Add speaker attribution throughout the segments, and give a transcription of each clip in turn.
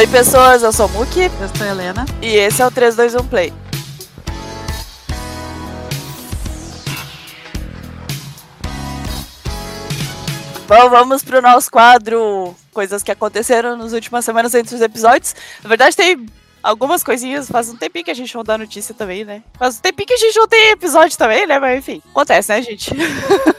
Speaker 1: Oi, pessoas, eu sou o Muki.
Speaker 2: Eu sou a Helena.
Speaker 1: E esse é o 321 Play. Bom, vamos pro nosso quadro Coisas que aconteceram nas últimas semanas entre os episódios. Na verdade, tem algumas coisinhas. Faz um tempinho que a gente não dá notícia também, né? Faz um tempinho que a gente não tem episódio também, né? Mas enfim, acontece, né, gente?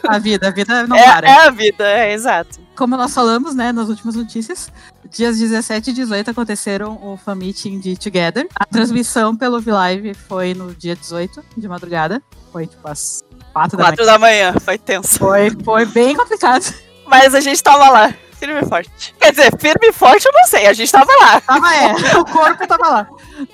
Speaker 2: A vida, a vida não
Speaker 1: é,
Speaker 2: para.
Speaker 1: É a vida, é exato.
Speaker 2: Como nós falamos, né, nas últimas notícias, dias 17 e 18 aconteceram o fan meeting de Together. A transmissão pelo V-Live foi no dia 18 de madrugada. Foi tipo às 4 da manhã.
Speaker 1: 4 da manhã, foi tenso.
Speaker 2: Foi, foi bem complicado.
Speaker 1: Mas a gente tava lá, firme e forte. Quer dizer, firme e forte eu não sei, a gente tava lá.
Speaker 2: Tava, é, o corpo tava lá.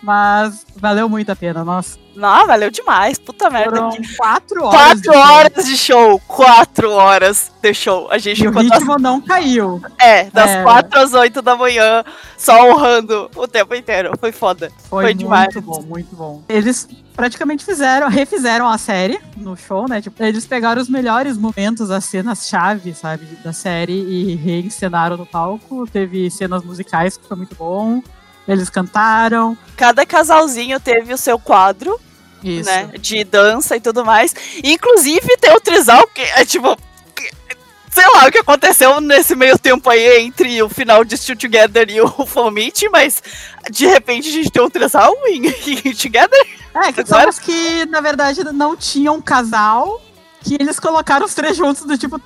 Speaker 2: Mas valeu muito a pena, nossa.
Speaker 1: Não, valeu demais, puta merda.
Speaker 2: Foram quatro horas.
Speaker 1: Quatro de horas de show, quatro horas de show. A gente
Speaker 2: e o ritmo das... não caiu.
Speaker 1: É, das é. quatro às oito da manhã, só honrando o tempo inteiro. Foi foda.
Speaker 2: Foi, Foi demais. Muito bom, muito bom. Eles praticamente fizeram, refizeram a série no show, né? Tipo, eles pegaram os melhores momentos, as cenas-chave, sabe, da série e reencenaram no palco. Teve cenas musicais que foi muito bom. Eles cantaram.
Speaker 1: Cada casalzinho teve o seu quadro.
Speaker 2: Isso.
Speaker 1: Né, de dança e tudo mais. Inclusive tem o trisal, que é tipo. Sei lá o que aconteceu nesse meio tempo aí entre o final de Still Together e o Full Meet, mas de repente a gente tem um trisal em, em Together.
Speaker 2: É, que são os que na verdade não tinham um casal, que eles colocaram os três juntos do tipo.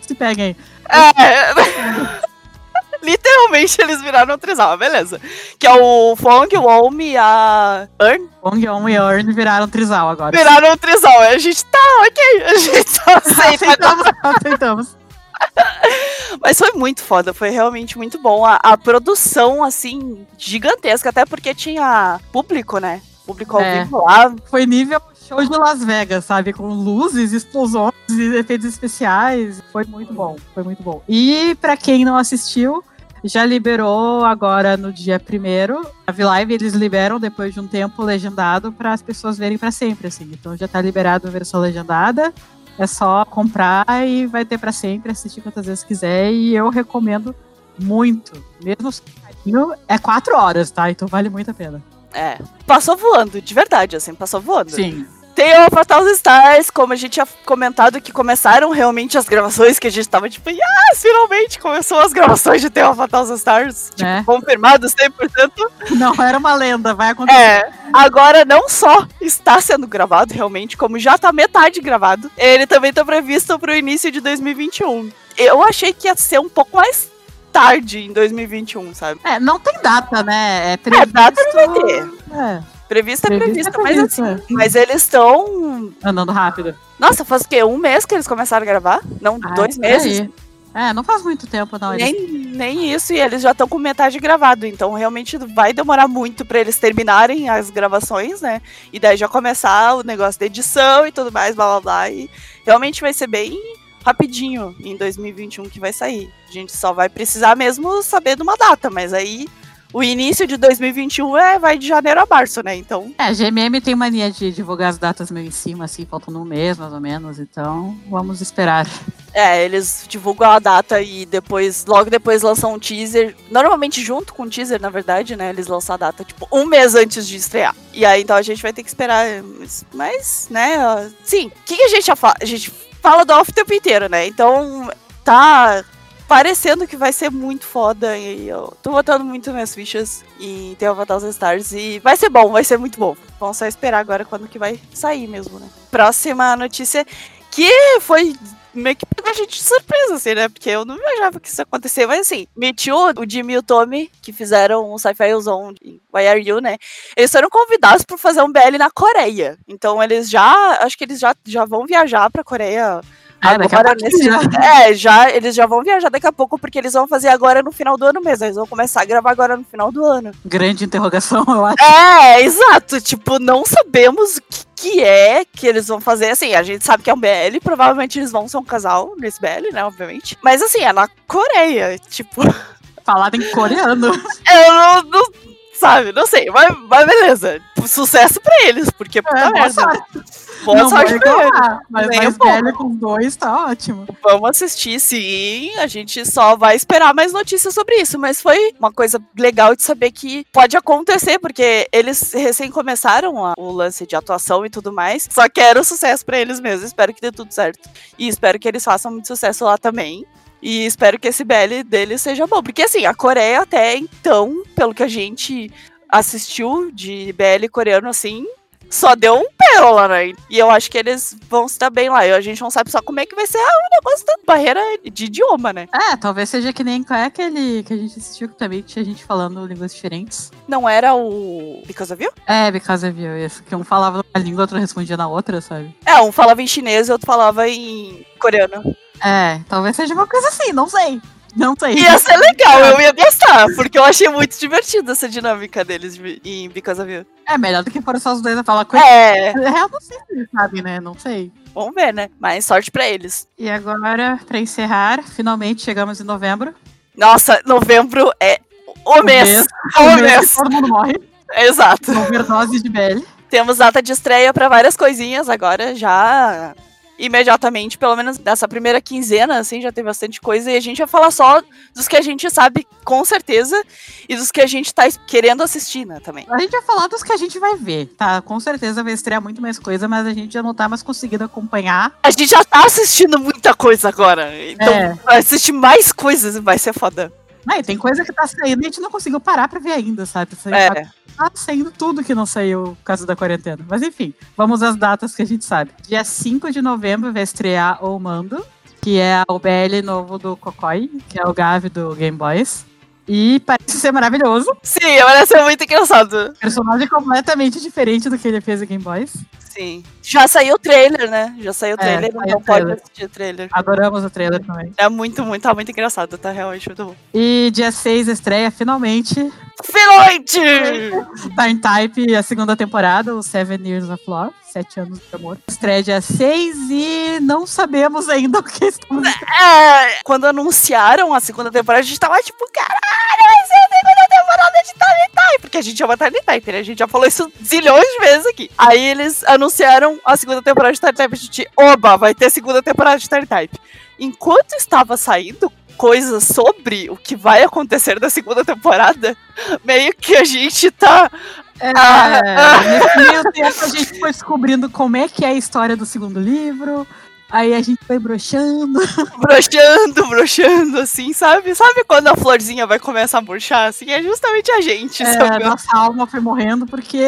Speaker 2: Se peguem.
Speaker 1: É. Literalmente eles viraram um trisal, beleza. Que é o Fong, o Omi e a Earn.
Speaker 2: Fong, Omi e Earn viraram trisal agora.
Speaker 1: Viraram um trisal. A gente tá, ok. A gente só aceita.
Speaker 2: aceitamos, aceitamos.
Speaker 1: Mas foi muito foda, foi realmente muito bom. A, a, produção, assim, gigantesca, até porque tinha público, né? Público ao é. vivo lá.
Speaker 2: Foi nível show de Las Vegas, sabe? Com luzes, explosões e efeitos especiais. Foi muito bom, foi muito bom. E para quem não assistiu, já liberou agora no dia primeiro. A V-Live eles liberam depois de um tempo legendado para as pessoas verem para sempre, assim. Então já tá liberado a versão legendada. É só comprar e vai ter para sempre, assistir quantas vezes quiser. E eu recomendo muito. Mesmo é quatro horas, tá? Então vale muito a pena.
Speaker 1: É. Passou voando, de verdade, assim, passou voando.
Speaker 2: Sim.
Speaker 1: Tem o Fatal Stars, como a gente tinha comentado que começaram realmente as gravações, que a gente tava tipo, ah, finalmente começou as gravações de Tale Fatal Stars, tipo, é. confirmado 100%.
Speaker 2: Não, era uma lenda, vai acontecer.
Speaker 1: É, agora não só está sendo gravado realmente, como já tá metade gravado, ele também tá previsto pro início de 2021. Eu achei que ia ser um pouco mais tarde em 2021, sabe?
Speaker 2: É, não tem data, né?
Speaker 1: É, previsto... é data não vai ter. É. Prevista é prevista, é mas assim, é. mas eles estão.
Speaker 2: Andando rápido.
Speaker 1: Nossa, faz o quê? Um mês que eles começaram a gravar? Não, ah, dois meses?
Speaker 2: É, não faz muito tempo, não.
Speaker 1: Nem, eles... nem isso, e eles já estão com metade gravado, então realmente vai demorar muito para eles terminarem as gravações, né? E daí já começar o negócio da edição e tudo mais, blá blá blá. E realmente vai ser bem rapidinho em 2021 que vai sair. A gente só vai precisar mesmo saber de uma data, mas aí o início de 2021 é, vai de janeiro a março, né? Então.
Speaker 2: É, a GMM tem mania de divulgar as datas meio em cima, assim, faltando um mês mais ou menos, então vamos esperar.
Speaker 1: É, eles divulgam a data e depois, logo depois lançam um teaser. Normalmente junto com o teaser, na verdade, né? Eles lançam a data, tipo, um mês antes de estrear. E aí, então a gente vai ter que esperar. Mas, né? Sim, o que, que a gente já fala? A gente fala do off o tempo inteiro, né? Então, tá parecendo que vai ser muito foda. E eu tô botando muito minhas fichas em The Avatar of Stars. E vai ser bom, vai ser muito bom. Vamos só esperar agora quando que vai sair mesmo, né? Próxima notícia que foi meio que pegou a gente de surpresa, assim, né? Porque eu não imaginava que isso ia acontecer. Mas assim, Michu, o Jimmy e o Tommy, que fizeram o Sci-Fi Zone Why Are You, né? Eles foram convidados para fazer um BL na Coreia. Então eles já, acho que eles já, já vão viajar pra Coreia
Speaker 2: ah, agora, nesse...
Speaker 1: já. É, já, eles já vão viajar daqui a pouco, porque eles vão fazer agora no final do ano mesmo. Eles vão começar a gravar agora no final do ano.
Speaker 2: Grande interrogação, eu acho.
Speaker 1: É, exato. Tipo, não sabemos o que, que é que eles vão fazer. Assim, a gente sabe que é um BL, provavelmente eles vão ser um casal nesse BL, né? Obviamente. Mas assim, é na Coreia, tipo.
Speaker 2: Falado em coreano.
Speaker 1: eu não, não sabe? Não sei, mas, mas beleza. Sucesso pra eles, porque puta
Speaker 2: É, boa
Speaker 1: merda.
Speaker 2: sorte.
Speaker 1: Boa
Speaker 2: Não
Speaker 1: sorte pra eles.
Speaker 2: Mas
Speaker 1: Nem
Speaker 2: mais
Speaker 1: um
Speaker 2: velho com dois tá ótimo.
Speaker 1: Vamos assistir, sim. A gente só vai esperar mais notícias sobre isso. Mas foi uma coisa legal de saber que pode acontecer, porque eles recém começaram a- o lance de atuação e tudo mais. Só quero sucesso pra eles mesmos. Espero que dê tudo certo. E espero que eles façam muito sucesso lá também. E espero que esse BL deles seja bom. Porque assim, a Coreia até então, pelo que a gente assistiu de BL coreano assim, só deu um pérola, né? E eu acho que eles vão se dar bem lá. E a gente não sabe só como é que vai ser o negócio da barreira de idioma, né?
Speaker 2: É, talvez seja que nem qual é aquele que a gente assistiu que também tinha gente falando línguas diferentes.
Speaker 1: Não era o Because of You?
Speaker 2: É, because of you, isso. Que um falava numa língua, outro respondia na outra, sabe?
Speaker 1: É, um falava em chinês e outro falava em coreano.
Speaker 2: É, talvez seja uma coisa assim, não sei. Não sei.
Speaker 1: Ia ser legal, eu ia gostar, porque eu achei muito divertido essa dinâmica deles de- em Because of You.
Speaker 2: É melhor do que foram só os dois a falar coisa.
Speaker 1: É,
Speaker 2: É, eu não sei se sabem, né? Não sei.
Speaker 1: vamos ver, né? Mas sorte pra eles.
Speaker 2: E agora, pra encerrar, finalmente chegamos em novembro.
Speaker 1: Nossa, novembro é o mês.
Speaker 2: O
Speaker 1: O
Speaker 2: mês todo mundo morre.
Speaker 1: Exato.
Speaker 2: Overdose de BL.
Speaker 1: Temos data de estreia pra várias coisinhas agora, já imediatamente, pelo menos nessa primeira quinzena, assim, já tem bastante coisa. E a gente vai falar só dos que a gente sabe com certeza e dos que a gente tá querendo assistir, né, também.
Speaker 2: A gente vai falar dos que a gente vai ver, tá? Com certeza vai estrear muito mais coisa, mas a gente já não tá mais conseguindo acompanhar.
Speaker 1: A gente já tá assistindo muita coisa agora. Então,
Speaker 2: É.
Speaker 1: assistir mais coisas vai ser foda.
Speaker 2: E tem coisa que tá saindo e a gente não conseguiu parar pra ver ainda, sabe? Tá,
Speaker 1: É.
Speaker 2: tá saindo tudo que não saiu por causa da quarentena. Mas enfim, vamos às datas que a gente sabe. Dia 5 de novembro vai estrear O Mando, que é o BL novo do Kokoi, que é o Gavi do Game Boys. E parece ser maravilhoso.
Speaker 1: Sim, parece ser muito engraçado.
Speaker 2: Personagem completamente diferente do que ele fez em Game Boys.
Speaker 1: Sim. Já saiu o trailer, né? Já saiu o
Speaker 2: É,
Speaker 1: trailer,
Speaker 2: saiu
Speaker 1: então
Speaker 2: o
Speaker 1: pode
Speaker 2: trailer.
Speaker 1: assistir o trailer.
Speaker 2: Adoramos o trailer também.
Speaker 1: É muito, muito, tá muito engraçado, tá realmente muito bom.
Speaker 2: E dia 6 estreia finalmente
Speaker 1: Finalmente!
Speaker 2: Time Type, a segunda temporada, o Seven Years of Love, Sete Anos de Amor. Estreia dia 6 e não sabemos ainda o que estamos
Speaker 1: É, quando anunciaram a segunda temporada, a gente tava tipo, caralho, vai ser a segunda temporada de Tiny Type. Porque a gente ama Tiny Type, né? A gente já falou isso zilhões de vezes aqui. Aí eles anunciaram a segunda temporada de Tiny Type. A gente, oba, vai ter segunda temporada de Tiny Type. Enquanto estava saindo coisas sobre o que vai acontecer na segunda temporada, meio que a gente tá.
Speaker 2: É,
Speaker 1: Ah.
Speaker 2: nesse meio tempo a gente foi descobrindo como é que é a história do segundo livro. Aí a gente foi broxando.
Speaker 1: broxando, broxando, assim, sabe? Sabe quando a florzinha vai começar a murchar, assim? É justamente a gente,
Speaker 2: É, nossa alma foi morrendo, porque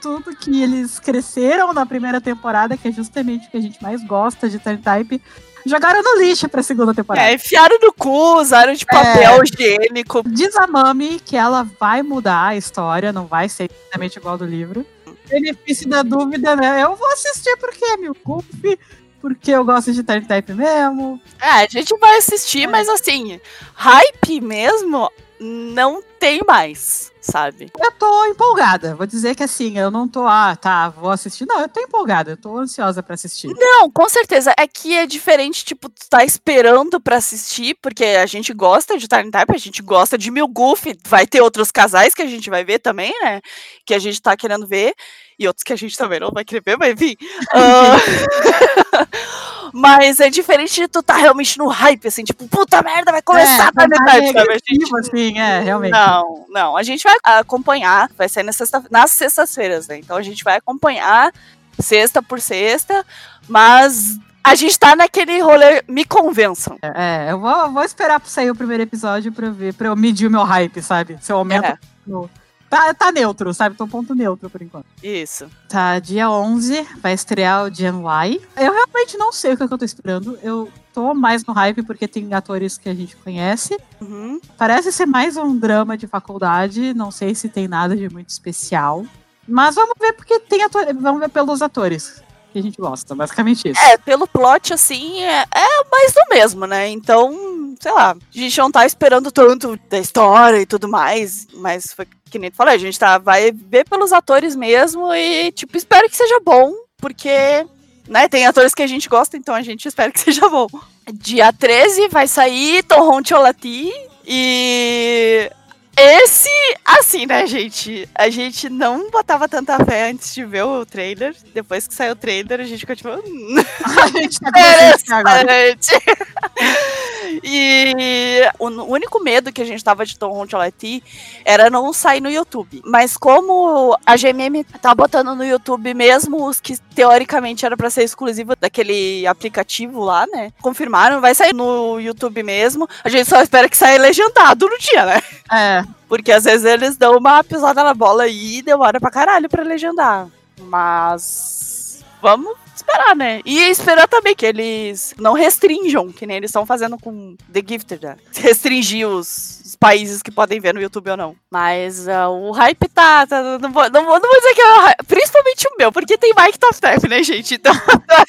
Speaker 2: tudo que eles cresceram na primeira temporada, que é justamente o que a gente mais gosta de Turn Type, jogaram no lixo pra segunda temporada.
Speaker 1: É, enfiaram no cu, usaram de papel higiênico.
Speaker 2: Diz a Mami que ela vai mudar a história, não vai ser exatamente igual do livro. Benefício da dúvida, né? Eu vou assistir porque é meu Goofy, porque eu gosto de Turn Type mesmo.
Speaker 1: É, a gente vai assistir, mas assim, hype mesmo não tem mais, sabe?
Speaker 2: Eu tô empolgada. Vou dizer que assim, eu não tô, ah, tá, vou assistir. Não, eu tô empolgada, eu tô ansiosa pra assistir.
Speaker 1: Não, com certeza. É que é diferente, tipo, tu tá esperando pra assistir, porque a gente gosta de Time Type, a gente gosta de Mil Goofy. Vai ter outros casais que a gente vai ver também, né? Que a gente tá querendo ver. E outros que a gente também não vai querer ver, mas enfim. Ah, mas é diferente de tu tá realmente no hype, assim, tipo, puta merda, vai começar
Speaker 2: é,
Speaker 1: a Time Type, sabe? A gente
Speaker 2: assim, é, realmente.
Speaker 1: Não, não. A gente vai acompanhar, vai sair sexta, nas sextas-feiras, né? Então a gente vai acompanhar sexta por sexta, mas a gente tá naquele rolê, me convençam.
Speaker 2: É, eu vou, vou esperar pra sair o primeiro episódio pra ver, pra eu medir o meu hype, sabe? Se eu aumento.
Speaker 1: É.
Speaker 2: no- Tá, tá neutro, sabe? Tô ponto neutro por enquanto.
Speaker 1: Isso.
Speaker 2: Tá, dia 11 vai estrear o Gen Y. Eu realmente não sei o que, é que eu tô esperando. Eu tô mais no hype porque tem atores que a gente conhece.
Speaker 1: Uhum.
Speaker 2: Parece ser mais um drama de faculdade. Não sei se tem nada de muito especial. Mas vamos ver porque tem atores. Vamos ver pelos atores que a gente gosta. Basicamente isso.
Speaker 1: É, pelo plot, assim, é, é mais do mesmo, né? Então, sei lá, a gente não tá esperando tanto da história e tudo mais, mas foi que nem tu falou, a gente tá, vai ver pelos atores mesmo e, tipo, espero que seja bom, porque, né, tem atores que a gente gosta, então a gente espera que seja bom. Dia 13 vai sair Torron Cholati e Esse, assim, né, gente? A gente não botava tanta fé antes de ver o trailer. Depois que saiu o trailer, a gente continuou. Hum,
Speaker 2: A gente tá começando agora.
Speaker 1: e o único medo que a gente tava de Tom Holland era não sair no YouTube. Mas como a GMM tá botando no YouTube mesmo os que teoricamente era pra ser exclusivo daquele aplicativo lá, né? Confirmaram, vai sair no YouTube mesmo. A gente só espera que saia legendado no dia, né?
Speaker 2: É,
Speaker 1: Porque às vezes eles dão uma pisada na bola e demora pra caralho pra legendar. Mas. Vamos esperar, né? E esperar também que eles não restringam, que nem eles estão fazendo com The Gifted, né? Restringir os, os países que podem ver no YouTube ou não. Mas ah, o hype tá. tá- não, vou, não, vou, não vou dizer que é o hype, principalmente o meu, porque tem Mike Top Step, né, gente? Então,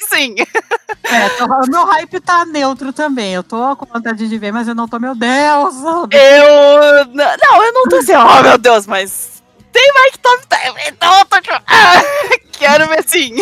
Speaker 1: assim.
Speaker 2: é tô- o meu hype tá neutro também. Eu tô com vontade de ver, mas eu não tô, meu Deus.
Speaker 1: Eu. Não, eu não tô assim, oh meu Deus, mas. Tem Mike Top Step, então eu tô tipo. ah, quero ver sim.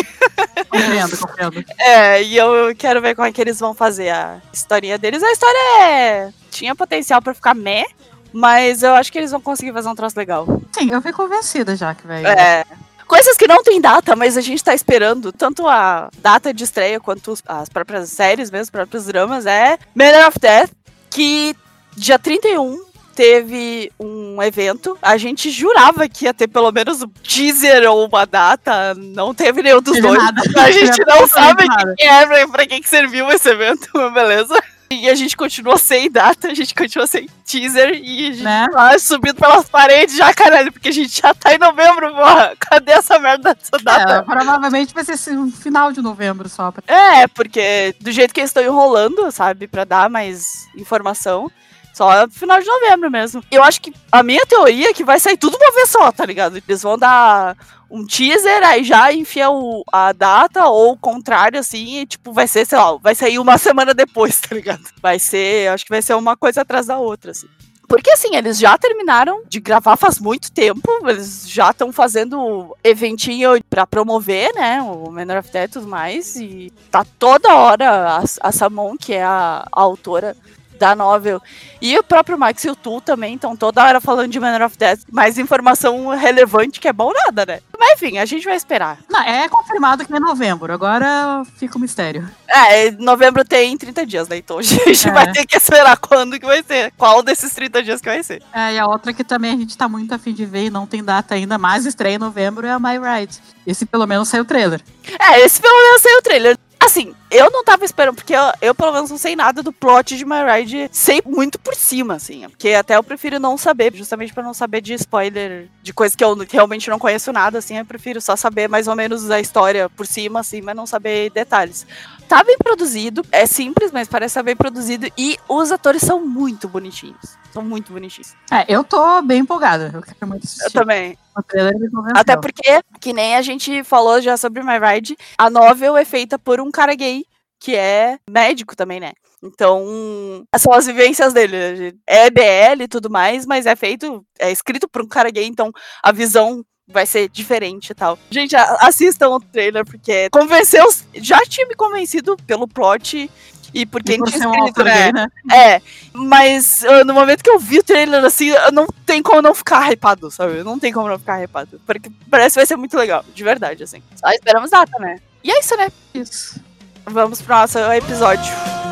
Speaker 2: Compreendo, compreendo.
Speaker 1: É, e eu quero ver como é que eles vão fazer a historinha deles. A história é... tinha potencial pra ficar meh, mas eu acho que eles vão conseguir fazer um troço legal.
Speaker 2: Sim, eu fui convencida já que vai.
Speaker 1: É. Coisas que não tem data, mas a gente tá esperando, tanto a data de estreia quanto as próprias séries mesmo, os próprios dramas, é Manor of Death, que dia 31 teve um evento. A gente jurava que ia ter pelo menos um teaser ou uma data, não teve nenhum dos
Speaker 2: Teve
Speaker 1: dois.
Speaker 2: nada.
Speaker 1: A gente não
Speaker 2: Não
Speaker 1: sabe
Speaker 2: teve
Speaker 1: o
Speaker 2: nada.
Speaker 1: que que é, pra, que, serviu esse evento, beleza. E a gente continuou sem data, a gente continuou sem teaser e a gente
Speaker 2: Né?
Speaker 1: lá subindo pelas paredes já, caralho, porque a gente já tá em novembro, porra. Cadê essa merda dessa
Speaker 2: É,
Speaker 1: data?
Speaker 2: provavelmente vai ser um final de novembro só.
Speaker 1: É, porque do jeito que eles estão enrolando, sabe, pra dar mais informação. Só no final de novembro mesmo. Eu acho que a minha teoria é que vai sair tudo uma vez só, tá ligado? Eles vão dar um teaser, aí já enfia o- a data, ou o contrário, assim, e tipo, vai ser, sei lá, vai sair uma semana depois, tá ligado? Vai ser, acho que vai ser uma coisa atrás da outra, assim. Porque assim, eles já terminaram de gravar faz muito tempo, eles já estão fazendo eventinho pra promover, né, o Manor of Death e tudo mais, e tá toda hora a, a Samon, que é a, a autora da novel, e o próprio Max e o Tu também estão toda hora falando de Manor of Death, mais informação relevante que é bom nada, né? Mas enfim, a gente vai esperar.
Speaker 2: Não, é confirmado que é novembro. Agora fica o mistério.
Speaker 1: É, novembro tem 30 dias, né? Então a gente
Speaker 2: É.
Speaker 1: vai ter que esperar quando que vai ser. Qual desses 30 dias que vai ser.
Speaker 2: É, e a outra que também a gente tá muito afim de ver e não tem data ainda, mas estreia em novembro é a My Ride. Esse pelo menos saiu o trailer.
Speaker 1: É, esse pelo menos saiu o trailer. Assim, eu não tava esperando, porque eu, eu, pelo menos não sei nada do plot de My Ride, sei muito por cima, assim. Porque até eu prefiro não saber, justamente pra não saber de spoiler, de coisa que eu realmente não conheço nada, assim. Eu prefiro só saber mais ou menos a história por cima, assim, mas não saber detalhes. Tá bem produzido, é simples, mas parece estar bem produzido. E os atores são muito bonitinhos. São muito bonitinhos.
Speaker 2: É, eu tô bem empolgada. Eu quero muito assistir.
Speaker 1: Eu também.
Speaker 2: Convenceu.
Speaker 1: Até porque, que nem a gente falou já sobre My Ride, a novel é feita por um cara gay, que é médico também, né? Então, são as vivências dele. É BL e tudo mais, mas é feito, é escrito por um cara gay, então a visão vai ser diferente e tal. Gente, assistam o trailer, porque convenceu, já tinha me convencido pelo plot e por quem tinha escrito, né?
Speaker 2: né?
Speaker 1: É, mas no momento que eu vi o trailer, assim, eu não tem como não ficar hypado, sabe? Não tem como não ficar hypado. Porque parece que vai ser muito legal, de verdade, assim. Só esperamos data, né? E é isso, né?
Speaker 2: Isso.
Speaker 1: Vamos pro nosso episódio.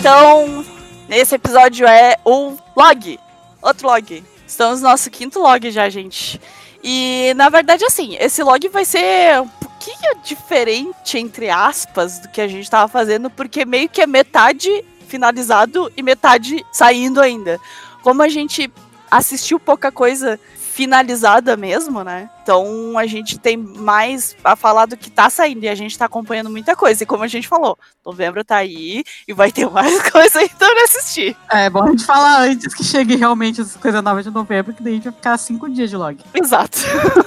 Speaker 1: Então, esse episódio é o log. Outro log. Estamos no nosso quinto log já, gente. E, na verdade, assim, esse log vai ser um pouquinho diferente, entre aspas, do que a gente tava fazendo, porque meio que é metade finalizado e metade saindo ainda. Como a gente assistiu pouca coisa finalizada mesmo, né? Então a gente tem mais a falar do que tá saindo e a gente tá acompanhando muita coisa. E como a gente falou, novembro tá aí e vai ter mais coisa ainda pra assistir.
Speaker 2: É bom a gente falar antes que chegue realmente as coisas novas de novembro, que daí a gente vai ficar cinco dias de log.
Speaker 1: Exato.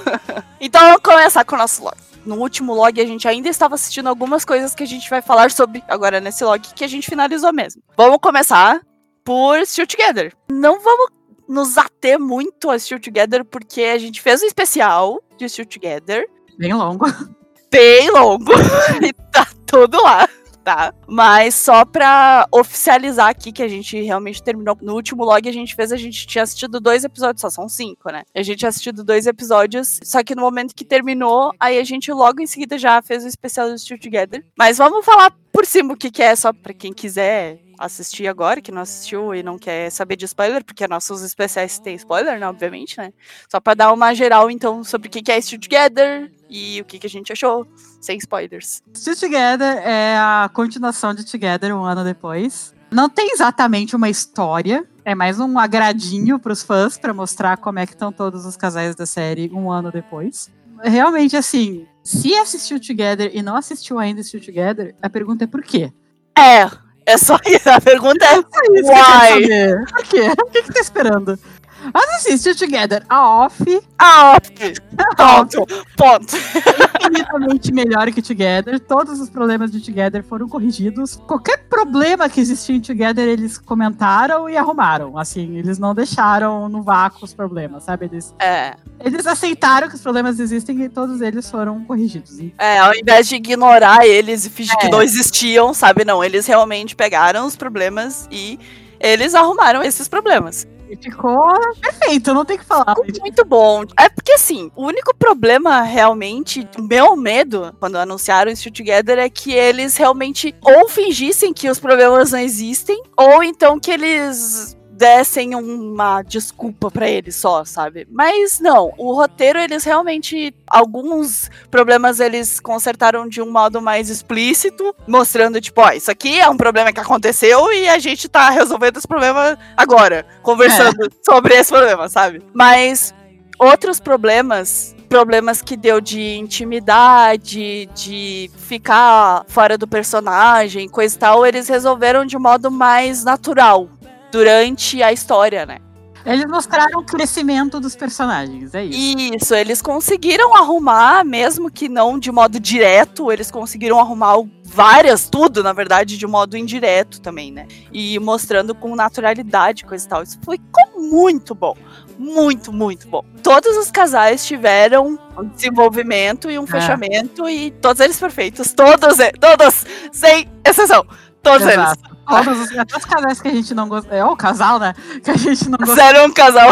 Speaker 1: então vamos começar com o nosso log. No último log a gente ainda estava assistindo algumas coisas que a gente vai falar sobre agora nesse log que a gente finalizou mesmo. Vamos começar por Still Together. Não vamos nos ater muito a Still Together porque a gente fez um especial de Still Together.
Speaker 2: Bem longo.
Speaker 1: bem longo e tá tudo lá tá? Mas só pra oficializar aqui que a gente realmente terminou. No último log a gente fez, a gente tinha assistido dois episódios, só são cinco, né? A gente tinha assistido dois episódios, só que no momento que terminou, aí a gente logo em seguida já fez o especial do Still Together. Mas vamos falar por cima o que, que é, só pra quem quiser assistir agora, que não assistiu e não quer saber de spoiler, porque nossos especiais têm spoiler, né, obviamente, né? Só pra dar uma geral, então, sobre o que é Still Together e o que, que a gente achou, sem spoilers.
Speaker 2: Still Together é a continuação de Together um ano depois. Não tem exatamente uma história, é mais um agradinho pros fãs para mostrar como é que estão todos os casais da série um ano depois. Realmente, assim, se assistiu Together e não assistiu ainda Still Together, a pergunta é por quê?
Speaker 1: É, é só isso. A pergunta é,
Speaker 2: É saber. Por quê? O que, que tá esperando? Assiste Together, a off,
Speaker 1: ah, ponto, ponto.
Speaker 2: infinitamente melhor que Together. Todos os problemas de Together foram corrigidos. Qualquer problema que existia em Together, eles comentaram e arrumaram. Assim, eles não deixaram no vácuo os problemas, sabe? Eles,
Speaker 1: É,
Speaker 2: eles aceitaram que os problemas existem e todos eles foram corrigidos.
Speaker 1: É, ao invés de ignorar eles e fingir que
Speaker 2: É.
Speaker 1: não existiam, sabe? Não, eles realmente pegaram os problemas e eles arrumaram esses problemas.
Speaker 2: Ficou perfeito, não tem que falar.
Speaker 1: Ficou muito bom. É porque assim, o único problema realmente, meu medo, quando anunciaram o Together, é que eles realmente ou fingissem que os problemas não existem, ou então que eles dessem uma desculpa pra eles só, sabe? Mas não, o roteiro eles realmente alguns problemas eles consertaram de um modo mais explícito, mostrando tipo, ó, isso aqui é um problema que aconteceu e a gente tá resolvendo esse problema agora, conversando sobre esse problema, sabe? Mas outros problemas, problemas que deu de intimidade, de ficar fora do personagem, coisa e tal, eles resolveram de modo mais natural durante a história, né?
Speaker 2: Eles mostraram o crescimento dos personagens, é isso.
Speaker 1: Isso, eles conseguiram arrumar, mesmo que não de modo direto, eles conseguiram arrumar várias, tudo, na verdade, de modo indireto também, né? E mostrando com naturalidade, coisa e tal. Isso ficou muito bom. Muito, muito bom. Todos os casais tiveram um desenvolvimento e um fechamento, e todos eles perfeitos. Todos, todos, sem exceção. Todos eles.
Speaker 2: Todos os, até os casais que a gente não gosta. É o casal, né? Que a gente não gosta.
Speaker 1: Zero um casal.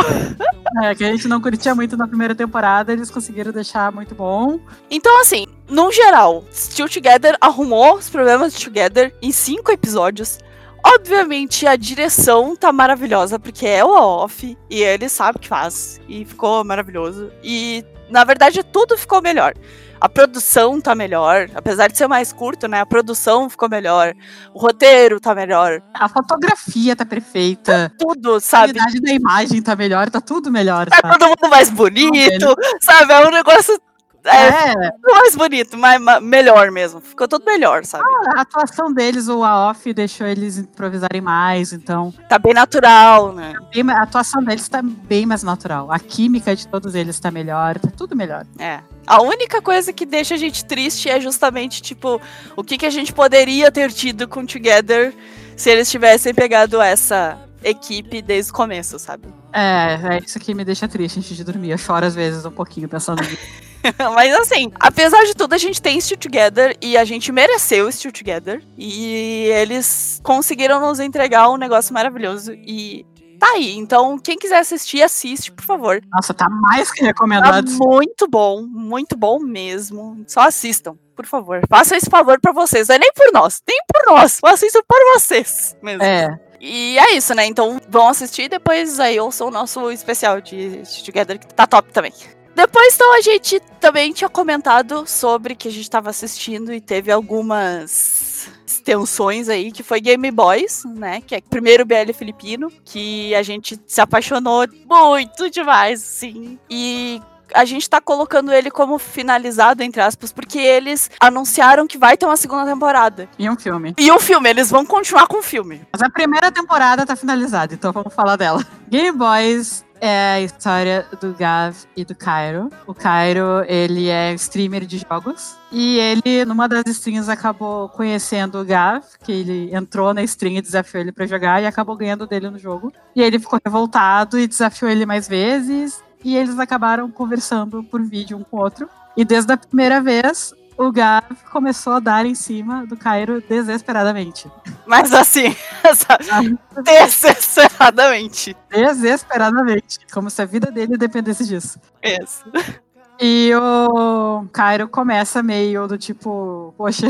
Speaker 2: É, que a gente não curtia muito na primeira temporada, eles conseguiram deixar muito bom.
Speaker 1: Então, assim, no geral, Still Together arrumou os problemas de Together em cinco episódios. Obviamente, a direção tá maravilhosa, porque é o off, e ele sabe o que faz, e ficou maravilhoso. E, na verdade, tudo ficou melhor. A produção tá melhor, apesar de ser mais curto, né? A produção ficou melhor, o roteiro tá melhor,
Speaker 2: A fotografia tá perfeita.
Speaker 1: tudo,
Speaker 2: A
Speaker 1: sabe?
Speaker 2: qualidade da imagem tá melhor, tá tudo melhor.
Speaker 1: Tá
Speaker 2: Sabe?
Speaker 1: todo mundo mais bonito, sabe? É um negócio é,
Speaker 2: É,
Speaker 1: mais bonito, mais, ma- melhor mesmo. Ficou tudo melhor, sabe?
Speaker 2: a atuação deles, o off deixou eles improvisarem mais, então
Speaker 1: Tá bem natural, né?
Speaker 2: ma- a atuação deles tá bem mais natural. A química de todos eles tá melhor, tá tudo melhor.
Speaker 1: É. A única coisa que deixa a gente triste é justamente, tipo, o que, que a gente poderia ter tido com Together se eles tivessem pegado essa equipe desde o começo, sabe?
Speaker 2: É, é isso que me deixa triste antes de dormir. Eu choro às vezes um pouquinho pensando nisso.
Speaker 1: Mas assim, apesar de tudo, a gente tem Still Together e a gente mereceu Still Together. E eles conseguiram nos entregar um negócio maravilhoso. E tá aí. Então, quem quiser assistir, assiste, por favor.
Speaker 2: Nossa, tá mais que
Speaker 1: Tá
Speaker 2: recomendado.
Speaker 1: muito bom, muito bom mesmo. Só assistam, por favor. Façam esse favor pra vocês. Não é nem por nós, nem por nós. Assistam por vocês mesmo.
Speaker 2: É,
Speaker 1: E é isso, né? Então vão assistir e depois aí ouçam o nosso especial de Together, que tá top também. Depois, então, a gente também tinha comentado sobre que a gente tava assistindo e teve algumas extensões aí, que foi Game Boys, né? Que é o primeiro BL filipino, que a gente se apaixonou muito demais, assim. E a gente tá colocando ele como finalizado, entre aspas, porque eles anunciaram que vai ter uma segunda temporada.
Speaker 2: e um filme.
Speaker 1: E o filme, eles vão continuar com o filme.
Speaker 2: Mas a primeira temporada tá finalizada, então vamos falar dela. Game Boys é a história do Gav e do Cairo. O Cairo, ele é streamer de jogos. E ele, numa das streams, acabou conhecendo o Gav, que ele entrou na stream e desafiou ele pra jogar e acabou ganhando dele no jogo. E ele ficou revoltado e desafiou ele mais vezes. E eles acabaram conversando por vídeo um com o outro. E desde a primeira vez, o Gav começou a dar em cima do Cairo desesperadamente.
Speaker 1: Mas assim, desesperadamente.
Speaker 2: Desesperadamente. Como se a vida dele dependesse disso.
Speaker 1: Isso.
Speaker 2: E o Cairo começa meio do tipo, poxa,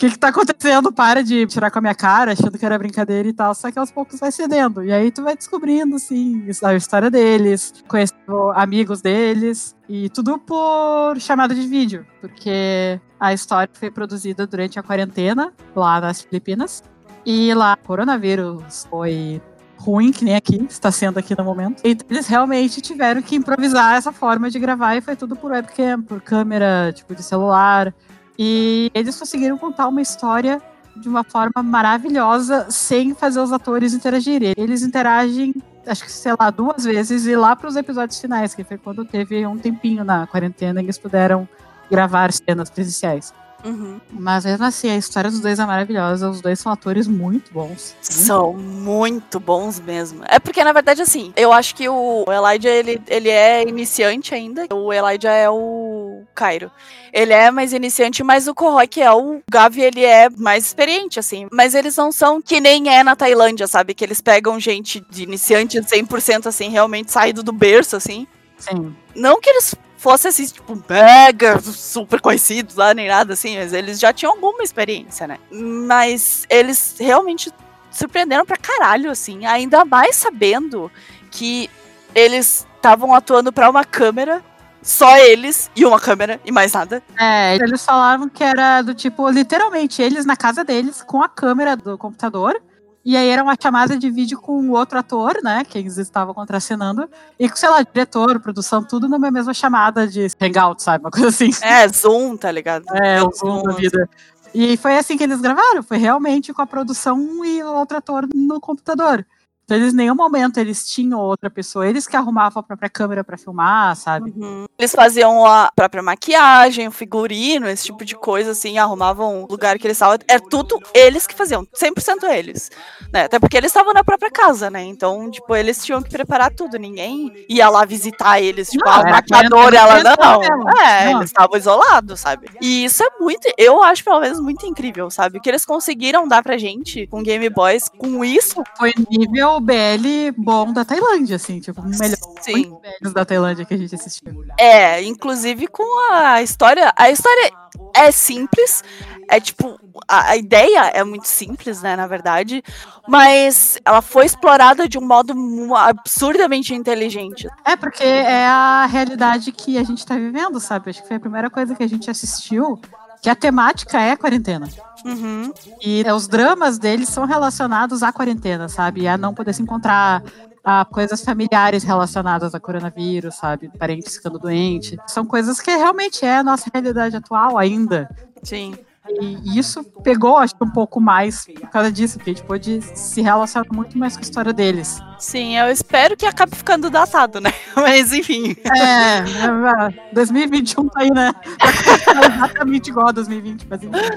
Speaker 2: que que tá acontecendo? Para de tirar com a minha cara, achando que era brincadeira e tal. Só que aos poucos vai cedendo. E aí tu vai descobrindo, assim, a história deles, conhecendo amigos deles. E tudo por chamada de vídeo. Porque a história foi produzida durante a quarentena, lá nas Filipinas. E lá, o coronavírus foi ruim, que nem aqui, está sendo aqui no momento. Então eles realmente tiveram que improvisar essa forma de gravar e foi tudo por webcam, por câmera, tipo, de celular. E eles conseguiram contar uma história de uma forma maravilhosa, sem fazer os atores interagirem. Eles interagem, acho que, sei lá, duas vezes, e lá para os episódios finais, que foi quando teve um tempinho na quarentena, eles puderam gravar cenas presenciais.
Speaker 1: Uhum.
Speaker 2: Mas mesmo assim, a história dos dois é maravilhosa. Os dois são atores muito bons.
Speaker 1: São muito bons mesmo. É porque, na verdade, assim, eu acho que o Elijah, ele, ele é iniciante ainda. O Elijah é o Cairo. Ele é mais iniciante, mas o Kohoi, que é o Gavi, ele é mais experiente, assim. Mas eles não são que nem é na Tailândia, sabe? Que eles pegam gente de iniciante 100%, assim, realmente saído do berço, assim.
Speaker 2: Sim.
Speaker 1: Não que eles fossem assim, tipo, mega super conhecidos lá, nem nada assim, mas eles já tinham alguma experiência, né? Mas eles realmente surpreenderam pra caralho, assim, ainda mais sabendo que eles estavam atuando pra uma câmera, só eles e uma câmera e mais nada.
Speaker 2: É, eles falaram que era do tipo, literalmente, eles na casa deles, com a câmera do computador. E aí era uma chamada de vídeo com o outro ator, né? Que eles estavam contracenando. E com, sei lá, diretor, produção, tudo numa mesma chamada de hangout, sabe? Uma coisa assim.
Speaker 1: É, Zoom, tá ligado?
Speaker 2: É, o Zoom da vida. E foi assim que eles gravaram. Foi realmente com a produção e o outro ator no computador. Então eles em nenhum momento eles tinham outra pessoa, eles que arrumavam a própria câmera para filmar, sabe?
Speaker 1: Uhum. Eles faziam a própria maquiagem, o figurino, esse tipo de coisa, assim, arrumavam o lugar que eles estavam. É tudo eles que faziam, 100% eles. Né? Até porque eles estavam na própria casa, né? Então, tipo, eles tinham que preparar tudo. Ninguém ia lá visitar eles, tipo,
Speaker 2: Não,
Speaker 1: a maquiadora, ela não.
Speaker 2: mesmo.
Speaker 1: É,
Speaker 2: Não.
Speaker 1: eles estavam isolados, sabe? E isso é muito, eu acho pelo menos muito incrível, sabe? O que eles conseguiram dar pra gente com Game Boys, com isso,
Speaker 2: Foi nível BL bom da Tailândia, assim, tipo, o melhor
Speaker 1: sim.
Speaker 2: Da Tailândia que a gente assistiu.
Speaker 1: É, inclusive com a história. A história é simples. É tipo, a, a ideia é muito simples, né, na verdade. Mas ela foi explorada de um modo absurdamente inteligente.
Speaker 2: É, porque é a realidade que a gente tá vivendo, sabe? Acho que foi a primeira coisa que a gente assistiu, que a temática é a quarentena.
Speaker 1: Uhum.
Speaker 2: E é, os dramas deles são relacionados à quarentena, sabe? A não poder se encontrar, a coisas familiares relacionadas a coronavírus, sabe? Parentes ficando doentes. São coisas que realmente é a nossa realidade atual ainda.
Speaker 1: Sim.
Speaker 2: E isso pegou, acho que um pouco mais por causa disso, porque a gente pôde se relacionar muito mais com a história deles.
Speaker 1: Sim, eu espero que acabe ficando datado, né? Mas enfim.
Speaker 2: É, é, 2021 tá aí, né? É exatamente igual a 2020, mas enfim.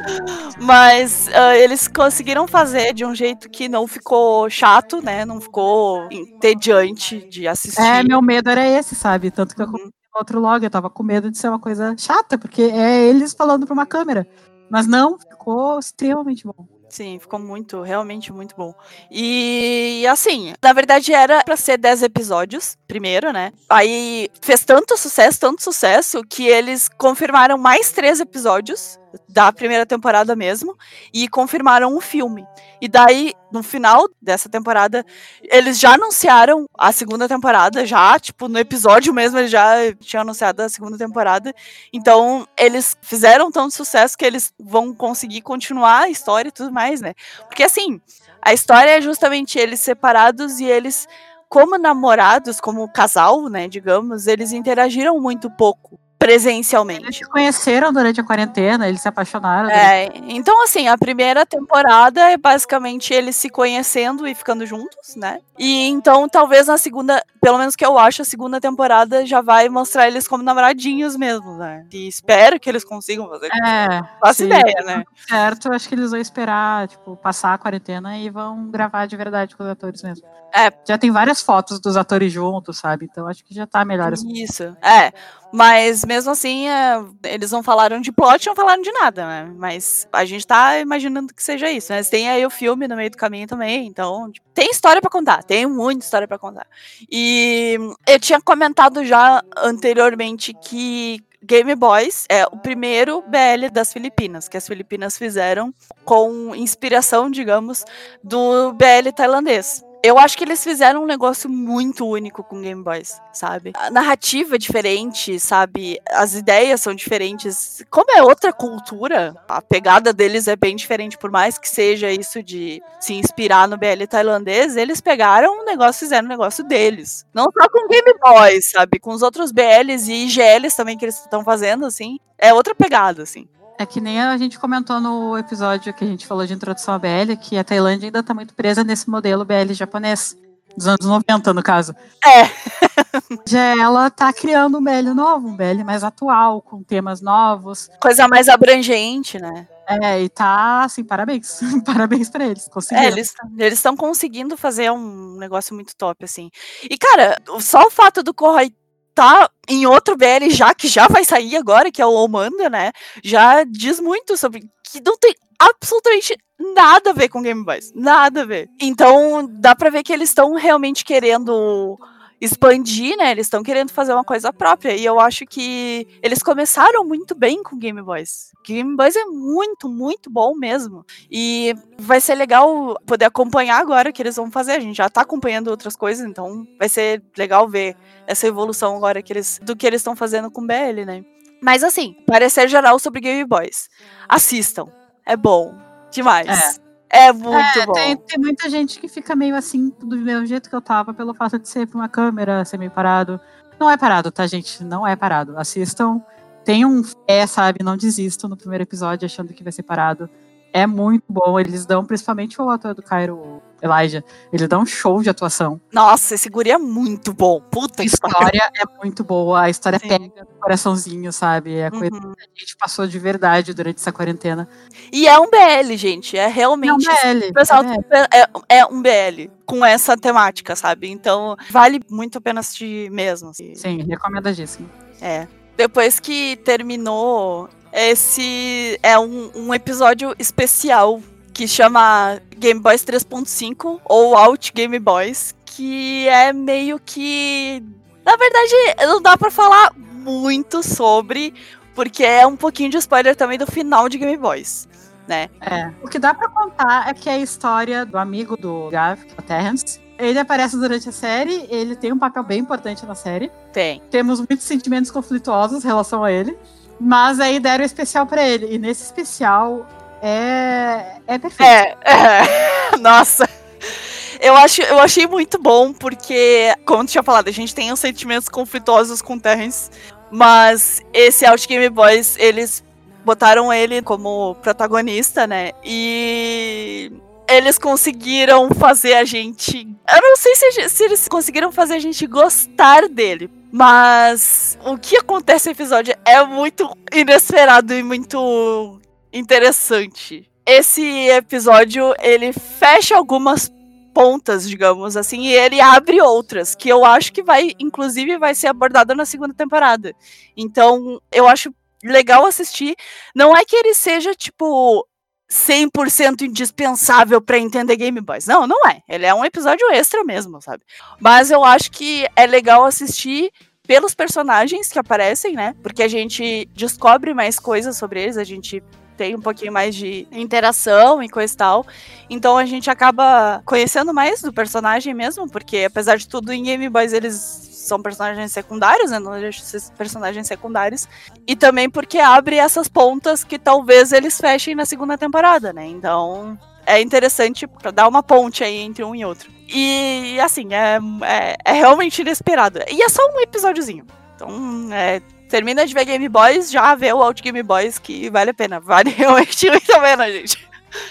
Speaker 1: Mas ah, eles conseguiram fazer de um jeito que não ficou chato, né? Não ficou entediante de assistir.
Speaker 2: É, meu medo era esse, sabe? Tanto que eu
Speaker 1: Uhum.
Speaker 2: outro log, eu tava com medo de ser uma coisa chata, porque é eles falando pra uma câmera. Mas não, ficou extremamente bom.
Speaker 1: Sim, ficou muito, realmente muito bom. E assim, na verdade era pra ser 10 episódios, primeiro, né? Aí fez tanto sucesso, tanto sucesso, que eles confirmaram mais três episódios da primeira temporada mesmo e confirmaram um filme. E daí, no final dessa temporada, eles já anunciaram a segunda temporada, já, tipo, no episódio mesmo, eles já tinham anunciado a segunda temporada. Então, eles fizeram tanto sucesso que eles vão conseguir continuar a história e tudo mais, né? Porque assim, a história é justamente eles separados e eles, como namorados, como casal, né, digamos, eles interagiram muito pouco
Speaker 2: Eles
Speaker 1: presencialmente.
Speaker 2: se conheceram durante a quarentena, eles se apaixonaram.
Speaker 1: É, então assim, a primeira temporada é basicamente eles se conhecendo e ficando juntos, né? E então talvez na segunda, pelo menos que eu acho, a segunda temporada já vai mostrar eles como namoradinhos mesmo, né? E espero que eles consigam fazer.
Speaker 2: É,
Speaker 1: Faço ideia, né?
Speaker 2: certo. Acho que eles vão esperar, tipo, passar a quarentena e vão gravar de verdade com os atores mesmo.
Speaker 1: É.
Speaker 2: Já tem várias fotos dos atores juntos, sabe? Então acho que já tá melhor assim.
Speaker 1: Isso, é. Mas mesmo assim, é, eles não falaram de plot, não falaram de nada, né? Mas a gente tá imaginando que seja isso, né? Tem aí o filme no meio do caminho também, então tipo, tem história para contar, tem muita história para contar. E eu tinha comentado já anteriormente que Game Boys é o primeiro BL das Filipinas, que as Filipinas fizeram com inspiração, digamos, do BL tailandês. Eu acho que eles fizeram um negócio muito único com Game Boys, sabe? A narrativa é diferente, sabe? As ideias são diferentes. Como é outra cultura, a pegada deles é bem diferente, por mais que seja isso de se inspirar no BL tailandês, eles pegaram um negócio e fizeram um negócio deles. Não só com Game Boys, sabe? Com os outros BLs e IGLs também que eles estão fazendo, assim. É outra pegada, assim.
Speaker 2: É que nem a gente comentou no episódio que a gente falou de introdução à BL, que a Tailândia ainda está muito presa nesse modelo BL japonês. Dos anos 90, no caso.
Speaker 1: É.
Speaker 2: Já ela tá criando um BL novo, um BL mais atual, com temas novos.
Speaker 1: Coisa mais abrangente, né?
Speaker 2: É, e tá, assim, parabéns. parabéns pra eles. Conseguiram.
Speaker 1: É, eles estão conseguindo fazer um negócio muito top, assim. E, cara, só o fato do Corrai tá em outro BL já, que já vai sair agora, que é o Omanda, né? Já diz muito sobre que não tem absolutamente nada a ver com Game Boys. Nada a ver. Então, dá pra ver que eles estão realmente querendo expandir, né? Eles estão querendo fazer uma coisa própria. E eu acho que eles começaram muito bem com Game Boys. Game Boys é muito, muito bom mesmo. E vai ser legal poder acompanhar agora o que eles vão fazer. A gente já tá acompanhando outras coisas, então vai ser legal ver essa evolução agora que eles, do que eles estão fazendo com BL, né? Mas assim, parecer geral sobre Game Boys. Assistam. É bom. Demais. É. É muito é, bom.
Speaker 2: Tem, tem, muita gente que fica meio assim, do mesmo jeito que eu tava, pelo fato de ser uma câmera, ser meio parado. Não é parado, tá, gente? Não é parado. Assistam. Tenham fé, sabe? Não desistam no primeiro episódio achando que vai ser parado é muito bom. Eles dão, principalmente o ator do Cairo, Elijah, ele dá um show de atuação.
Speaker 1: Nossa, esse guri é muito bom. Puta
Speaker 2: A história é muito boa. A história Sim. pega no coraçãozinho, sabe? É a coisa uhum. que a gente passou de verdade durante essa quarentena.
Speaker 1: E é um BL, gente. É realmente. É um BL. Pessoal, é, é, é um BL com essa temática, sabe? Então, vale muito a pena assistir mesmo.
Speaker 2: Assim. Sim, recomendadíssimo.
Speaker 1: É. Depois que terminou esse é um, um episódio especial que chama Game Boys 3.5 ou Out Game Boys, que é meio que. Na verdade, não dá para falar muito sobre, porque é um pouquinho de spoiler também do final de Game Boys. Né?
Speaker 2: É. O que dá para contar é que é a história do amigo do Gav, é o Terrence. Ele aparece durante a série, ele tem um papel bem importante na série.
Speaker 1: Tem.
Speaker 2: Temos muitos sentimentos conflituosos em relação a ele. Mas aí deram um especial para ele. E nesse especial é, é perfeito.
Speaker 1: É, é. Nossa. Eu, acho, eu achei muito bom, porque, como tu tinha falado, a gente tem os sentimentos conflituosos com Terrence, mas esse Out Game Boys, eles botaram ele como protagonista, né? E eles conseguiram fazer a gente. Eu não sei se, se, eles conseguiram fazer a gente gostar dele. Mas o que acontece no episódio é muito inesperado e muito interessante. Esse episódio ele fecha algumas pontas, digamos assim, e ele abre outras, que eu acho que vai, inclusive, vai ser abordada na segunda temporada. Então, eu acho legal assistir. Não é que ele seja, tipo, 100% indispensável para entender Game Boys. Não, não é. Ele é um episódio extra mesmo, sabe? Mas eu acho que é legal assistir pelos personagens que aparecem, né? Porque a gente descobre mais coisas sobre eles, a gente tem um pouquinho mais de interação e coisa e tal. Então a gente acaba conhecendo mais do personagem mesmo, porque apesar de tudo, em Game Boys eles são personagens secundários, né? Não ser personagens secundários. E também porque abre essas pontas que talvez eles fechem na segunda temporada, né? Então é interessante para dar uma ponte aí entre um e outro. E assim, é, é, é, realmente inesperado. E é só um episódiozinho. Então, é, termina de ver Game Boys, já vê o Out Game Boys, que vale a pena. Vale realmente muito a pena, gente.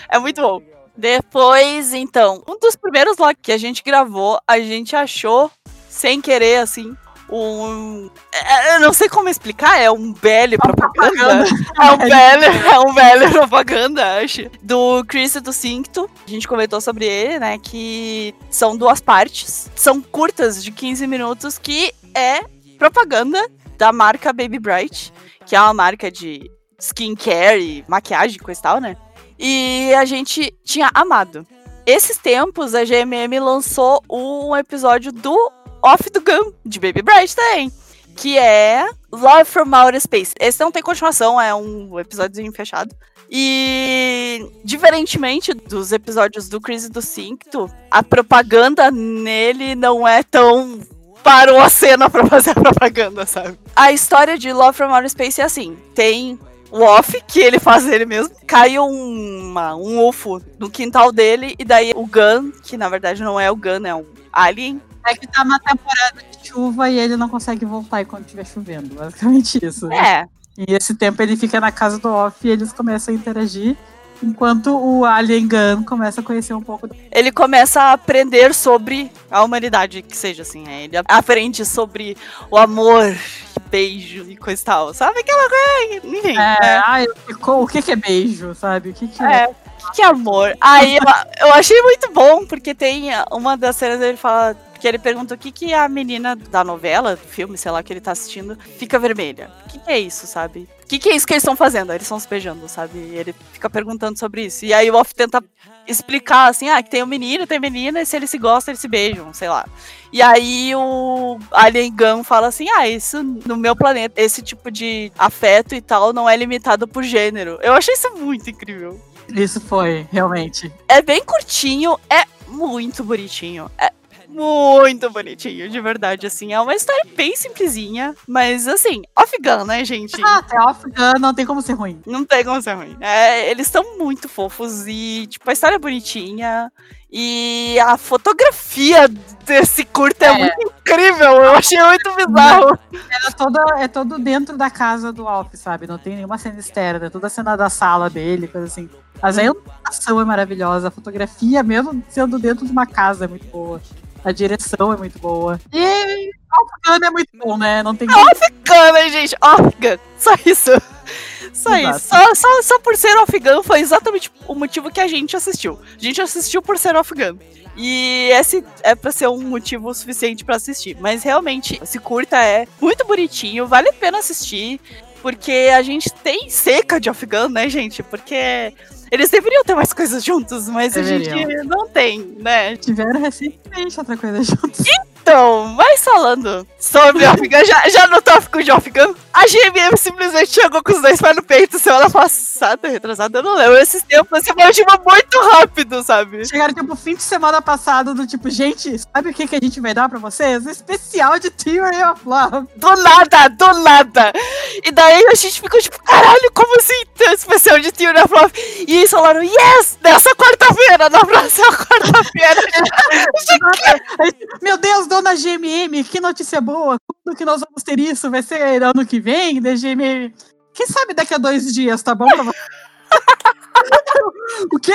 Speaker 1: É muito bom. Depois, então, um dos primeiros lá que a gente gravou, a gente achou sem querer, assim, um. É, eu não sei como explicar, é um BL propaganda. É um BL, é um BL propaganda, acho. Do Chris e do Cincto. A gente comentou sobre ele, né? Que são duas partes. São curtas de 15 minutos, que é propaganda da marca Baby Bright, que é uma marca de skincare e maquiagem, coisa e tal, né? E a gente tinha amado. Esses tempos, a GMM lançou um episódio do Off the Gun, de Baby Bright também. Que é Love from Outer Space. Esse não tem continuação, é um episódiozinho fechado. E, diferentemente dos episódios do Chris e do Cinto, a propaganda nele não é tão parou a cena pra fazer a propaganda, sabe? A história de Love from Outer Space é assim: tem o off, que ele faz ele mesmo, cai uma, um UFO no quintal dele, e daí o Gun, que na verdade não é o Gun, é um alien.
Speaker 2: É que tá uma temporada de chuva e ele não consegue voltar quando estiver chovendo. Basicamente isso.
Speaker 1: É.
Speaker 2: E esse tempo ele fica na casa do Off e eles começam a interagir. Enquanto o Alien Gun começa a conhecer um pouco.
Speaker 1: Ele começa a aprender sobre a humanidade, que seja assim. Né? Ele aprende sobre o amor, beijo e coisa e tal. Sabe aquela coisa? Enfim.
Speaker 2: É, é. Ai, o que, que é beijo, sabe? O que, que é?
Speaker 1: é que é amor? Aí eu, eu achei muito bom, porque tem uma das cenas ele fala que ele pergunta o que, que a menina da novela, do filme, sei lá, que ele tá assistindo, fica vermelha. O que, que é isso, sabe? O que, que é isso que eles estão fazendo? Eles estão se beijando, sabe? E ele fica perguntando sobre isso. E aí o Off tenta explicar assim, ah, que tem um menino, tem menina, e se eles se gostam, eles se beijam, sei lá. E aí o Alien Gun fala assim, ah, isso no meu planeta, esse tipo de afeto e tal não é limitado por gênero. Eu achei isso muito incrível.
Speaker 2: Isso foi, realmente.
Speaker 1: É bem curtinho, é muito bonitinho. É muito bonitinho, de verdade, assim. É uma história bem simplesinha, mas assim, off-gun, né, gente?
Speaker 2: Ah, é off-gun, não tem como ser ruim.
Speaker 1: Não tem como ser ruim. É, eles estão muito fofos e, tipo, a história é bonitinha. E a fotografia desse curto é, é muito incrível. Eu achei muito bizarro.
Speaker 2: É, todo, é todo dentro da casa do Alf, sabe? Não tem nenhuma cena externa. É toda a cena da sala dele, coisa assim. Mas a iluminação é maravilhosa. A fotografia, mesmo sendo dentro de uma casa, é muito boa. A direção é muito boa. E Off-Gun é muito bom, né? Não tem
Speaker 1: Off-Gun, né, gente? Off-Gun. Só isso. Só Exato. isso. Só, só, só por ser Off-Gun foi exatamente o motivo que a gente assistiu. A gente assistiu por ser Off-Gun. E esse é pra ser um motivo suficiente para assistir. Mas realmente, esse curta é muito bonitinho, vale a pena assistir. Porque a gente tem seca de Off-Gun, né, gente? Porque eles deveriam ter mais coisas juntos, mas deveriam. a gente não tem, né?
Speaker 2: Tiveram recentemente outra coisa juntos.
Speaker 1: Então, mas falando sobre Off-Gun, já, já no tópico de Off-Gun, a GMM simplesmente chegou com os dois pés no peito semana passada, retrasada, eu não lembro. Esses tempos, assim, foi tipo, muito rápido, sabe?
Speaker 2: Chegaram, tipo, fim de semana passado, do tipo, gente, sabe o que, que a gente vai dar pra vocês? Um especial de Theory of Love.
Speaker 1: Do nada, do nada. E daí a gente ficou tipo, caralho, como assim tem um especial de Theory of Love? E eles falaram, yes, nessa quarta-feira, na próxima quarta-feira.
Speaker 2: Meu Deus, dona GMM, que notícia boa. Quando que nós vamos ter isso? Vai ser ano que vem, da GMM? Quem sabe daqui a dois dias, tá bom o quê?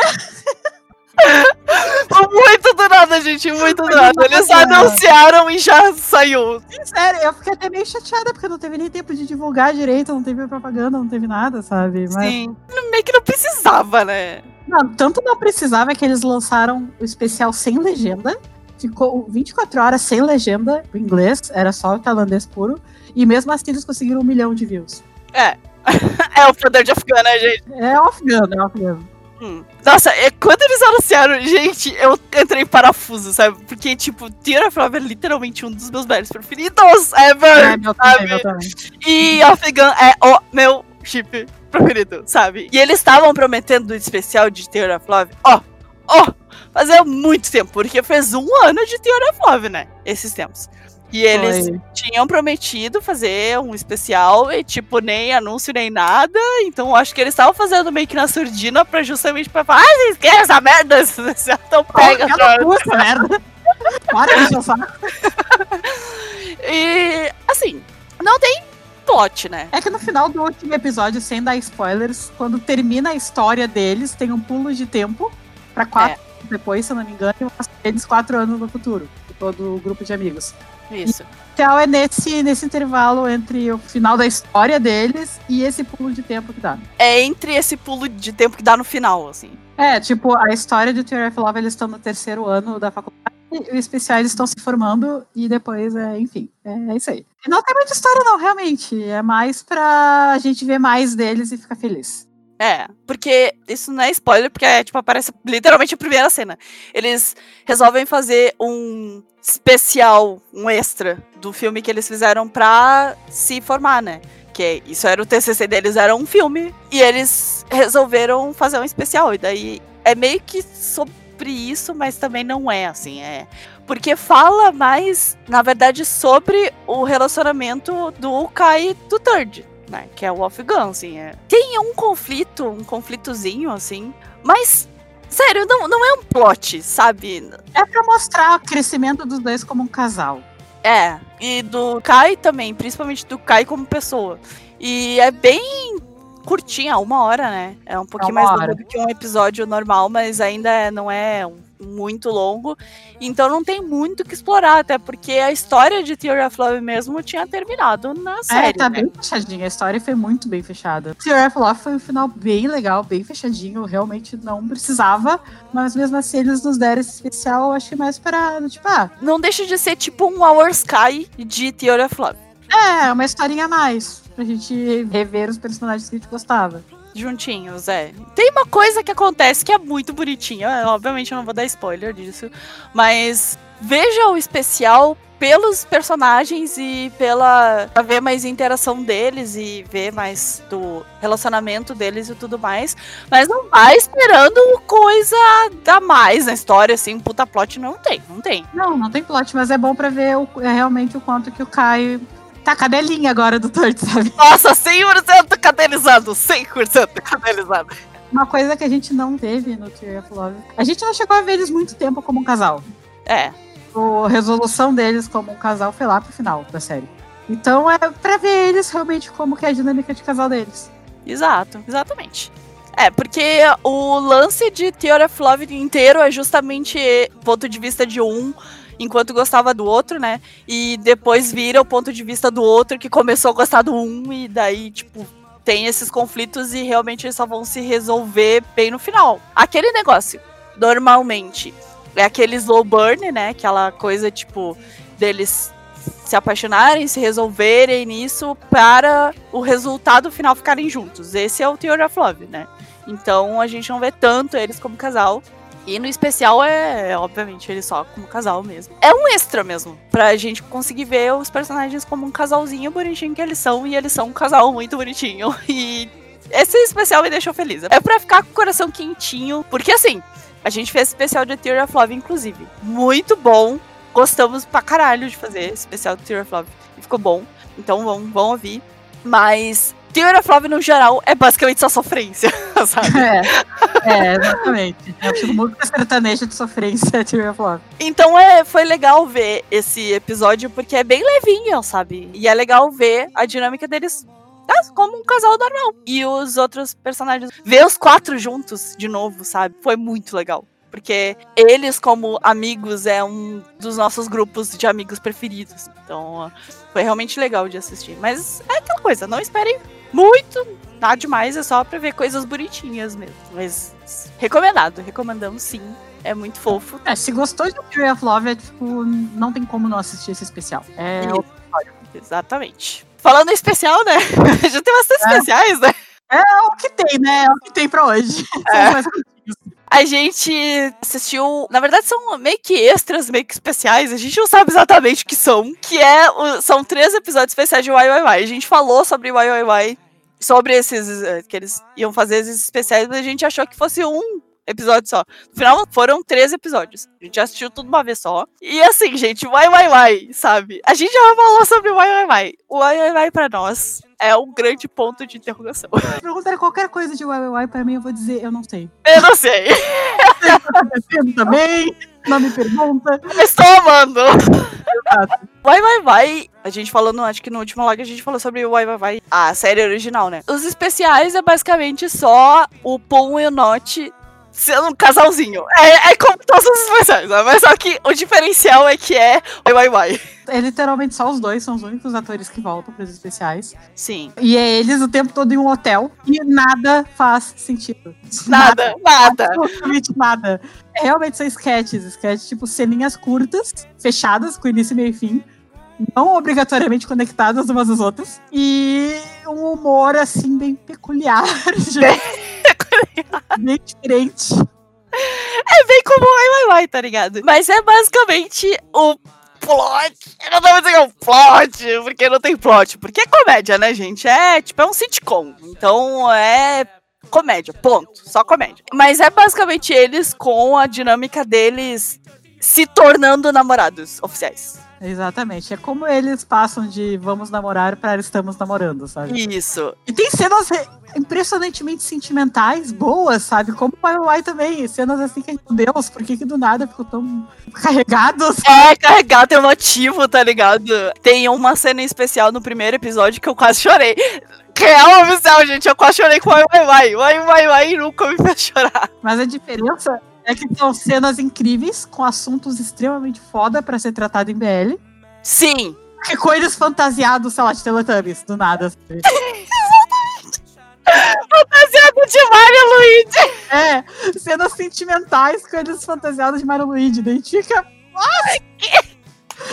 Speaker 1: muito do nada, gente, muito do nada. Eles anunciaram e já saiu.
Speaker 2: Sério, eu fiquei até meio chateada, porque não teve nem tempo de divulgar direito, não teve propaganda, não teve nada, sabe?
Speaker 1: Mas... Sim, meio que não precisava, né?
Speaker 2: Não, tanto não precisava que eles lançaram o especial sem legenda ficou 24 horas sem legenda em inglês, era só o tailandês puro, e mesmo assim eles conseguiram um milhão de views.
Speaker 1: É. é o poder de Afghan, né, gente?
Speaker 2: É Afghan, é Afghan.
Speaker 1: Hum. Nossa, é, quando eles anunciaram, gente, eu entrei em parafuso, sabe? Porque, tipo, Tira Flower é literalmente um dos meus berries preferidos ever, é, meu sabe? Também, meu. E Afghan é o meu chip preferido, sabe? E eles estavam prometendo o especial de of Love, ó, ó, fazia muito tempo, porque fez um ano de Theory of Love, né? Esses tempos. E eles Foi. tinham prometido fazer um especial e, tipo, nem anúncio nem nada. Então acho que eles estavam fazendo meio que na surdina pra justamente pra falar, ah, vocês querem essa merda? Então pega
Speaker 2: oh, essa merda. Para de
Speaker 1: e, assim, não tem plot, né?
Speaker 2: É que no final do último episódio, sem dar spoilers, quando termina a história deles, tem um pulo de tempo pra quatro é depois, se eu não me engano, e eles quatro anos no futuro, todo o grupo de amigos.
Speaker 1: Isso.
Speaker 2: Então é nesse, nesse intervalo entre o final da história deles e esse pulo de tempo que dá.
Speaker 1: É entre esse pulo de tempo que dá no final, assim.
Speaker 2: É, tipo, a história de Theory of Love, eles estão no terceiro ano da faculdade. os especiais estão se formando e depois, é, enfim, é, é isso aí. Não tem muita história, não, realmente. É mais pra gente ver mais deles e ficar feliz.
Speaker 1: É, porque isso não é spoiler, porque é, tipo, aparece literalmente a primeira cena. Eles resolvem fazer um especial, um extra do filme que eles fizeram pra se formar, né? Que isso era o TCC deles, era um filme. E eles resolveram fazer um especial. E daí é meio que sobre isso, mas também não é, assim. É. Porque fala mais, na verdade, sobre o relacionamento do Kai e do Third né? Que é o Off-Gun, assim. É... Tem um conflito, um conflitozinho, assim. Mas, sério, não, não é um plot, sabe?
Speaker 2: É pra mostrar o crescimento dos dois como um casal.
Speaker 1: É, e do Kai também, principalmente do Kai como pessoa. E é bem curtinha, uma hora, né? É um pouquinho é mais longo do que um episódio normal, mas ainda não é um muito longo. Então não tem muito que explorar, até porque a história de Theory of Love mesmo tinha terminado na é, série. É,
Speaker 2: tá
Speaker 1: né?
Speaker 2: bem fechadinha. A história foi muito bem fechada. Theory of Love foi um final bem legal, bem fechadinho. Realmente não precisava, mas mesmo assim eles nos deram esse especial, eu que mais pra, tipo, ah.
Speaker 1: Não deixa de ser tipo um Our Sky de Theory of Love.
Speaker 2: É, uma historinha a mais. Pra gente rever os personagens que a gente gostava
Speaker 1: juntinhos, é. Tem uma coisa que acontece que é muito bonitinha. Obviamente eu não vou dar spoiler disso. Mas veja o especial pelos personagens e pela pra ver mais interação deles e ver mais do relacionamento deles e tudo mais. Mas não vai esperando coisa a mais na história, assim, puta plot não tem, não tem.
Speaker 2: Não, não tem plot, mas é bom para ver o, é realmente o quanto que o Caio tá cadelinha agora do Torto, sabe?
Speaker 1: Nossa, 100% cadelizado, 100% cadelizado.
Speaker 2: Uma coisa que a gente não teve no Tear of Love. A gente não chegou a ver eles muito tempo como um casal.
Speaker 1: É.
Speaker 2: A resolução deles como um casal foi lá pro final da série. Então é pra ver eles realmente como que é a dinâmica de casal deles.
Speaker 1: Exato, exatamente. É, porque o lance de Theory of Love inteiro é justamente ponto de vista de um enquanto gostava do outro, né? E depois vira o ponto de vista do outro que começou a gostar do um e daí, tipo, tem esses conflitos e realmente eles só vão se resolver bem no final. Aquele negócio, normalmente, é aquele slow burn, né? Aquela coisa, tipo, deles se apaixonarem, se resolverem nisso para o resultado final ficarem juntos. Esse é o Theory of Love, né? Então a gente não vê tanto eles como casal. E no especial é, é, obviamente, ele só como casal mesmo. É um extra mesmo, pra gente conseguir ver os personagens como um casalzinho bonitinho que eles são, e eles são um casal muito bonitinho. E esse especial me deixou feliz. É pra ficar com o coração quentinho, porque assim, a gente fez especial de Theory of Love, inclusive. Muito bom. Gostamos pra caralho de fazer especial de Theory of Love. E ficou bom. Então vão, vão ouvir. Mas Theory of Love, no geral, é basicamente só sofrência, sabe?
Speaker 2: É, é exatamente. É tipo música sertaneja de sofrência, Theory of Love.
Speaker 1: Então é, foi legal ver esse episódio, porque é bem levinho, sabe? E é legal ver a dinâmica deles tá, como um casal normal. E os outros personagens. Ver os quatro juntos de novo, sabe? Foi muito legal. Porque eles, como amigos, é um dos nossos grupos de amigos preferidos. Então, foi realmente legal de assistir. Mas é aquela coisa, não esperem muito, nada demais, é só pra ver coisas bonitinhas mesmo. Mas recomendado, recomendamos sim. É muito fofo.
Speaker 2: É, se gostou de Fury of Love, é tipo, não tem como não assistir esse especial. É
Speaker 1: Exatamente. Falando em especial, né? Já tem bastante é. especiais, né?
Speaker 2: É o que tem, né? É o que tem pra hoje. É.
Speaker 1: A gente assistiu. Na verdade, são meio que extras, meio que especiais. A gente não sabe exatamente o que são. Que é. São três episódios especiais de YYY. A gente falou sobre YYY. Sobre esses. Eh, que eles iam fazer esses especiais, mas a gente achou que fosse um episódio só. No final, foram três episódios. A gente assistiu tudo uma vez só. E assim, gente, YYY, sabe? A gente já falou sobre YYY. O YYY pra nós é um grande ponto de interrogação.
Speaker 2: Perguntar qualquer coisa de YYY pra mim, eu vou dizer, eu não sei.
Speaker 1: Eu não sei.
Speaker 2: eu também. Não me pergunta.
Speaker 1: Estou amando. Vai, vai, vai. A gente falou, no, acho que no último live a gente falou sobre o Vai, vai, vai, a série original, né? Os especiais é basicamente só o Pum e o sendo um casalzinho. É, é como todos os especiais, né? mas só que o diferencial é que é Uai Uai Uai.
Speaker 2: É literalmente só os dois, são os únicos atores que voltam para os especiais.
Speaker 1: Sim.
Speaker 2: E é eles o tempo todo em um hotel e nada faz sentido.
Speaker 1: Nada, nada.
Speaker 2: Absolutamente nada. É, realmente são sketches, sketches tipo ceninhas curtas, fechadas, com início, meio e fim. Não obrigatoriamente conectadas umas às outras. E um humor, assim, bem peculiar. bem diferente.
Speaker 1: É bem como Uai Uai Uai, tá ligado? Mas é basicamente o plot. Eu não vou dizer um plot, porque não tem plot. Porque é comédia, né, gente? É tipo, é um sitcom. Então é comédia, ponto. Só comédia. Mas é basicamente eles com a dinâmica deles se tornando namorados oficiais.
Speaker 2: Exatamente. É como eles passam de vamos namorar para estamos namorando, sabe?
Speaker 1: Isso.
Speaker 2: E tem cenas impressionantemente sentimentais, boas, sabe? Como o Pai também. Cenas assim que, meu Deus, por que, que do nada ficou tão carregados?
Speaker 1: É, carregado um motivo, tá ligado? Tem uma cena especial no primeiro episódio que eu quase chorei. Real oficial, gente. Eu quase chorei com o Vai Vai. Vai Vai Vai nunca me fez chorar.
Speaker 2: Mas a diferença é que são cenas incríveis, com assuntos extremamente foda pra ser tratado em BL.
Speaker 1: Sim.
Speaker 2: Que coisas fantasiados, sei lá, de Teletubbies, do nada.
Speaker 1: Exatamente. Fantasiado de Mario Luigi.
Speaker 2: É, cenas sentimentais, coisas fantasiadas de Mario Luigi. Daí fica. Nossa!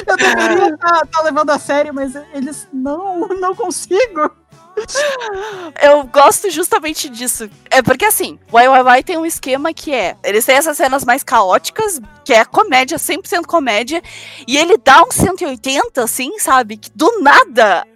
Speaker 2: Eu deveria estar tá, tá levando a sério, mas eles não, não consigo.
Speaker 1: Eu gosto justamente disso. É porque assim, o YYY tem um esquema que é. Eles têm essas cenas mais caóticas, que é comédia, 100% comédia. E ele dá um 180, assim, sabe? Que do nada.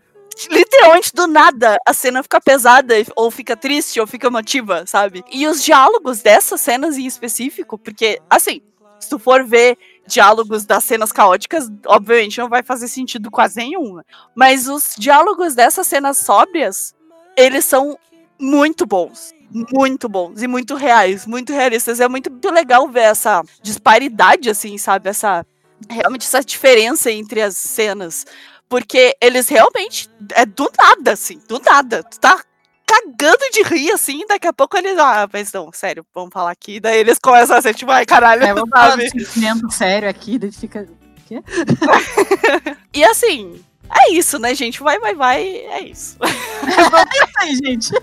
Speaker 1: Literalmente do nada a cena fica pesada, ou fica triste, ou fica emotiva, sabe? E os diálogos dessas cenas em específico, porque, assim, se tu for ver diálogos das cenas caóticas, obviamente não vai fazer sentido quase nenhum. Mas os diálogos dessas cenas sóbrias, eles são muito bons. Muito bons e muito reais, muito realistas. É muito, legal ver essa disparidade, assim, sabe? Essa. Realmente essa diferença entre as cenas. Porque eles realmente. É do nada, assim, do nada. Tu tá cagando de rir, assim, daqui a pouco eles, ah, mas não, sério, vamos falar aqui, daí eles começam a ser tipo, ai, caralho,
Speaker 2: é, vamos falar de sentimento sério aqui, daí fica, quê?
Speaker 1: e assim, é isso, né, gente, vai, vai, vai, é isso.
Speaker 2: é isso aí, gente.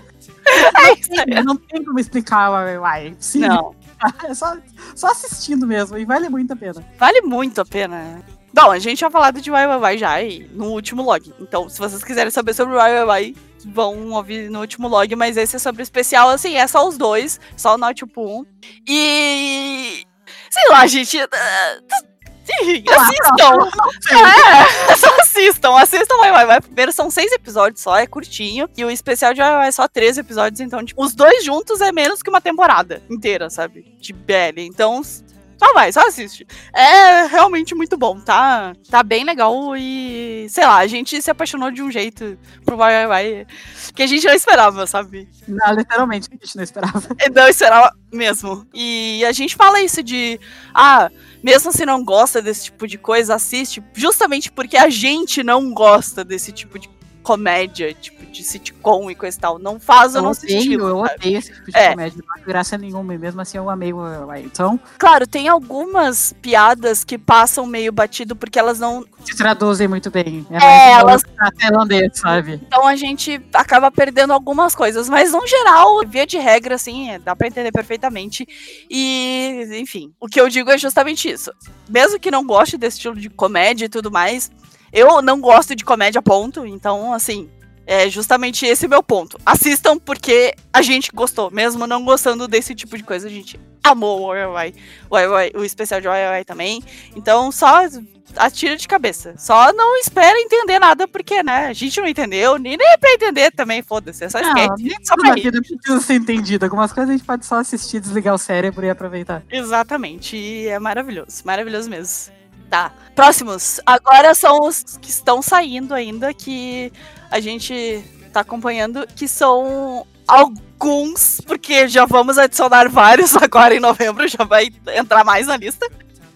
Speaker 2: É isso aí. Não tem como explicar, vai, vai, sim.
Speaker 1: Não.
Speaker 2: É só, só assistindo mesmo, e vale muito a pena.
Speaker 1: Vale muito a pena. Bom, a gente tinha falado de Vai Vai Vai já e, no último log. Então, se vocês quiserem saber sobre Vai Vai Vai, vão ouvir no último log, mas esse é sobre o especial, assim, é só os dois, só o Naughty 1. E. Sei lá, gente. Uh, assistam! É, só assistam, assistam Vai Vai Vai. Primeiro são seis episódios só, é curtinho. E o especial de Vai Vai é só três episódios, então, tipo, os dois juntos é menos que uma temporada inteira, sabe? De BL. Então, só vai, só assiste. É realmente muito bom, tá? Tá bem legal e, sei lá, a gente se apaixonou de um jeito pro Vai Vai Vai que a gente não esperava, sabe?
Speaker 2: Não, literalmente, a gente não esperava.
Speaker 1: Não esperava mesmo. E a gente fala isso de, ah, mesmo se não gosta desse tipo de coisa, assiste, justamente porque a gente não gosta desse tipo de comédia, tipo, de sitcom e coisa e tal. Não faz
Speaker 2: eu
Speaker 1: o
Speaker 2: nosso
Speaker 1: odeio,
Speaker 2: estilo. Eu odeio esse tipo de é. comédia. Não tem graça nenhuma. E mesmo assim eu amei o Então.
Speaker 1: Claro, tem algumas piadas que passam meio batido porque elas não.
Speaker 2: Se traduzem muito bem.
Speaker 1: É, é elas.
Speaker 2: Tailandês, sabe?
Speaker 1: Então a gente acaba perdendo algumas coisas. Mas no geral, via de regra, assim, é, dá pra entender perfeitamente. E, enfim, o que eu digo é justamente isso. Mesmo que não goste desse estilo de comédia e tudo mais, eu não gosto de comédia, ponto. Então, assim, é justamente esse meu ponto. Assistam porque a gente gostou, mesmo não gostando desse tipo de coisa, a gente amou o YY, o, o especial de YY também. Então, só atira de cabeça. Só não espera entender nada, porque, né, a gente não entendeu, nem, nem é pra entender também, foda-se, é só esquece. Só
Speaker 2: pra vida precisa ser entendido. Algumas coisas a gente pode só assistir, desligar o cérebro e aproveitar.
Speaker 1: Exatamente, e é maravilhoso, maravilhoso mesmo. Tá. Próximos. Agora são os que estão saindo ainda, que a gente tá acompanhando, que são alguns, porque já vamos adicionar vários agora em novembro, já vai entrar mais na lista.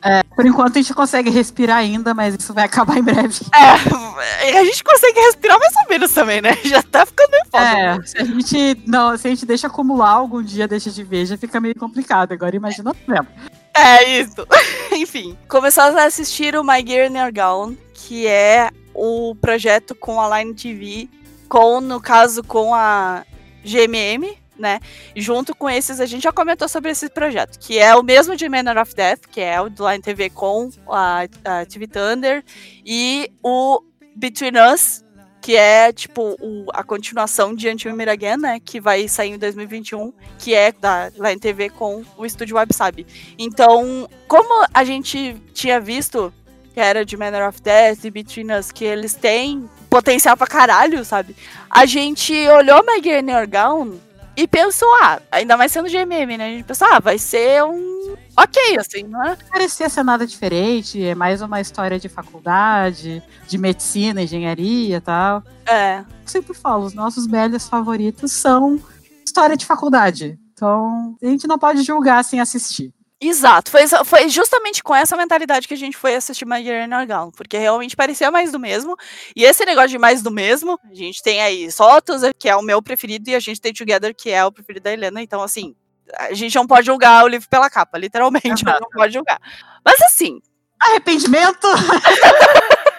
Speaker 2: É, por enquanto a gente consegue respirar ainda, mas isso vai acabar em breve.
Speaker 1: É, a gente consegue respirar mais ou menos também, né? Já tá ficando meio foda.
Speaker 2: É, se a gente não, se a gente deixa acumular algum dia, deixa de ver, já fica meio complicado. Agora imagina o tempo.
Speaker 1: É isso. Enfim, começamos a assistir o My Gear Nergal, que é o projeto com a Line TV, com no caso com a GMM, né? Junto com esses, a gente já comentou sobre esse projeto, que é o mesmo de Manor of Death, que é o do Line TV com a, a TV Thunder, e o Between Us, que é tipo o, a continuação de Until Me Again, né? Que vai sair em 2021, que é da Line TV com o estúdio WebSab. Então, como a gente tinha visto que era de Manor of Death e Between Us, que eles têm potencial pra caralho, sabe? A gente olhou My Gear e pensou, ah, ainda mais sendo GMM, né? A gente pensou, ah, vai ser um. Ok, assim, não é?
Speaker 2: Parecia ser nada diferente, é mais uma história de faculdade, de medicina, engenharia e tal.
Speaker 1: É.
Speaker 2: Eu sempre falo, os nossos BLs favoritos são história de faculdade. Então, a gente não pode julgar sem assistir.
Speaker 1: Exato, foi, foi justamente com essa mentalidade que a gente foi assistir My Year in porque realmente parecia mais do mesmo. E esse negócio de mais do mesmo, a gente tem aí Sotos, que é o meu preferido, e a gente tem Together, que é o preferido da Helena. Então, assim, a gente não pode julgar o livro pela capa, literalmente, não pode julgar. Mas assim.
Speaker 2: Arrependimento!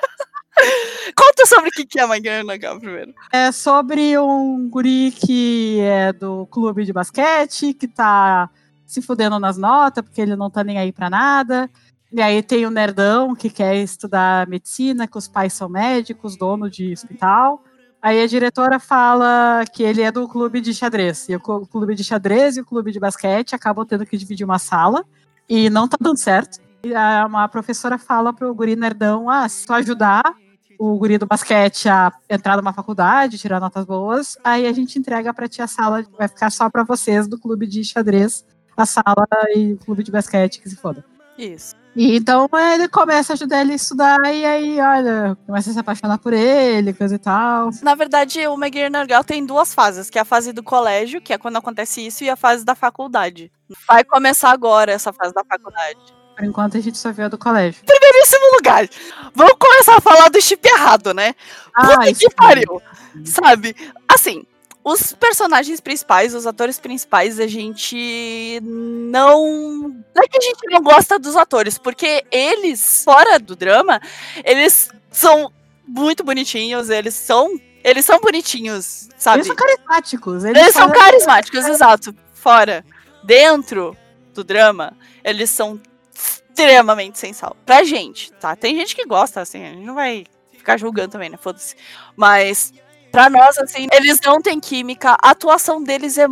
Speaker 1: Conta sobre o que é Year in primeiro.
Speaker 2: É sobre um guri que é do clube de basquete, que tá se fudendo nas notas, porque ele não tá nem aí para nada. E aí tem o nerdão que quer estudar medicina, que os pais são médicos, dono de hospital. Aí a diretora fala que ele é do clube de xadrez. E o clube de xadrez e o clube de basquete acabam tendo que dividir uma sala. E não tá dando certo. E a, uma professora fala pro guri nerdão, ah, se tu ajudar o guri do basquete a entrar numa faculdade, tirar notas boas, aí a gente entrega para ti a sala, vai ficar só para vocês do clube de xadrez a sala e o clube de basquete, que se foda.
Speaker 1: Isso.
Speaker 2: E então ele começa a ajudar ele a estudar e aí, olha, começa a se apaixonar por ele, coisa e tal.
Speaker 1: Na verdade, o Nergal tem duas fases, que é a fase do colégio, que é quando acontece isso, e a fase da faculdade. Vai começar agora essa fase da faculdade.
Speaker 2: Por enquanto a gente só vê a do colégio.
Speaker 1: Primeiríssimo lugar. Vamos começar a falar do chip errado, né? Puta ah, que pariu. Sabe? Assim, os personagens principais, os atores principais, a gente não. Não é que a gente não gosta dos atores, porque eles, fora do drama, eles são muito bonitinhos, eles são. Eles são bonitinhos, sabe?
Speaker 2: Eles são carismáticos.
Speaker 1: Eles, eles são carismáticos, exato. Fora. Dentro do drama, eles são extremamente sem sal. Pra gente, tá? Tem gente que gosta, assim, a gente não vai ficar julgando também, né? Foda-se. Mas Pra nós, assim, eles não têm química, a atuação deles é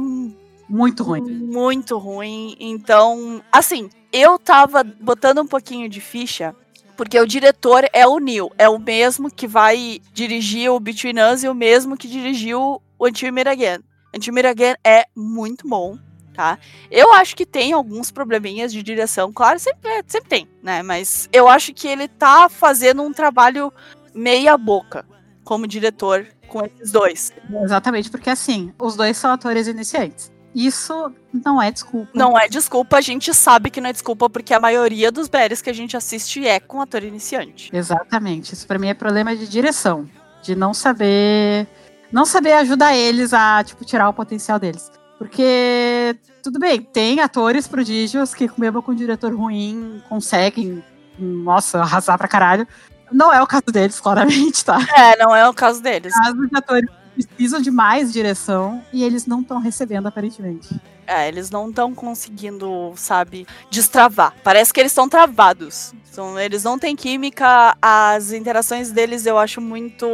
Speaker 2: muito ruim.
Speaker 1: Muito ruim. Então, assim, eu tava botando um pouquinho de ficha, porque o diretor é o Neil, é o mesmo que vai dirigir o Between Us e o mesmo que dirigiu o Until Mir Again. Until Mir Again é muito bom, tá? Eu acho que tem alguns probleminhas de direção, claro, sempre, é, sempre tem, né? Mas eu acho que ele tá fazendo um trabalho meia boca como diretor com esses dois.
Speaker 2: Exatamente, porque assim, os dois são atores iniciantes. Isso não é desculpa.
Speaker 1: Não é desculpa, a gente sabe que não é desculpa, porque a maioria dos BRs que a gente assiste é com ator iniciante.
Speaker 2: Exatamente. Isso para mim é problema de direção. De não saber. Não saber ajudar eles a, tipo, tirar o potencial deles. Porque, tudo bem, tem atores prodígios que, mesmo com um diretor ruim, conseguem, nossa, arrasar pra caralho. Não é o caso deles, claramente, tá?
Speaker 1: É, não é o caso deles.
Speaker 2: Caso de atores precisam de mais direção e eles não estão recebendo, aparentemente.
Speaker 1: É, eles não estão conseguindo, sabe, destravar. Parece que eles estão travados. Então, eles não têm química, as interações deles eu acho muito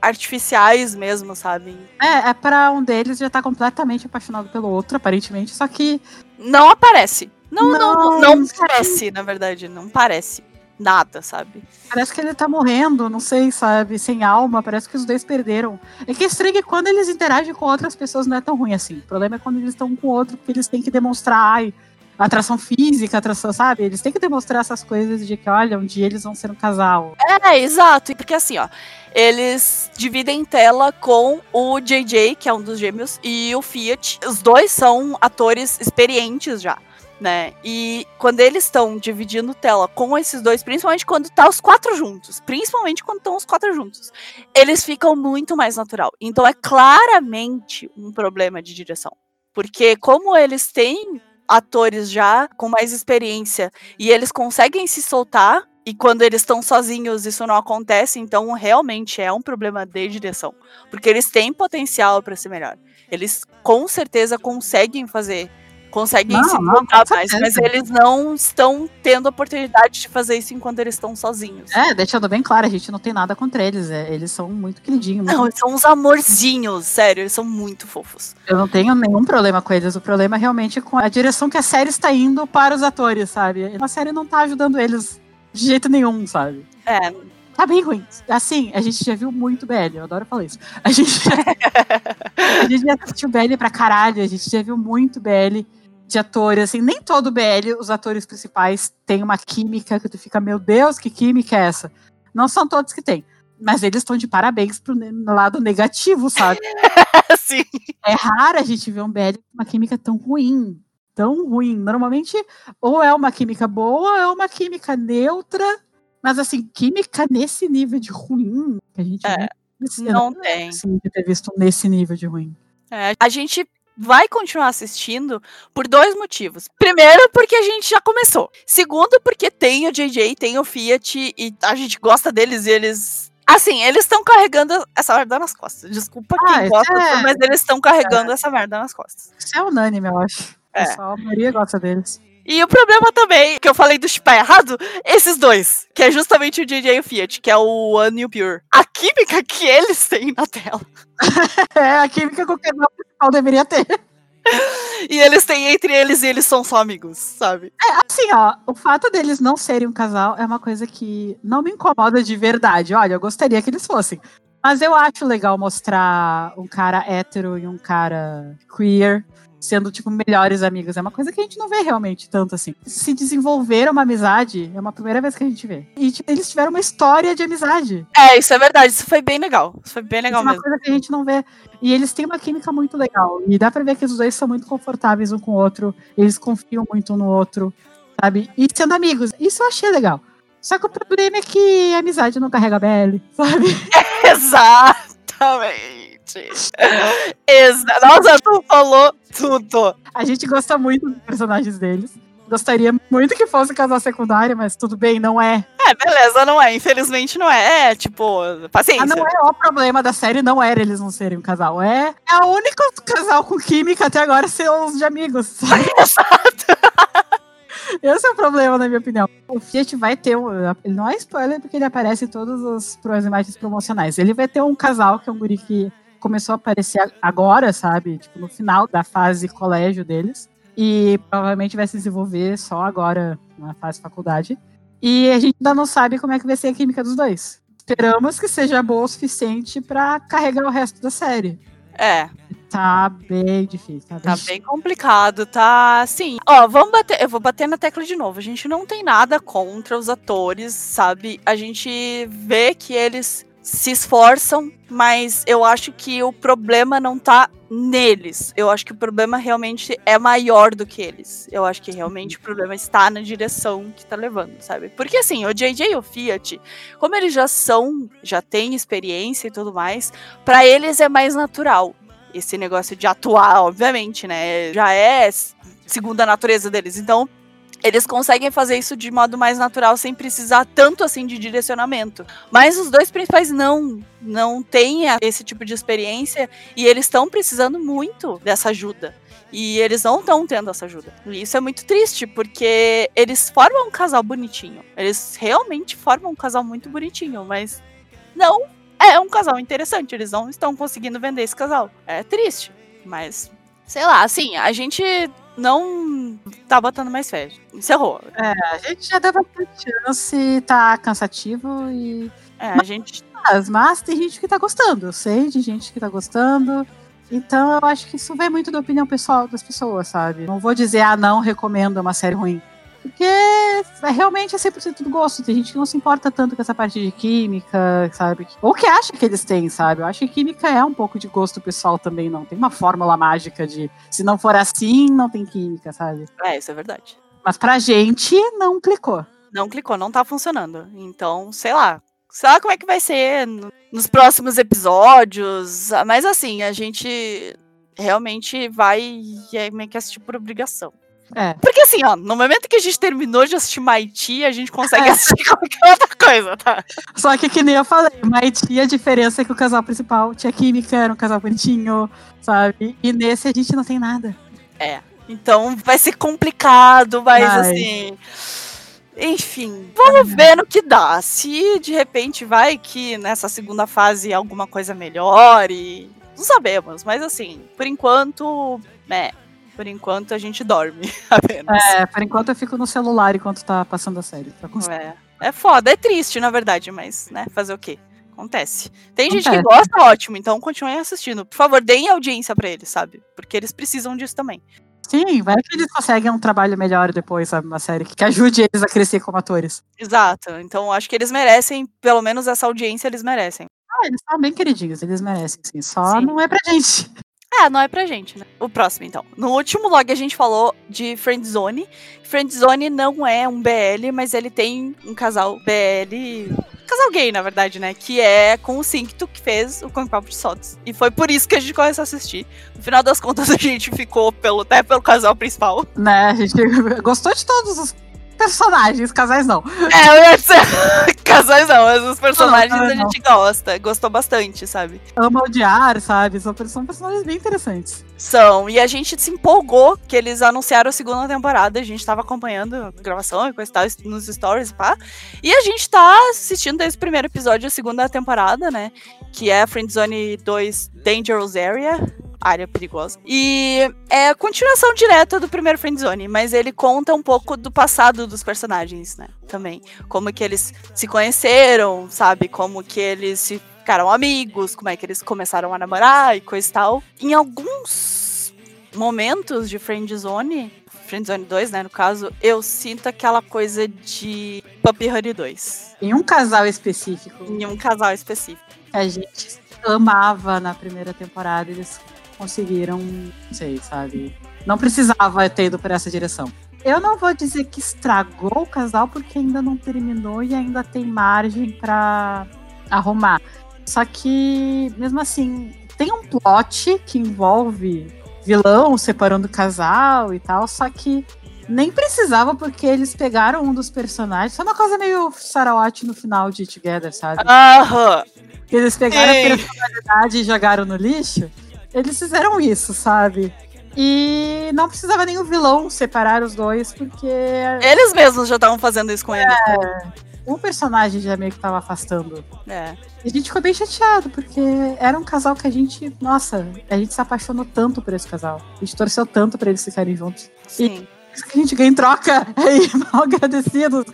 Speaker 1: artificiais mesmo, sabe?
Speaker 2: É, é para um deles já tá completamente apaixonado pelo outro, aparentemente, só que.
Speaker 1: Não aparece. Não, não, não, não parece, na verdade, não parece nada, sabe?
Speaker 2: Parece que ele tá morrendo, não sei, sabe? Sem alma, parece que os dois perderam. É que é estranho que quando eles interagem com outras pessoas não é tão ruim assim. O problema é quando eles estão com outro, porque eles têm que demonstrar ai, atração física, atração, sabe? Eles têm que demonstrar essas coisas de que, olha, um dia eles vão ser um casal.
Speaker 1: É, exato. Porque assim, ó, eles dividem tela com o JJ, que é um dos gêmeos, e o Fiat. Os dois são atores experientes já. Né? E quando eles estão dividindo tela com esses dois, principalmente quando tá os quatro juntos, principalmente quando estão os quatro juntos, eles ficam muito mais natural. Então é claramente um problema de direção. Porque como eles têm atores já com mais experiência e eles conseguem se soltar, e quando eles estão sozinhos isso não acontece, então realmente é um problema de direção. Porque eles têm potencial para ser melhor. Eles com certeza conseguem fazer conseguem não, se encontrar mais, mas eles não estão tendo a oportunidade de fazer isso enquanto eles estão sozinhos.
Speaker 2: É, deixando bem claro, a gente não tem nada contra eles, é, eles são muito queridinhos.
Speaker 1: Não, eles são uns amorzinhos, sério, eles são muito fofos.
Speaker 2: Eu não tenho nenhum problema com eles, o problema é realmente com a direção que a série está indo para os atores, sabe? A série não está ajudando eles de jeito nenhum, sabe?
Speaker 1: É,
Speaker 2: tá bem ruim. Assim, a gente já viu muito BL, eu adoro falar isso. A gente já, a gente já assistiu BL pra caralho, a gente já viu muito BL de atores, assim, nem todo BL, os atores principais têm uma química que tu fica, meu Deus, que química é essa? Não são todos que têm. Mas eles estão de parabéns pro lado negativo, sabe?
Speaker 1: Sim.
Speaker 2: É raro a gente ver um BL com uma química tão ruim. Tão ruim. Normalmente, ou é uma química boa, ou é uma química neutra. Mas, assim, química nesse nível de ruim, que a gente
Speaker 1: é, não, não tem.
Speaker 2: Sim, ter visto nesse nível de ruim.
Speaker 1: É, a gente vai continuar assistindo por dois motivos. Primeiro, porque a gente já começou. Segundo, porque tem o JJ, tem o Fiat e a gente gosta deles e eles. Assim, eles estão carregando essa merda nas costas. Desculpa quem ah, gosta, é... mas eles estão carregando é. essa merda nas costas.
Speaker 2: Isso é unânime, eu acho. É. Pessoal, a maioria gosta deles.
Speaker 1: E o problema também, que eu falei do chipar errado, esses dois, que é justamente o JJ e o Fiat, que é o One e o Pure. A química que eles têm na tela.
Speaker 2: é, a química que o canal principal deveria ter.
Speaker 1: E eles têm entre eles e eles são só amigos, sabe?
Speaker 2: É, assim, ó, o fato deles não serem um casal é uma coisa que não me incomoda de verdade. Olha, eu gostaria que eles fossem. Mas eu acho legal mostrar um cara hétero e um cara queer sendo, tipo, melhores amigos. É uma coisa que a gente não vê realmente tanto assim. Se desenvolver uma amizade é uma primeira vez que a gente vê. E, tipo, eles tiveram uma história de amizade.
Speaker 1: É, isso é verdade. Isso foi bem legal. Isso foi bem legal
Speaker 2: isso
Speaker 1: mesmo.
Speaker 2: É uma coisa que a gente não vê. E eles têm uma química muito legal. E dá pra ver que os dois são muito confortáveis um com o outro. Eles confiam muito um no outro, sabe? E sendo amigos. Isso eu achei legal. Só que o problema é que a amizade não carrega BL, sabe?
Speaker 1: Exatamente gente. Exa Nossa, tu falou tudo.
Speaker 2: A gente gosta muito dos personagens deles. Gostaria muito que fosse casal secundário, mas tudo bem, não é.
Speaker 1: É, beleza, não é. Infelizmente não é. É, tipo, paciência. Ah,
Speaker 2: não é o problema da série, não era eles não serem um casal. É, é o único casal com química até agora ser os de amigos. Exato. Esse é o problema, na minha opinião. O Fiat vai ter um. Ele não é spoiler porque ele aparece em todas as imagens promocionais. Ele vai ter um casal, que é um guri que começou a aparecer agora, sabe? Tipo, no final da fase colégio deles. E provavelmente vai se desenvolver só agora na fase faculdade. E a gente ainda não sabe como é que vai ser a química dos dois. Esperamos que seja boa o suficiente para carregar o resto da série.
Speaker 1: É.
Speaker 2: Tá bem difícil. Tá bem,
Speaker 1: tá bem complicado, tá assim. Ó, vamos bater. Eu vou bater na tecla de novo. A gente não tem nada contra os atores, sabe? A gente vê que eles se esforçam, mas eu acho que o problema não tá neles. Eu acho que o problema realmente é maior do que eles. Eu acho que realmente o problema está na direção que tá levando, sabe? Porque assim, o JJ e o Fiat, como eles já são, já têm experiência e tudo mais, para eles é mais natural esse negócio de atuar, obviamente, né? Já é segunda natureza deles. Então, eles conseguem fazer isso de modo mais natural sem precisar tanto assim de direcionamento. Mas os dois principais não, não têm esse tipo de experiência e eles estão precisando muito dessa ajuda. E eles não estão tendo essa ajuda. E isso é muito triste, porque eles formam um casal bonitinho. Eles realmente formam um casal muito bonitinho, mas não é um casal interessante. Eles não estão conseguindo vender esse casal. É triste, mas sei lá, assim, a gente não tá botando mais fé. Encerrou.
Speaker 2: É, a gente já deu bastante chance, tá cansativo e.
Speaker 1: É, a gente.
Speaker 2: Mas, mas tem gente que tá gostando, eu sei de gente que tá gostando. Então eu acho que isso vai muito da opinião pessoal das pessoas, sabe? Não vou dizer, ah, não, recomendo, é uma série ruim. Porque é realmente é 100% do gosto. Tem gente que não se importa tanto com essa parte de química, sabe? Ou que acha que eles têm, sabe? Eu acho que química é um pouco de gosto pessoal também, não. Tem uma fórmula mágica de se não for assim, não tem química, sabe?
Speaker 1: É, isso é verdade.
Speaker 2: Mas pra gente, não clicou.
Speaker 1: Não clicou, não tá funcionando. Então, sei lá. Sei lá como é que vai ser no- nos próximos episódios. Mas assim, a gente realmente vai e é meio que assistir por obrigação.
Speaker 2: É.
Speaker 1: Porque assim, ó, no momento que a gente terminou de assistir Mighty, a gente consegue assistir qualquer outra coisa, tá?
Speaker 2: Só que, que nem eu falei, Mighty, a diferença é que o casal principal tinha química, era um casal bonitinho, sabe? E nesse a gente não tem nada.
Speaker 1: Então vai ser complicado, mas
Speaker 2: Vai.
Speaker 1: assim. Enfim, vamos ver no que dá. Se de repente vai que nessa segunda fase alguma coisa melhore. Não sabemos, mas assim, por enquanto, né? Por enquanto a gente dorme apenas.
Speaker 2: É, por enquanto eu fico no celular enquanto tá passando a série.
Speaker 1: É, é foda, é triste, na verdade, mas, né, fazer o quê? Acontece. Tem gente que
Speaker 2: Acontece.
Speaker 1: gosta, ótimo, então continuem assistindo. Por favor, deem audiência pra eles, sabe? Porque eles precisam disso também.
Speaker 2: Sim, vai que eles conseguem um trabalho melhor depois, sabe? Uma série que ajude eles a crescer como atores.
Speaker 1: Exato. Então acho que eles merecem, pelo menos essa audiência eles merecem.
Speaker 2: Ah, eles são bem queridinhos, eles merecem, sim. Só
Speaker 1: Sim.
Speaker 2: não é pra gente.
Speaker 1: É, não é pra gente, né? O próximo, então. No último log a gente falou de Friendzone. Friendzone não é um BL, mas ele tem um casal BL. Casal gay, na verdade, né? Que é com o Cincto, que fez o Kong Papo de Sotos. E foi por isso que a gente começou a assistir. No final das contas, a gente ficou pelo, até pelo casal principal.
Speaker 2: Né? A gente gostou de todos os personagens, casais não.
Speaker 1: É, eu. Casais não, mas os personagens
Speaker 2: Não, não,
Speaker 1: a gente gosta. Gostou bastante, sabe?
Speaker 2: Ama odiar, sabe? São, são personagens bem interessantes.
Speaker 1: São. E a gente se empolgou que eles anunciaram a segunda temporada. A gente tava acompanhando a gravação e coisa e tal, nos stories, pá. E a gente tá assistindo desde o primeiro episódio a segunda temporada, né? Que é Friendzone 2 Dangerous Area. Área perigosa. E é a continuação direta do primeiro Friendzone, mas ele conta um pouco do passado dos personagens, né? Também. Como que eles se conheceram, sabe? Como que eles se ficaram amigos, como é que eles começaram a namorar e coisa e tal. Em alguns momentos de Friendzone, Friendzone 2, né, no caso, eu sinto aquela coisa de Puppy Honey 2.
Speaker 2: Em um casal específico
Speaker 1: Em um casal específico.
Speaker 2: a gente amava na primeira temporada, eles conseguiram, não sei, sabe? Não precisava ter ido por essa direção. Eu não vou dizer que estragou o casal, porque ainda não terminou e ainda tem margem pra arrumar. Só que, mesmo assim, tem um plot que envolve vilão separando o casal e tal, só que nem precisava, porque eles pegaram um dos personagens. Foi uma coisa meio Sarawat no final de Together, sabe?
Speaker 1: Aham.
Speaker 2: Que eles pegaram a personalidade e jogaram no lixo. Eles fizeram isso, sabe? E não precisava nem o vilão separar os dois, porque
Speaker 1: Eles mesmos já estavam fazendo isso com ele.
Speaker 2: o personagem já meio que tava afastando.
Speaker 1: É.
Speaker 2: E a gente ficou bem chateado, porque era um casal que a gente, nossa, a gente se apaixonou tanto por esse casal. A gente torceu tanto pra eles ficarem juntos.
Speaker 1: Sim.
Speaker 2: Isso que a gente ganha em troca. Aí, mal agradecidos.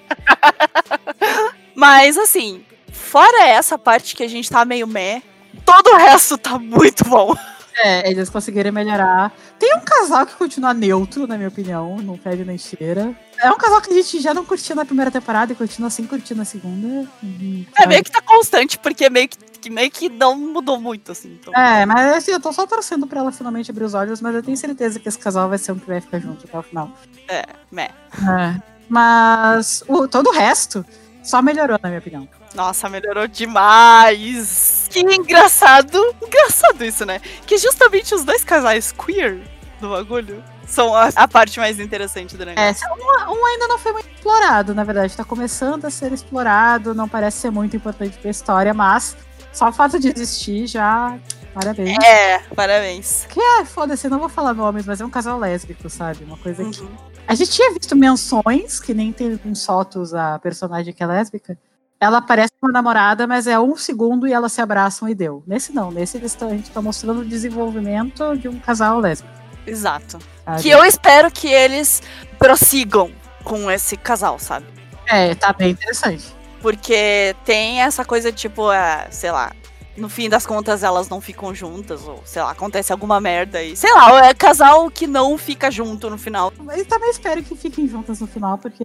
Speaker 1: Mas assim, fora essa parte que a gente tá meio meh, todo o resto tá muito bom.
Speaker 2: É, eles conseguiram melhorar. Tem um casal que continua neutro, na minha opinião, não fede nem cheira. É um casal que a gente já não curtia na primeira temporada e continua assim curtindo na segunda. Uhum,
Speaker 1: É meio que tá constante, porque meio que, que meio que não mudou muito, assim. Então.
Speaker 2: É, mas assim, eu tô só torcendo pra ela finalmente abrir os olhos, mas eu tenho certeza que esse casal vai ser um que vai ficar junto até o final.
Speaker 1: É, meh.
Speaker 2: É. Mas o, todo o resto só melhorou, na minha opinião.
Speaker 1: Nossa, melhorou demais. Que engraçado. Engraçado isso, né? Que justamente os dois casais queer do bagulho são a, a parte mais interessante do negócio.
Speaker 2: É, um, um ainda não foi muito explorado, na verdade. Tá começando a ser explorado, não parece ser muito importante pra história, mas só o fato de existir já. Parabéns.
Speaker 1: É, parabéns.
Speaker 2: Que é, foda-se, não vou falar nomes, mas é um casal lésbico, sabe? Uma coisa que.
Speaker 1: Uhum.
Speaker 2: A gente tinha visto menções, que nem tem em Sotos a personagem que é lésbica. Ela parece uma namorada, mas é um segundo e elas se abraçam e deu. Nesse não, nesse eles a gente tá mostrando o desenvolvimento de um casal lésbico.
Speaker 1: Exato.
Speaker 2: sabe?
Speaker 1: Que eu espero que eles prossigam com esse casal, sabe?
Speaker 2: É, tá bem interessante.
Speaker 1: Porque tem essa coisa, tipo, é, sei lá, no fim das contas elas não ficam juntas, ou sei lá, acontece alguma merda e. Sei lá, é casal que não fica junto no final.
Speaker 2: Mas também espero que fiquem juntas no final, porque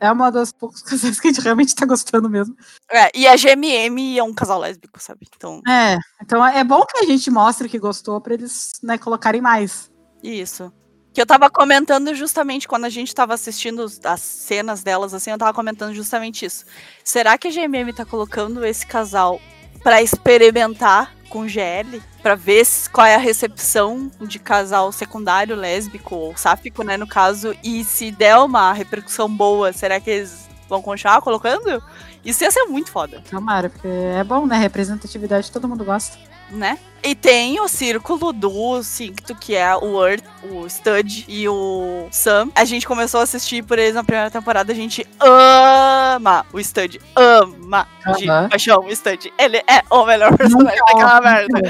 Speaker 2: É uma das poucas casais que a gente realmente tá gostando mesmo.
Speaker 1: É, e a GMM é um casal lésbico, sabe? Então,
Speaker 2: É, então é bom que a gente mostre que gostou pra eles, né, colocarem mais.
Speaker 1: isso. Que eu tava comentando justamente quando a gente tava assistindo as cenas delas, assim, eu tava comentando justamente isso. Será que a GMM tá colocando esse casal pra experimentar com GL? Pra ver qual é a recepção de casal secundário, lésbico ou sáfico, né, no caso. E se der uma repercussão boa, será que eles vão continuar colocando? Isso ia ser muito foda.
Speaker 2: Tomara, porque é bom, né? Representatividade todo mundo gosta.
Speaker 1: Né? E tem o círculo do Cincto, que é o Earth, o Stud e o Sam. A gente começou a assistir por eles na primeira temporada, a gente ama o Stud, ama de
Speaker 2: Aham.
Speaker 1: paixão o Stud. Ele é o melhor personagem daquela merda.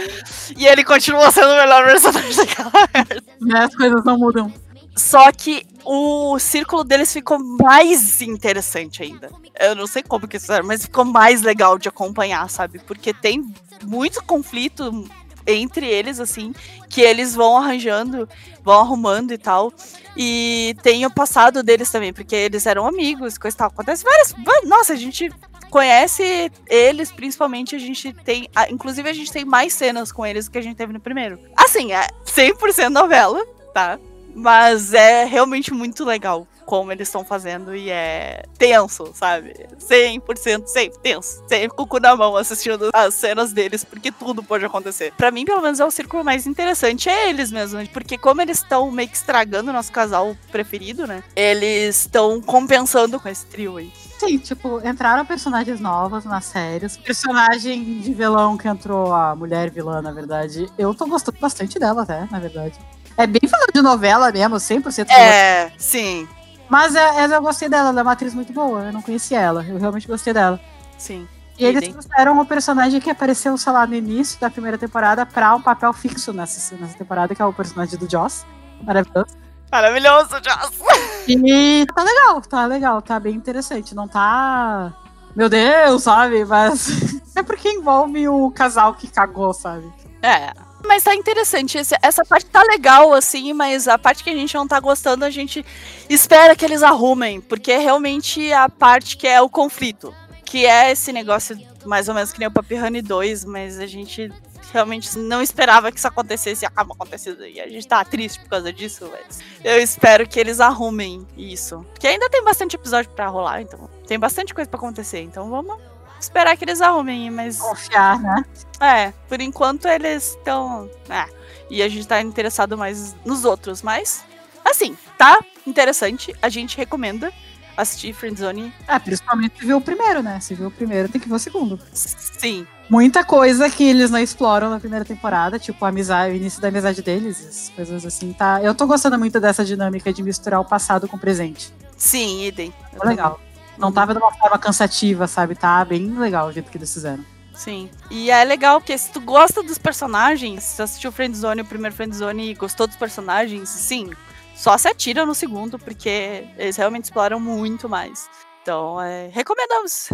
Speaker 1: E ele continua sendo o melhor personagem daquela merda.
Speaker 2: Né, As coisas não mudam.
Speaker 1: Só que o círculo deles ficou mais interessante ainda. Eu não sei como que isso era, mas ficou mais legal de acompanhar, sabe? Porque tem muito conflito entre eles, assim, que eles vão arranjando, vão arrumando e tal. E tem o passado deles também, porque eles eram amigos, coisa e tal. Acontece várias. Nossa, a gente conhece eles, principalmente a gente tem. Inclusive, a gente tem mais cenas com eles do que a gente teve no primeiro. Assim, é 100% novela, tá? Mas é realmente muito legal como eles estão fazendo e é tenso, sabe? 100% sempre tenso. Sempre com o cu na mão assistindo as cenas deles, porque tudo pode acontecer. Pra mim, pelo menos, é o círculo mais interessante. É eles mesmo, porque como eles estão meio que estragando o nosso casal preferido, né? Eles estão compensando com esse trio aí.
Speaker 2: Sim, tipo, entraram personagens novas nas séries. Personagem de vilão que entrou, a mulher vilã, na verdade. Eu tô gostando bastante dela, até, na verdade. É bem vilã de novela mesmo, 100% vilã.
Speaker 1: É, sim,
Speaker 2: Mas é, é, eu gostei dela, ela é uma atriz muito boa. Eu não conhecia ela, eu realmente gostei dela.
Speaker 1: sim.
Speaker 2: E eles
Speaker 1: Idem.
Speaker 2: trouxeram o personagem que apareceu, sei lá, no início da primeira temporada pra um papel fixo nessa, nessa temporada, que é o personagem do Joss. Maravilhoso.
Speaker 1: Maravilhoso, Joss.
Speaker 2: E tá legal, tá legal, tá bem interessante. Não tá. Meu Deus, sabe? Mas é porque envolve o casal que cagou, sabe?
Speaker 1: É. Mas tá interessante. esse- essa parte tá legal, assim, mas a parte que a gente não tá gostando, a gente espera que eles arrumem. Porque é realmente a parte que é o conflito. Que é esse negócio, mais ou menos que nem o Papi Honey 2, mas a gente realmente não esperava que isso acontecesse e acaba acontecendo. E a gente tá triste por causa disso, mas eu espero que eles arrumem isso. Porque ainda tem bastante episódio pra rolar, então tem bastante coisa pra acontecer. Então vamos esperar que eles arrumem, mas.
Speaker 2: Confiar, né?
Speaker 1: É, por enquanto eles estão. É, e a gente tá interessado mais nos outros, mas. Assim, tá interessante. A gente recomenda assistir Friendzone.
Speaker 2: É, principalmente se viu o primeiro, né? Se viu o primeiro, tem que ver o segundo.
Speaker 1: Sim,
Speaker 2: Muita coisa que eles não exploram na primeira temporada, tipo a amizade, o início da amizade deles, coisas assim, tá? Eu tô gostando muito dessa dinâmica de misturar o passado com o presente.
Speaker 1: sim, idem. Eu
Speaker 2: Tá legal. Não tava de uma forma cansativa, sabe? Tá bem legal o jeito que eles fizeram.
Speaker 1: Sim. E é legal, porque se tu gosta dos personagens, se tu assistiu Friendzone, o primeiro Friendzone e gostou dos personagens, sim, só se atira no segundo, porque eles realmente exploram muito mais. Então, é, recomendamos.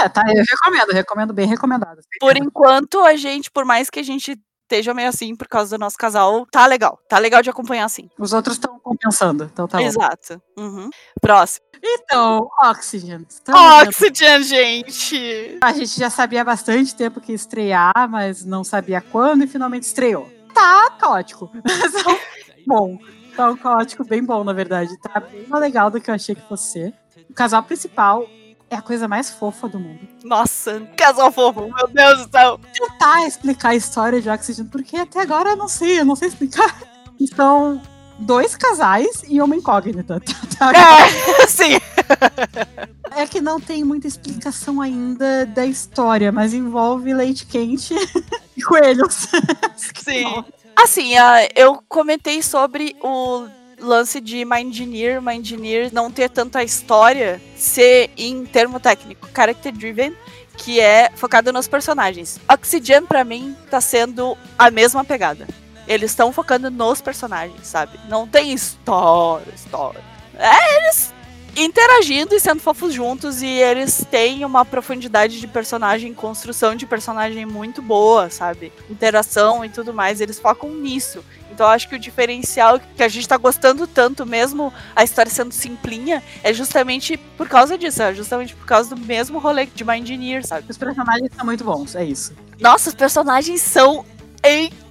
Speaker 2: É, tá, eu recomendo, recomendo bem recomendado.
Speaker 1: Por enquanto, a gente, por mais que a gente esteja meio assim por causa do nosso casal, tá legal. Tá legal de acompanhar assim.
Speaker 2: Os outros estão compensando, então tá.
Speaker 1: Exato. Uhum. Próximo.
Speaker 2: Então, Oxygen. Vendo-
Speaker 1: Oxygen, gente!
Speaker 2: A gente já sabia há bastante tempo que ia estrear, mas não sabia quando e finalmente estreou. Tá caótico. bom, tá um caótico bem bom, na verdade. Tá bem mais legal do que eu achei que fosse ser. O casal principal é a coisa mais fofa do mundo.
Speaker 1: Nossa, casal fofo, meu Deus do céu.
Speaker 2: Tentar explicar a história de Oxygen, porque até agora eu não sei, eu não sei explicar. São dois casais e uma incógnita. Tá, tá?
Speaker 1: É, sim.
Speaker 2: É que não tem muita explicação ainda da história, mas envolve leite quente e coelhos.
Speaker 1: Sim. Assim, ah, eu comentei sobre o lance de My Engineer, não ter tanta história, ser em termo técnico, character driven, que é focado nos personagens. Oxygen, pra mim, tá sendo a mesma pegada. Eles estão focando nos personagens, sabe? Não tem história, história. É, eles interagindo e sendo fofos juntos. E eles têm uma profundidade de personagem, construção de personagem muito boa, sabe? Interação e tudo mais. Eles focam nisso. Então eu acho que o diferencial que a gente tá gostando tanto, mesmo a história sendo simplinha, é justamente por causa disso, é justamente por causa do mesmo rolê de Mind Engineer, sabe?
Speaker 2: Os personagens são muito bons, é isso.
Speaker 1: Nossa, os personagens são incríveis,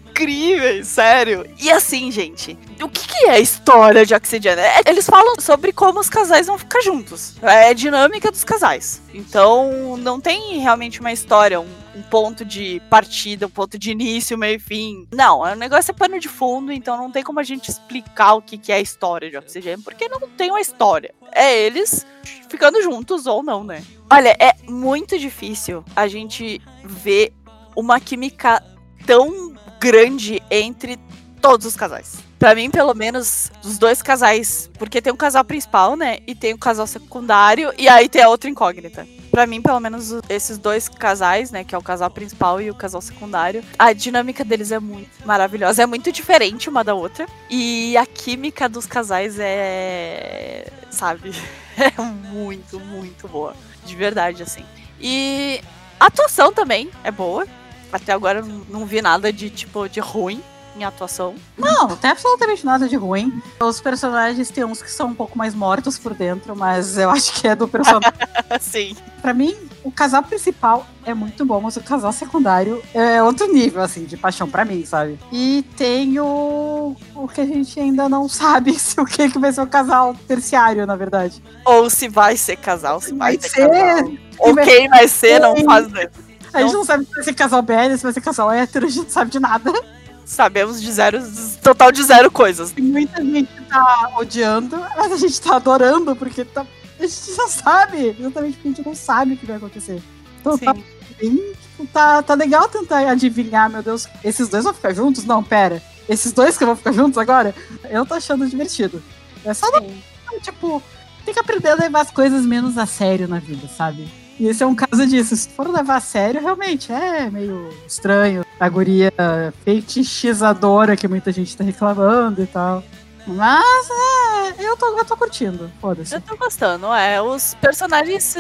Speaker 1: sério. E assim, gente, o que, que é a história de Oxygen? É, eles falam sobre como os casais vão ficar juntos. É a dinâmica dos casais. Então, não tem realmente uma história, um, um ponto de partida, um ponto de início, meio e fim. Não, o negócio é pano de fundo, então não tem como a gente explicar o que, que é a história de Oxygen, porque não tem uma história. É eles ficando juntos ou não, né? Olha, é muito difícil a gente ver uma química tão grande entre todos os casais. Pra mim, pelo menos, os dois casais. Porque tem um casal principal, né? E tem o um casal secundário. E aí tem a outra incógnita. Pra mim, pelo menos, esses dois casais, né? Que é o casal principal e o casal secundário. A dinâmica deles é muito maravilhosa. É muito diferente uma da outra. E a química dos casais é. Sabe? É muito, muito boa. De verdade, assim. E a atuação também é boa. Até agora não vi nada de tipo de ruim em atuação.
Speaker 2: Não, não tem absolutamente nada de ruim. Os personagens tem uns que são um pouco mais mortos por dentro, mas eu acho que é do personagem.
Speaker 1: Sim.
Speaker 2: Pra mim, o casal principal é muito bom, mas o casal secundário é outro nível, assim, de paixão pra mim, sabe? E tem o, o que a gente ainda não sabe se o que, que vai ser o casal terciário, na verdade.
Speaker 1: Ou se vai ser casal, se vai, vai ser, casal. Ou quem vai ser, não faz.
Speaker 2: A gente não sabe se vai ser casal BL, se vai ser casal hétero, a gente não sabe de nada.
Speaker 1: Sabemos de zero, total de zero coisas.
Speaker 2: muita gente tá odiando, mas a gente tá adorando, porque tá, a gente já sabe, exatamente porque a gente não sabe o que vai acontecer. Então tá Sim. tá bem, tipo, tá, tá legal tentar adivinhar, meu Deus, esses dois vão ficar juntos? Não, pera. Esses dois que vão ficar juntos agora? Eu tô achando divertido. É só, não, tipo, tem que aprender a levar as coisas menos a sério na vida, sabe? E esse é um caso disso. Se for levar a sério, realmente é meio estranho. A guria fetichizadora que muita gente tá reclamando e tal. Mas é, eu tô, eu tô curtindo. Foda-se.
Speaker 1: Eu tô gostando, é. Os personagens.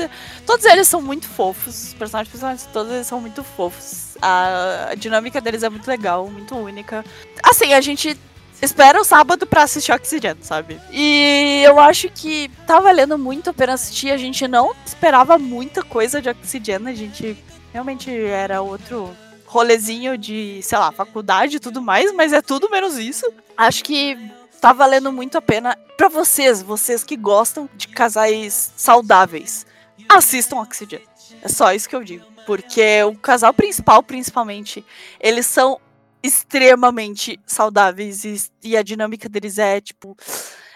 Speaker 1: Todos eles são muito fofos. Os personagens, personagens todos eles são muito fofos. A, a dinâmica deles é muito legal, muito única. Assim, a gente espera o sábado pra assistir Oxygen, sabe? E eu acho que tá valendo muito a pena assistir. A gente não esperava muita coisa de Oxygen, a gente realmente era outro rolezinho de, sei lá, faculdade e tudo mais, mas é tudo menos isso. Acho que tá valendo muito a pena para vocês, vocês que gostam de casais saudáveis. Assistam Oxygen. É só isso que eu digo. Porque o casal principal, principalmente, eles são extremamente saudáveis e, e, a dinâmica deles é tipo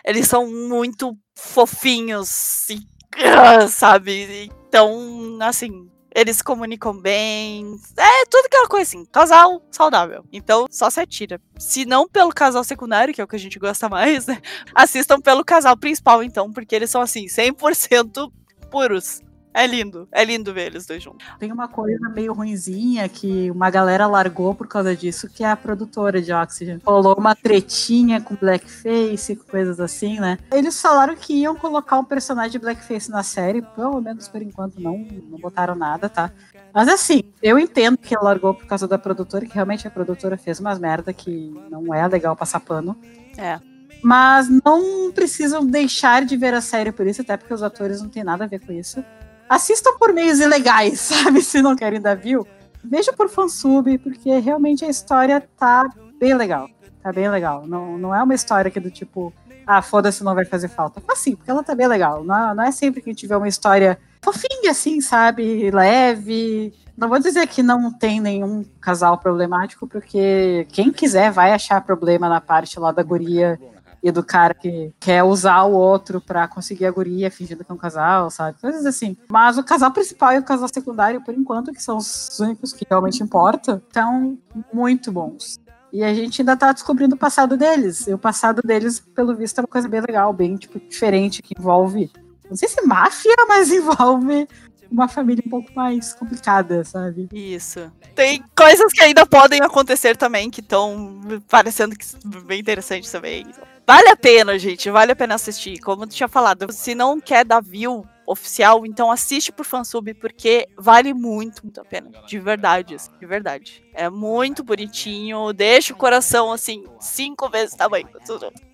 Speaker 1: eles são muito fofinhos e sabe? Então assim eles se comunicam bem. É tudo aquela coisa assim casal saudável. Então só se atira. Se não pelo casal secundário que é o que a gente gosta mais né? assistam pelo casal principal então porque eles são assim 100% puros é lindo, é lindo ver eles dois juntos.
Speaker 2: Tem uma coisa meio ruinzinha que uma galera largou por causa disso, que é a produtora de Oxygen. Rolou uma tretinha com blackface, coisas assim, né? Eles falaram que iam colocar um personagem de blackface na série, pelo menos por enquanto não, não botaram nada, tá? Mas assim, eu entendo que ela largou por causa da produtora, que realmente a produtora fez umas merda que não é legal passar pano.
Speaker 1: É.
Speaker 2: Mas não precisam deixar de ver a série por isso, até porque os atores não têm nada a ver com isso assistam por meios ilegais, sabe? Se não querem dar view. Veja por fansub, porque realmente a história tá bem legal. Tá bem legal. Não, não é uma história que é do tipo, ah, foda-se, não vai fazer falta. Mas sim, porque ela tá bem legal. Não, não é sempre que a gente vê uma história fofinha, assim, sabe? Leve. Não vou dizer que não tem nenhum casal problemático, porque quem quiser vai achar problema na parte lá da guria e do cara que quer usar o outro para conseguir a guria fingindo que é um casal, sabe? Coisas assim. Mas o casal principal e o casal secundário, por enquanto, que são os únicos que realmente importam, estão muito bons. E a gente ainda tá descobrindo o passado deles. E o passado deles, pelo visto, é uma coisa bem legal, bem tipo, diferente, que envolve. Não sei se máfia, mas envolve uma família um pouco mais complicada, sabe?
Speaker 1: Isso. Tem coisas que ainda podem acontecer também, que estão parecendo que bem interessantes também. Vale a pena, gente. Vale a pena assistir. Como eu tinha falado, se não quer dar view oficial, então assiste por fansub, porque vale muito, muito a pena. De verdade, assim, de verdade. É muito bonitinho, deixa o coração, assim, cinco vezes tamanho.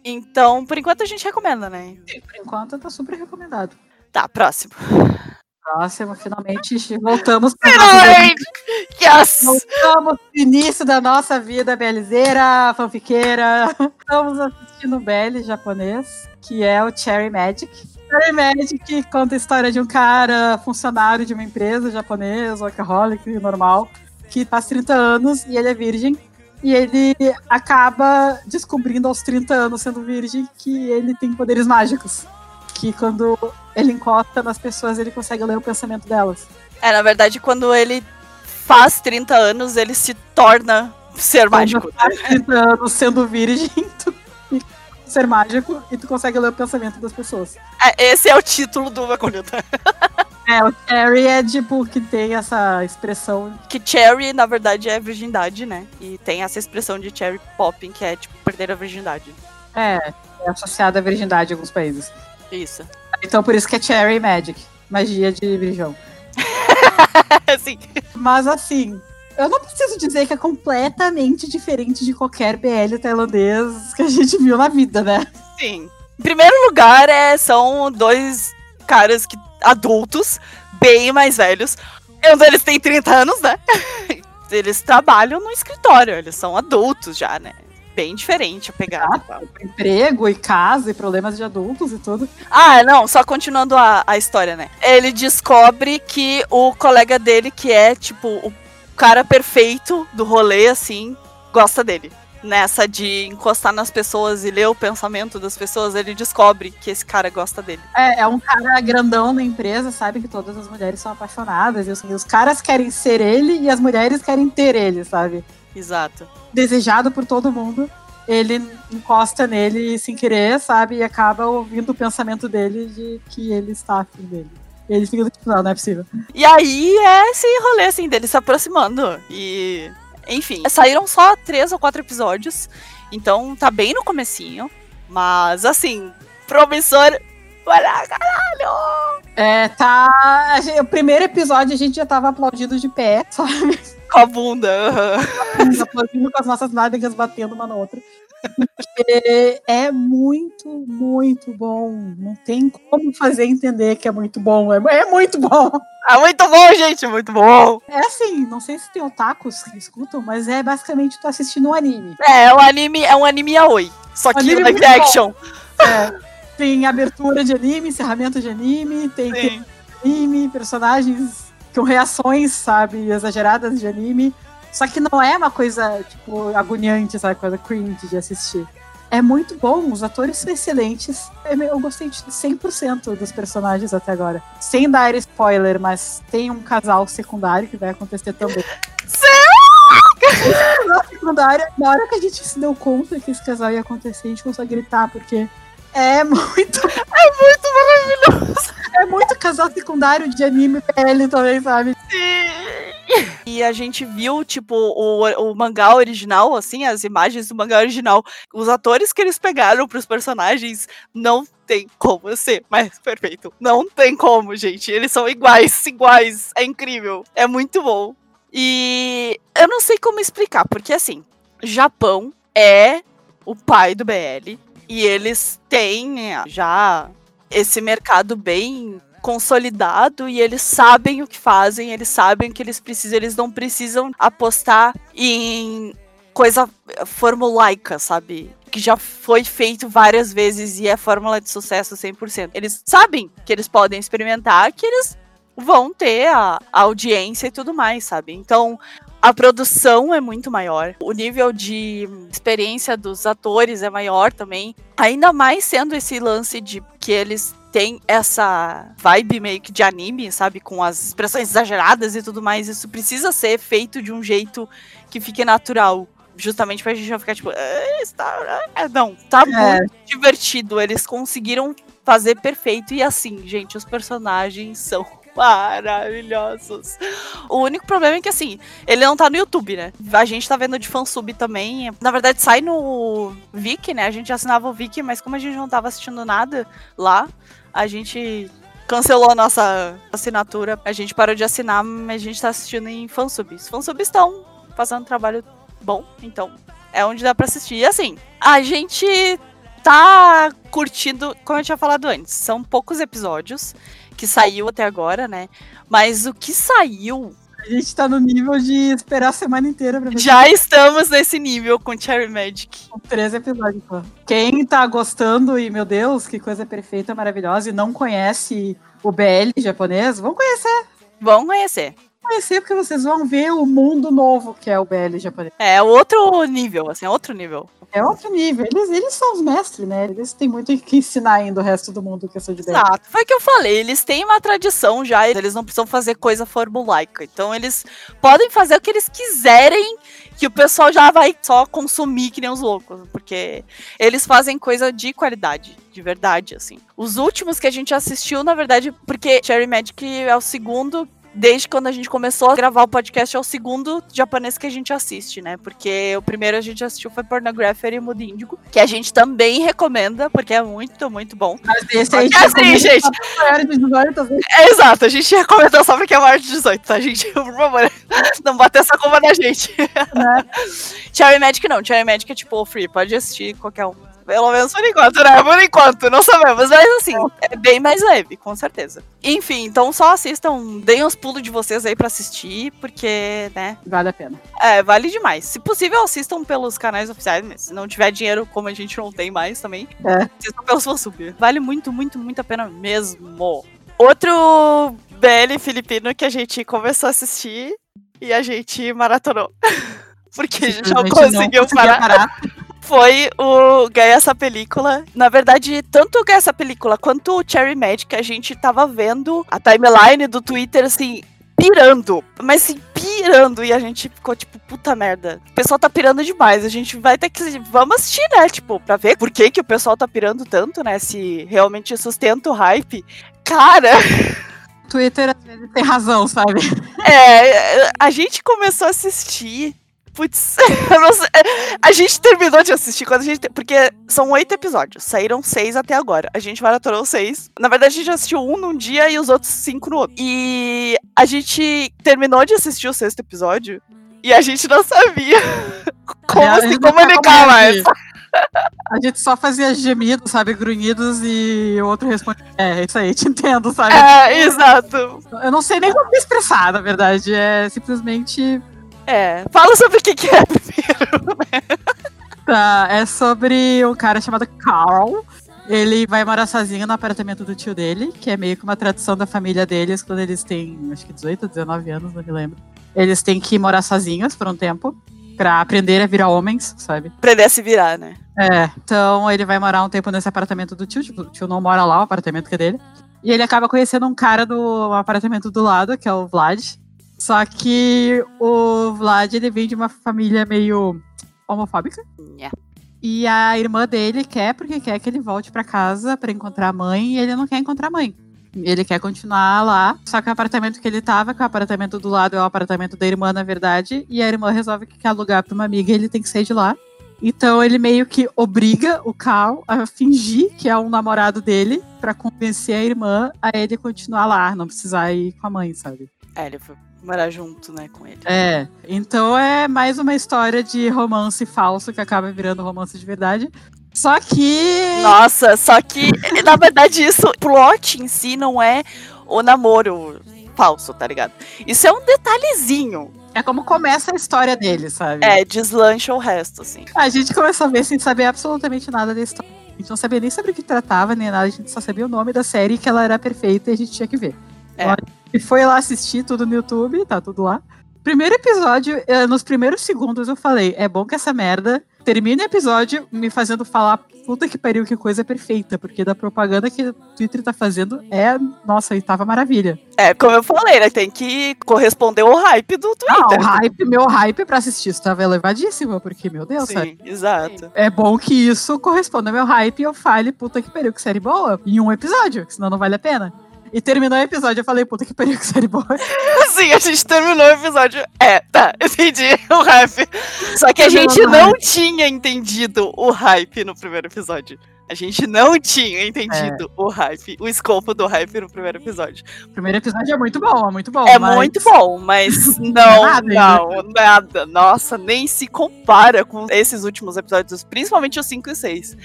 Speaker 1: Então, por enquanto a gente recomenda, né?
Speaker 2: Sim, por enquanto tá super recomendado.
Speaker 1: Tá, próximo.
Speaker 2: Próximo, finalmente voltamos
Speaker 1: para! Yes!
Speaker 2: Voltamos pro início da nossa vida belzeira, fanfiqueira. Estamos assistindo o Belly japonês, que é o Cherry Magic. Cherry Magic conta a história de um cara, funcionário de uma empresa japonesa, workaholic, normal, que faz 30 anos e ele é virgem. E ele acaba descobrindo aos 30 anos, sendo virgem, que ele tem poderes mágicos que quando ele encosta nas pessoas, ele consegue ler o pensamento delas.
Speaker 1: É, na verdade, quando ele faz 30 anos, ele se torna ser mágico.
Speaker 2: Faz 30 anos sendo virgem, tu ser mágico e tu consegue ler o pensamento das pessoas.
Speaker 1: É, esse é o título do Maconeta.
Speaker 2: É, o Cherry é tipo que tem essa expressão.
Speaker 1: Que Cherry, na verdade, é virgindade, né? E tem essa expressão de Cherry Popping, que é tipo perder a virgindade.
Speaker 2: É, é associada à virgindade em alguns países.
Speaker 1: Isso.
Speaker 2: Então por isso que é Cherry Magic. Magia de brijão.
Speaker 1: Sim.
Speaker 2: Mas assim, eu não preciso dizer que é completamente diferente de qualquer BL tailandês que a gente viu na vida, né?
Speaker 1: Sim. Em primeiro lugar, é, são dois caras que, adultos, bem mais velhos. Um deles tem 30 anos, né? Eles trabalham no escritório, eles são adultos já, né? Bem diferente a pegada.
Speaker 2: Ah, emprego e casa e problemas de adultos e tudo.
Speaker 1: Ah, não, só continuando a, a história, né? Ele descobre que o colega dele, que é, tipo, o cara perfeito do rolê, assim, gosta dele. Nessa de encostar nas pessoas e ler o pensamento das pessoas, ele descobre que esse cara gosta dele.
Speaker 2: É, é um cara grandão na empresa, sabe que todas as mulheres são apaixonadas. E assim, os caras querem ser ele e as mulheres querem ter ele, sabe?
Speaker 1: Exato.
Speaker 2: Desejado por todo mundo. Ele encosta nele sem querer, sabe? E acaba ouvindo o pensamento dele de que ele está afim dele. E ele fica tipo, não, não é possível.
Speaker 1: E aí é esse rolê, assim, dele se aproximando. E. Enfim, saíram só três ou quatro episódios. Então tá bem no comecinho. Mas, assim, promissor. Olha, caralho!
Speaker 2: É, tá. O primeiro episódio a gente já tava aplaudindo de pé, sabe?
Speaker 1: Com a bunda.
Speaker 2: Uhum. Aplaudindo com as nossas nádegas batendo uma na outra. Porque é muito, muito bom. Não tem como fazer entender que é muito bom. É, é muito bom.
Speaker 1: É muito bom, gente, muito bom.
Speaker 2: É assim, não sei se tem otakus que escutam, mas é basicamente tu assistindo um anime.
Speaker 1: É, é um anime, é um anime yaoi. Só que um live action.
Speaker 2: É, tem abertura de anime, encerramento de anime, tem anime, personagens com reações, sabe, exageradas de anime. Só que não é uma coisa, tipo, agoniante, sabe? Coisa cringe de assistir. É muito bom, os atores são excelentes. Eu gostei de 100% dos personagens até agora. Sem dar spoiler, mas tem um casal secundário que vai acontecer também. secundária, na hora que a gente se deu conta que esse casal ia acontecer, a gente começou a gritar, porque é muito.
Speaker 1: É muito maravilhoso.
Speaker 2: É muito casal secundário de anime PL também, sabe?
Speaker 1: Sim. E a gente viu, tipo, o, o mangá original, assim, as imagens do mangá original. Os atores que eles pegaram pros personagens não tem como ser mais perfeito. Não tem como, gente. Eles são iguais, iguais. É incrível. É muito bom. E eu não sei como explicar, porque assim, Japão é o pai do BL. E eles têm é, já esse mercado bem consolidado e eles sabem o que fazem, eles sabem o que eles precisam, eles não precisam apostar em coisa formulaica, sabe? Que já foi feito várias vezes e é fórmula de sucesso 100%. Eles sabem que eles podem experimentar, que eles vão ter a, a audiência e tudo mais, sabe? Então, a produção é muito maior, o nível de experiência dos atores é maior também. Ainda mais sendo esse lance de que eles têm essa vibe meio que de anime, sabe? Com as expressões exageradas e tudo mais. Isso precisa ser feito de um jeito que fique natural. Justamente pra gente não ficar tipo, ah, está... É, não, tá é. muito divertido. Eles conseguiram fazer perfeito. E assim, gente, os personagens são maravilhosos. O único problema é que, assim, ele não tá no YouTube, né? A gente tá vendo de fansub também. Na verdade, sai no Viki, né? A gente assinava o Viki, mas como a gente não tava assistindo nada lá, a gente cancelou a nossa assinatura. A gente parou de assinar, mas a gente tá assistindo em fansubs. Fansubs estão fazendo um trabalho bom, então é onde dá pra assistir. E assim, a gente tá curtindo, como eu tinha falado antes, são poucos episódios que saiu até agora, né? Mas o que saiu.
Speaker 2: A gente tá no nível de esperar a semana inteira pra ver.
Speaker 1: Já estamos nesse nível com Cherry Magic.
Speaker 2: Com três episódios, pô. Quem tá gostando e, meu Deus, que coisa perfeita, maravilhosa, e não conhece o BL japonês, vão conhecer.
Speaker 1: Vão conhecer
Speaker 2: conhecer porque vocês vão ver o mundo novo que é o BL japonês.
Speaker 1: É outro nível, assim, é outro nível.
Speaker 2: É outro nível. Eles, eles são os mestres, né? Eles têm muito que ensinar ainda o resto do mundo que sou de BL.
Speaker 1: Exato. Foi o que eu falei. Eles têm uma tradição já, eles não precisam fazer coisa formulaica. Então eles podem fazer o que eles quiserem que o pessoal já vai só consumir que nem os loucos, porque eles fazem coisa de qualidade, de verdade, assim. Os últimos que a gente assistiu, na verdade, porque Cherry Magic é o segundo desde quando a gente começou a gravar o podcast, é o segundo japonês que a gente assiste, né? Porque o primeiro a gente assistiu foi Pornographer e Mundo Índigo, que a gente também recomenda, porque é muito, muito bom.
Speaker 2: Mas esse aí,
Speaker 1: assim, gente. É, exato, a gente recomenda só porque é maior de 18, tá, gente? Por favor, não bater essa culpa na gente. Né? Cherry Magic não, Cherry Magic é tipo free, pode assistir qualquer um. Pelo menos por enquanto, né? Por enquanto, não sabemos. Mas assim, é bem mais leve, com certeza. Enfim, então só assistam, deem os pulos de vocês aí pra assistir, porque, né?
Speaker 2: Vale a pena.
Speaker 1: É, vale demais. Se possível, assistam pelos canais oficiais, mas se não tiver dinheiro, como a gente não tem mais também, é. assistam pelos fansub. Vale muito, muito, muito a pena mesmo. Outro BL filipino que a gente começou a assistir e a gente maratonou. Porque a gente não conseguiu parar. parar foi o ganhar essa película. Na verdade, tanto ganhar essa película quanto o Cherry Magic, a gente tava vendo a timeline do Twitter assim, pirando. Mas assim, pirando. E a gente ficou tipo, puta merda. O pessoal tá pirando demais. A gente vai ter que. Vamos assistir, né? Tipo, pra ver por que, que o pessoal tá pirando tanto, né? Se realmente sustenta o hype. Cara.
Speaker 2: Twitter às vezes tem razão, sabe?
Speaker 1: É, a gente começou a assistir Putz, a gente terminou de assistir quando a gente. Porque são oito episódios. Saíram seis até agora. A gente maratonou seis. Na verdade, a gente assistiu um num dia e os outros cinco no outro. E a gente terminou de assistir o sexto episódio e a gente não sabia como é, se comunicar mais.
Speaker 2: A gente só fazia gemidos, sabe? Grunhidos e o outro responde. É, é isso aí, te entendo, sabe?
Speaker 1: É, exato.
Speaker 2: Eu não sei nem como expressar, na verdade. É simplesmente
Speaker 1: é, fala sobre o que, que é primeiro.
Speaker 2: tá, é sobre um cara chamado Carl. Ele vai morar sozinho no apartamento do tio dele, que é meio que uma tradição da família deles quando eles têm, acho que 18, 19 anos, não me lembro. Eles têm que morar sozinhos por um tempo pra aprender a virar homens, sabe?
Speaker 1: Aprender a se virar, né?
Speaker 2: É, então ele vai morar um tempo nesse apartamento do tio, tipo, o tio não mora lá, o apartamento que é dele. E ele acaba conhecendo um cara do apartamento do lado, que é o Vlad. Só que o Vlad, ele vem de uma família meio homofóbica.
Speaker 1: Yeah.
Speaker 2: E a irmã dele quer, porque quer que ele volte para casa para encontrar a mãe, e ele não quer encontrar a mãe. Ele quer continuar lá, só que o apartamento que ele tava, que é o apartamento do lado é o apartamento da irmã, na verdade, e a irmã resolve que quer alugar pra uma amiga e ele tem que sair de lá. Então ele meio que obriga o Carl a fingir que é um namorado dele para convencer a irmã a ele continuar lá, não precisar ir com a mãe, sabe?
Speaker 1: É, ele foi morar junto, né, com ele.
Speaker 2: É. Então é mais uma história de romance falso que acaba virando romance de verdade. Só que.
Speaker 1: Nossa, só que, na verdade, isso, o plot em si não é o namoro falso, tá ligado? Isso é um detalhezinho.
Speaker 2: É como começa a história dele, sabe?
Speaker 1: É, deslancha o resto, assim.
Speaker 2: A gente começou a ver sem saber absolutamente nada da história. A gente não sabia nem sobre o que tratava, nem nada, a gente só sabia o nome da série que ela era perfeita e a gente tinha que ver. É. E foi lá assistir tudo no YouTube, tá tudo lá. Primeiro episódio, eh, nos primeiros segundos eu falei, é bom que essa merda termine o episódio me fazendo falar, puta que pariu, que coisa perfeita, porque da propaganda que o Twitter tá fazendo é, nossa, e tava maravilha.
Speaker 1: É, como eu falei, né, tem que corresponder ao hype do Twitter. Ah,
Speaker 2: o hype, meu hype pra assistir isso tava elevadíssimo, porque, meu Deus, Sim, sabe?
Speaker 1: exato.
Speaker 2: É bom que isso corresponda ao meu hype e eu fale, puta que pariu, que série boa, em um episódio, senão não vale a pena. E terminou o episódio. Eu falei, puta que pariu, que série boa.
Speaker 1: Sim, a gente terminou o episódio. É, tá, entendi o hype. Só que a gente não tinha entendido o hype no primeiro episódio. A gente não tinha entendido é. o hype, o escopo do hype no primeiro episódio.
Speaker 2: O primeiro episódio é muito bom, é muito bom.
Speaker 1: É mas... muito bom, mas não, nada, não, nada. Nossa, nem se compara com esses últimos episódios, principalmente os 5 e 6.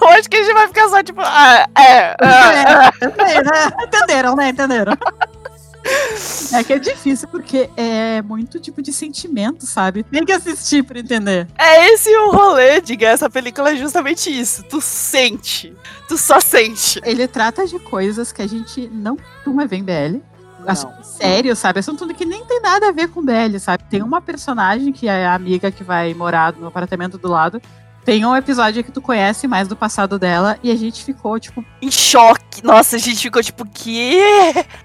Speaker 1: Eu acho que a gente vai ficar só tipo. Ah, é, é,
Speaker 2: é. é Entenderam, né? Entenderam. É que é difícil porque é muito tipo de sentimento, sabe? Tem que assistir pra entender.
Speaker 1: É esse o rolê de essa película é justamente isso. Tu sente. Tu só sente.
Speaker 2: Ele trata de coisas que a gente não costuma ver em BL. Assunto sério, sabe? Assunto que nem tem nada a ver com BL, sabe? Tem uma personagem que é a amiga que vai morar no apartamento do lado tem um episódio que tu conhece mais do passado dela e a gente ficou, tipo.
Speaker 1: Em choque. Nossa, a gente ficou, tipo, que?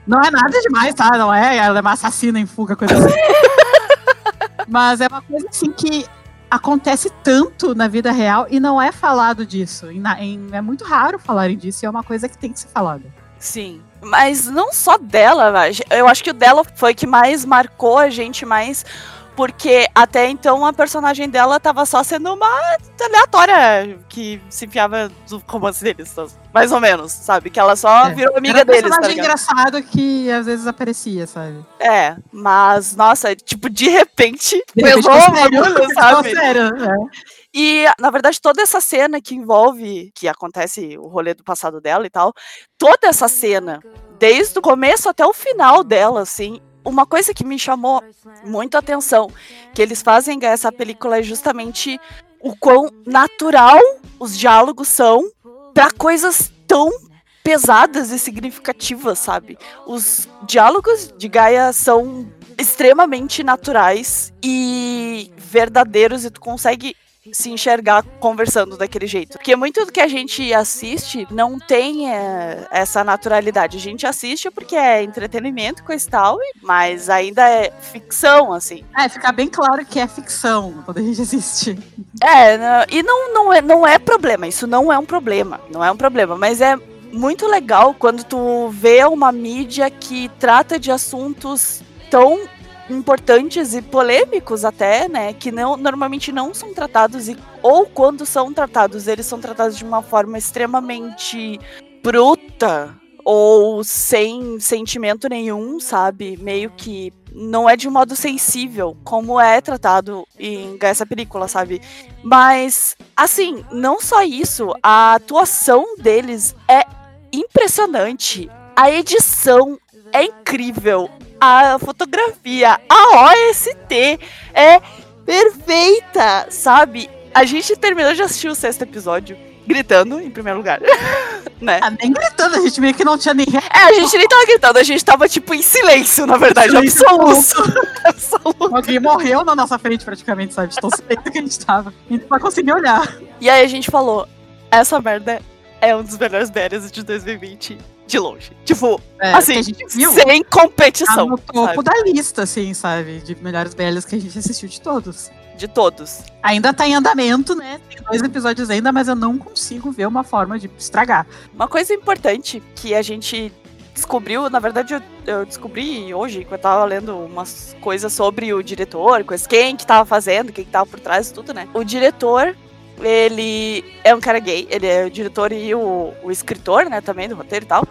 Speaker 2: Não é nada demais, tá? Não é? Ela é uma assassina em fuga, coisa assim. Mas é uma coisa assim que acontece tanto na vida real e não é falado disso. Em, em, é muito raro falarem disso e é uma coisa que tem que ser falada.
Speaker 1: Sim. Mas não só dela, eu acho que o dela foi que mais marcou a gente mais porque até então a personagem dela tava só sendo uma aleatória que se enfiava do romance deles, mais ou menos, sabe? Que ela só é. virou amiga Era um deles.
Speaker 2: Tá personagem tá engraçado que às vezes aparecia, sabe?
Speaker 1: É, mas, nossa, tipo, de repente, de repente pesou o sabe? Sério, é. E, na verdade, toda essa cena que envolve, que acontece o rolê do passado dela e tal, toda essa cena, desde o começo até o final dela, assim, uma coisa que me chamou muito a atenção que eles fazem essa película é justamente o quão natural os diálogos são para coisas tão pesadas e significativas, sabe? Os diálogos de Gaia são extremamente naturais e verdadeiros e tu consegue se enxergar conversando daquele jeito. Porque muito do que a gente assiste não tem é, essa naturalidade. A gente assiste porque é entretenimento, coisa e tal, mas ainda é ficção, assim.
Speaker 2: É, ficar bem claro que é ficção quando a gente assiste.
Speaker 1: É, não, e não, não, é, não é problema, isso não é um problema, não é um problema, mas é muito legal quando tu vê uma mídia que trata de assuntos tão importantes e polêmicos até, né, que não, normalmente não são tratados e ou quando são tratados, eles são tratados de uma forma extremamente bruta ou sem sentimento nenhum, sabe? Meio que não é de um modo sensível, como é tratado em essa película, sabe? Mas, assim, não só isso, a atuação deles é impressionante. A edição é incrível a fotografia, a OST é perfeita, sabe? A gente terminou de assistir o sexto episódio gritando, em primeiro lugar. né?
Speaker 2: Ah, nem gritando, a gente meio que não tinha nem.
Speaker 1: É, a gente nem tava gritando, a gente tava, tipo, em silêncio, na verdade, silêncio absoluto.
Speaker 2: absoluto. Alguém morreu na nossa frente, praticamente, sabe? Tão silêncio que a gente tava. A gente não conseguia olhar.
Speaker 1: E aí a gente falou: essa merda é um dos melhores berries de 2020 de longe. Tipo, é, assim, viu, sem competição. Tá
Speaker 2: no topo sabe? da lista, assim, sabe? De melhores belas que a gente assistiu de todos.
Speaker 1: De todos.
Speaker 2: Ainda tá em andamento, né? Tem dois episódios ainda, mas eu não consigo ver uma forma de estragar.
Speaker 1: Uma coisa importante que a gente descobriu, na verdade eu, eu, descobri hoje, que eu tava lendo umas coisas sobre o diretor, coisas, quem que tava fazendo, quem que tava por trás de tudo, né? O diretor, ele é um cara gay, ele é o diretor e o, o escritor, né, também do roteiro e tal.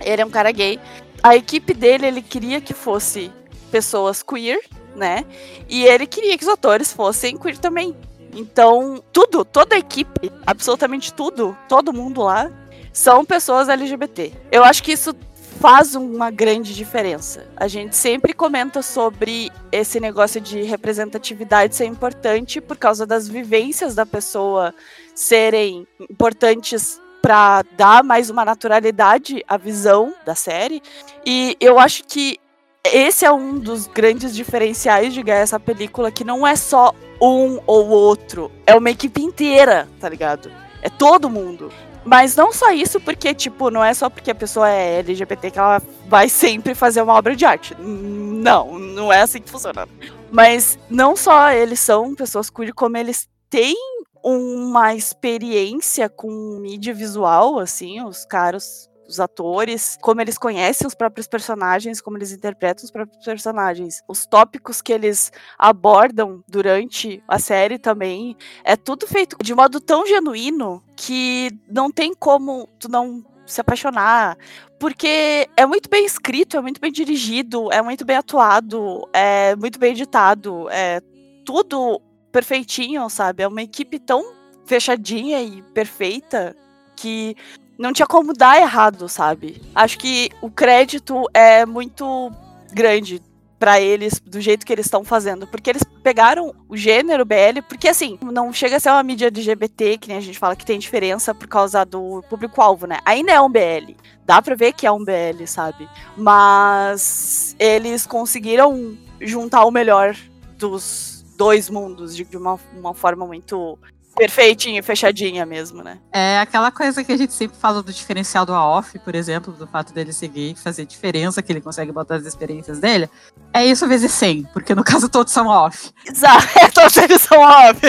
Speaker 1: Ele é um cara gay. A equipe dele, ele queria que fosse pessoas queer, né? E ele queria que os atores fossem queer também. Então, tudo, toda a equipe, absolutamente tudo, todo mundo lá, são pessoas LGBT. Eu acho que isso faz uma grande diferença. A gente sempre comenta sobre esse negócio de representatividade ser importante por causa das vivências da pessoa serem importantes para dar mais uma naturalidade à visão da série. E eu acho que esse é um dos grandes diferenciais de ganhar essa película, que não é só um ou outro, é uma equipe inteira, tá ligado? É todo mundo. Mas não só isso, porque, tipo, não é só porque a pessoa é LGBT que ela vai sempre fazer uma obra de arte. Não, não é assim que funciona. Mas não só eles são pessoas queer, como eles têm uma experiência com mídia visual, assim, os caras os atores, como eles conhecem os próprios personagens, como eles interpretam os próprios personagens. Os tópicos que eles abordam durante a série também é tudo feito de modo tão genuíno que não tem como tu não se apaixonar, porque é muito bem escrito, é muito bem dirigido, é muito bem atuado, é muito bem editado, é tudo perfeitinho, sabe? É uma equipe tão fechadinha e perfeita que não tinha como dar errado, sabe? Acho que o crédito é muito grande para eles do jeito que eles estão fazendo, porque eles pegaram o gênero BL, porque assim, não chega a ser uma mídia LGBT, que nem a gente fala que tem diferença por causa do público-alvo, né? Ainda é um BL. Dá pra ver que é um BL, sabe? Mas eles conseguiram juntar o melhor dos dois mundos de, uma, uma forma muito perfeitinha, fechadinha mesmo, né?
Speaker 2: É aquela coisa que a gente sempre fala do diferencial do AOF, por exemplo, do fato dele seguir fazer diferença, que ele consegue botar as experiências dele. É isso vezes 100, porque no caso todos são off.
Speaker 1: Exato, todos eles são off.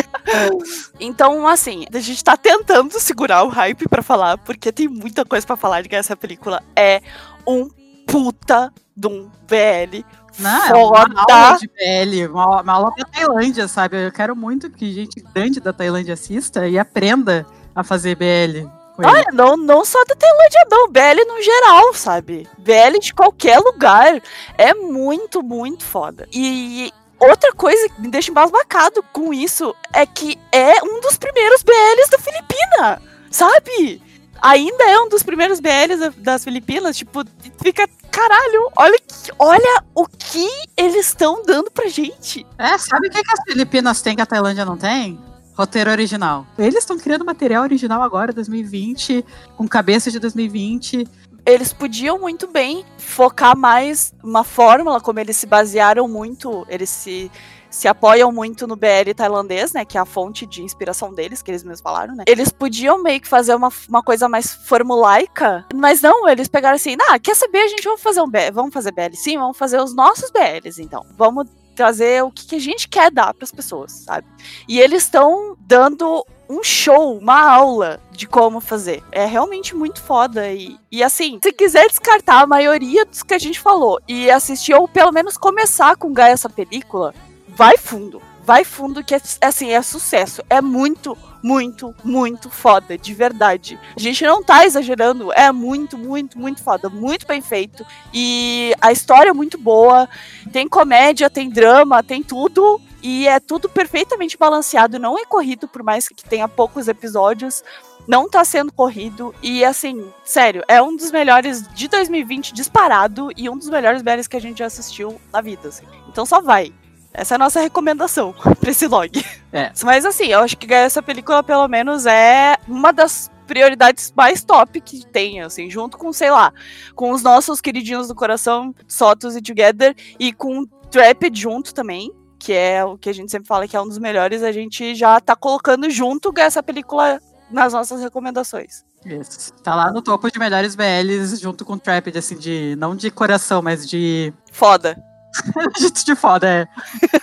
Speaker 1: então, assim, a gente tá tentando segurar o hype para falar, porque tem muita coisa para falar de que essa película é um puta de um BL
Speaker 2: não, é uma aula de BL, uma, uma aula da Tailândia, sabe? Eu quero muito que gente grande da Tailândia assista e aprenda a fazer BL.
Speaker 1: Olha, não, não só da Tailândia, não. BL no geral, sabe? BL de qualquer lugar. É muito, muito foda. E outra coisa que me deixa embasbacado com isso é que é um dos primeiros BLs da Filipina, sabe? Ainda é um dos primeiros BLs das Filipinas. Tipo, fica caralho, olha, olha o que eles estão dando pra gente.
Speaker 2: É, sabe o que, que as Filipinas têm que a Tailândia não tem? Roteiro original. Eles estão criando material original agora, 2020, com cabeça de 2020.
Speaker 1: Eles podiam muito bem focar mais uma fórmula, como eles se basearam muito, eles se se apoiam muito no BL tailandês, né? Que é a fonte de inspiração deles, que eles mesmos falaram, né? Eles podiam meio que fazer uma, uma coisa mais formulaica, mas não, eles pegaram assim, ah, quer saber? A gente vai fazer um BL, vamos fazer BL sim, vamos fazer os nossos BLs, então. Vamos trazer o que, que a gente quer dar para as pessoas, sabe? E eles estão dando um show, uma aula de como fazer. É realmente muito foda. E, e assim, se quiser descartar a maioria dos que a gente falou e assistir, ou pelo menos começar com Gaia essa película, vai fundo. Vai fundo que é, assim, é sucesso. É muito, muito, muito foda, de verdade. A gente não tá exagerando, é muito, muito, muito foda, muito bem feito. E a história é muito boa, tem comédia, tem drama, tem tudo. E é tudo perfeitamente balanceado, não é corrido, por mais que tenha poucos episódios. Não tá sendo corrido. E assim, sério, é um dos melhores de 2020 disparado e um dos melhores BLs que a gente já assistiu na vida. Assim. Então só vai. Essa é a nossa recomendação pra esse log. É. Mas assim, eu acho que essa película, pelo menos, é uma das prioridades mais top que tem, assim, junto com, sei lá, com os nossos queridinhos do coração, Sotos e Together, e com Trapped junto também, que é o que a gente sempre fala que é um dos melhores, a gente já tá colocando junto essa película nas nossas recomendações.
Speaker 2: Isso. Tá lá no topo de melhores BLs junto com Trapped, assim, de. Não de coração, mas de.
Speaker 1: Foda.
Speaker 2: Gente de foda, é.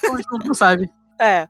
Speaker 2: Conjunto, sabe?
Speaker 1: É.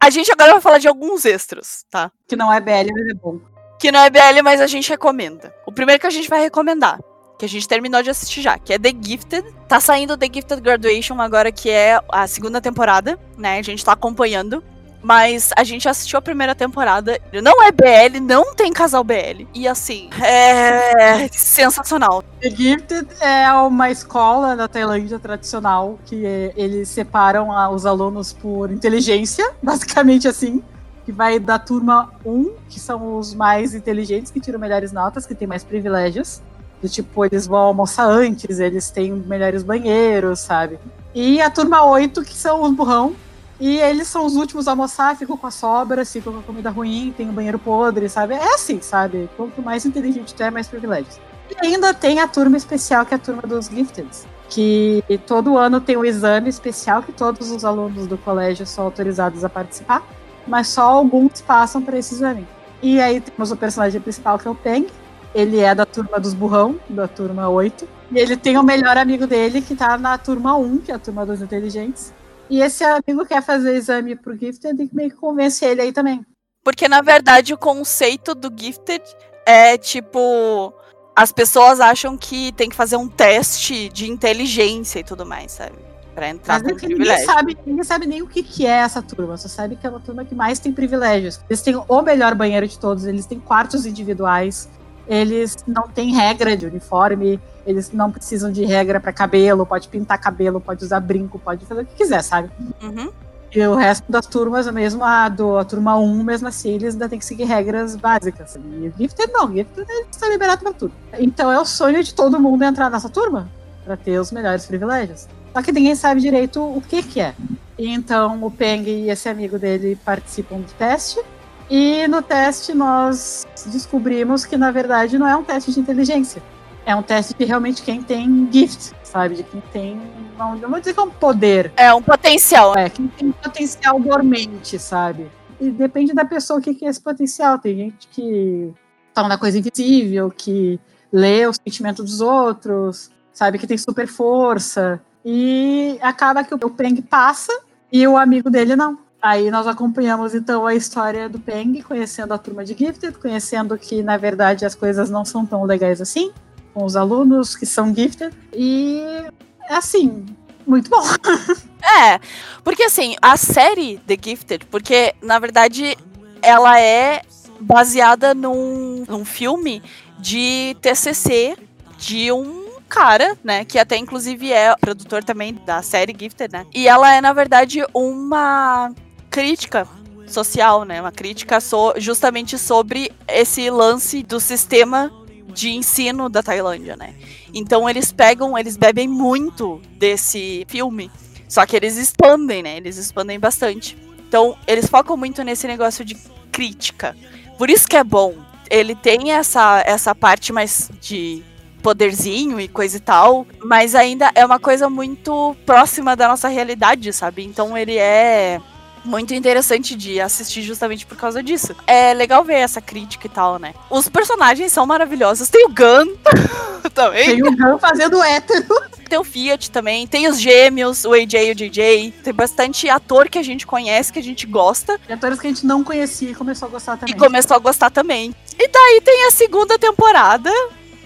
Speaker 1: A gente agora vai falar de alguns extras, tá?
Speaker 2: Que não é BL, mas é bom.
Speaker 1: Que não é BL, mas a gente recomenda. O primeiro que a gente vai recomendar, que a gente terminou de assistir já, que é The Gifted. Tá saindo The Gifted Graduation agora, que é a segunda temporada, né? A gente tá acompanhando. Mas a gente assistiu a primeira temporada. Não é BL, não tem casal BL. E assim, é sensacional.
Speaker 2: The Gifted é uma escola da Tailândia tradicional que eles separam os alunos por inteligência, basicamente assim. Que vai da turma 1, que são os mais inteligentes, que tiram melhores notas, que tem mais privilégios. Do tipo, eles vão almoçar antes, eles têm melhores banheiros, sabe? E a turma 8, que são os burrão, e eles são os últimos a almoçar, ficam com a sobra, ficam com a comida ruim, tem o um banheiro podre, sabe? É assim, sabe? Quanto mais inteligente tu é, mais privilégios. E ainda tem a turma especial, que é a turma dos Gifted, que todo ano tem um exame especial que todos os alunos do colégio são autorizados a participar, mas só alguns passam para esse exame. E aí temos o personagem principal, que é o Peng. Ele é da turma dos burrão, da turma 8. E ele tem o melhor amigo dele, que tá na turma 1, que é a turma dos inteligentes. E esse amigo quer fazer exame pro Gifted e meio que convence ele aí também.
Speaker 1: Porque, na verdade, o conceito do Gifted é tipo. as pessoas acham que tem que fazer um teste de inteligência e tudo mais, sabe? Pra entrar
Speaker 2: Mas
Speaker 1: com
Speaker 2: é que ninguém sabe, ninguém sabe nem o que, que é essa turma, só sabe que é uma turma que mais tem privilégios. Eles têm o melhor banheiro de todos, eles têm quartos individuais, eles não têm regra de uniforme, eles não precisam de regra pra cabelo, pode pintar cabelo, pode usar brinco, pode fazer o que quiser, sabe?
Speaker 1: Uhum.
Speaker 2: E o resto das turmas, mesmo a, do, a turma 1, mesmo assim, eles ainda têm que seguir regras básicas. E Gifted não, Gifted eles estão liberados pra tudo. Então é o sonho de todo mundo entrar nessa turma, pra ter os melhores privilégios. Só que ninguém sabe direito o que que é. Então o Peng e esse amigo dele participam do teste. E no teste nós descobrimos que na verdade não é um teste de inteligência. É um teste de realmente quem tem gift, sabe? De quem tem. Não, não vou dizer que é um poder,
Speaker 1: É um potencial.
Speaker 2: é, quem tem potencial dormente, sabe? E depende da pessoa o que que é esse potencial. Tem gente que toma da coisa invisível, que lê o sentimento dos outros, sabe? Que tem super força. E acaba que o Peng passa e o amigo dele não. Aí nós acompanhamos então a história do Peng, conhecendo a turma de Gifted, conhecendo que na verdade as coisas não são tão legais assim, com os alunos que são Gifted. E assim, muito bom.
Speaker 1: É, porque assim, a série The Gifted, porque na verdade ela é baseada num, num filme de TCC de um cara, né, que até inclusive é produtor também da série Gifted, né? E ela é na verdade uma crítica social, né? Uma crítica so- justamente sobre esse lance do sistema de ensino da Tailândia, né? Então eles pegam, eles bebem muito desse filme só que eles expandem, né? Eles expandem bastante. Então, eles focam muito nesse negócio de crítica. Por isso que é bom. Ele tem essa, essa parte mais de poderzinho e coisa e tal, mas ainda é uma coisa muito próxima da nossa realidade, sabe? Então ele é muito interessante de assistir justamente por causa disso. É legal ver essa crítica e tal, né? Os personagens são maravilhosos. Tem o Gun também.
Speaker 2: Tem o Gun fazendo hétero.
Speaker 1: Tem o Fiat também, tem os gêmeos, o AJ e o JJ. Tem bastante ator que a gente conhece, que a gente gosta.
Speaker 2: E atores que a gente não conhecia e começou a gostar também.
Speaker 1: E começou a gostar também. E daí tem a segunda temporada,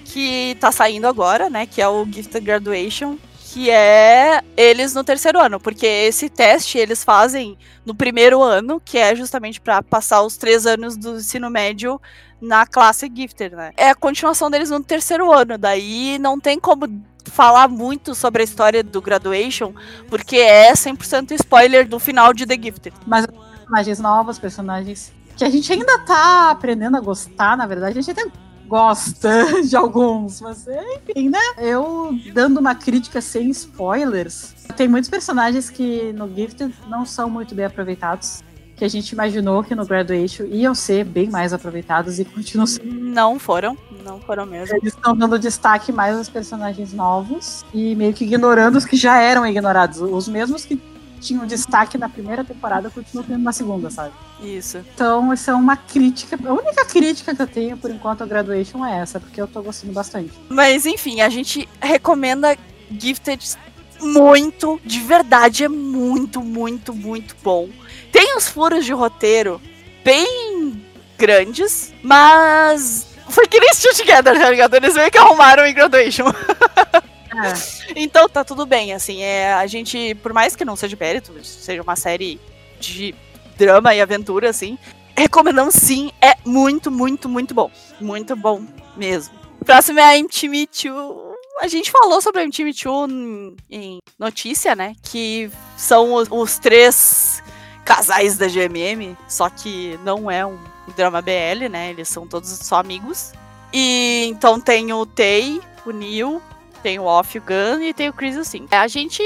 Speaker 1: que tá saindo agora, né? Que é o Gifted Graduation. Que é eles no terceiro ano. Porque esse teste eles fazem no primeiro ano, que é justamente pra passar os três anos do ensino médio na classe Gifted, né? É a continuação deles no terceiro ano. Daí não tem como falar muito sobre a história do Graduation, porque é 100% spoiler do final de The Gifted.
Speaker 2: Mas personagens novos, personagens que a gente ainda tá aprendendo a gostar, na verdade. A gente até gosta de alguns, mas enfim, né? Eu dando uma crítica sem spoilers, tem muitos personagens que no Gifted não são muito bem aproveitados. Que a gente imaginou que no Graduation iam ser bem mais aproveitados e continuam sendo.
Speaker 1: Não foram, não foram mesmo.
Speaker 2: Eles estão dando destaque mais aos personagens novos e meio que ignorando os que já eram ignorados. Os mesmos que tinham destaque na primeira temporada continuam tendo na segunda, sabe?
Speaker 1: Isso.
Speaker 2: Então, essa é uma crítica. A única crítica que eu tenho por enquanto ao Graduation é essa, porque eu tô gostando bastante.
Speaker 1: Mas enfim, a gente recomenda Gifted muito, de verdade, é muito, muito, muito bom. Tem uns furos de roteiro bem grandes, mas foi que nem Still Together, tá ligado? Eles meio que arrumaram em Graduation. Então tá tudo bem, assim, é, a gente, por mais que não seja mérito, seja uma série de drama e aventura, assim, recomendamos sim, é muito, muito, muito bom. Muito bom mesmo. Próximo é a MTV2. A gente falou sobre a MTV2 em, em notícia, né? Que são os, os três casais da GMM, só que não é um drama BL, né? Eles são todos só amigos. E então tem o Tei, o Neil, tem o Off, o Gun e tem o Chris assim. A gente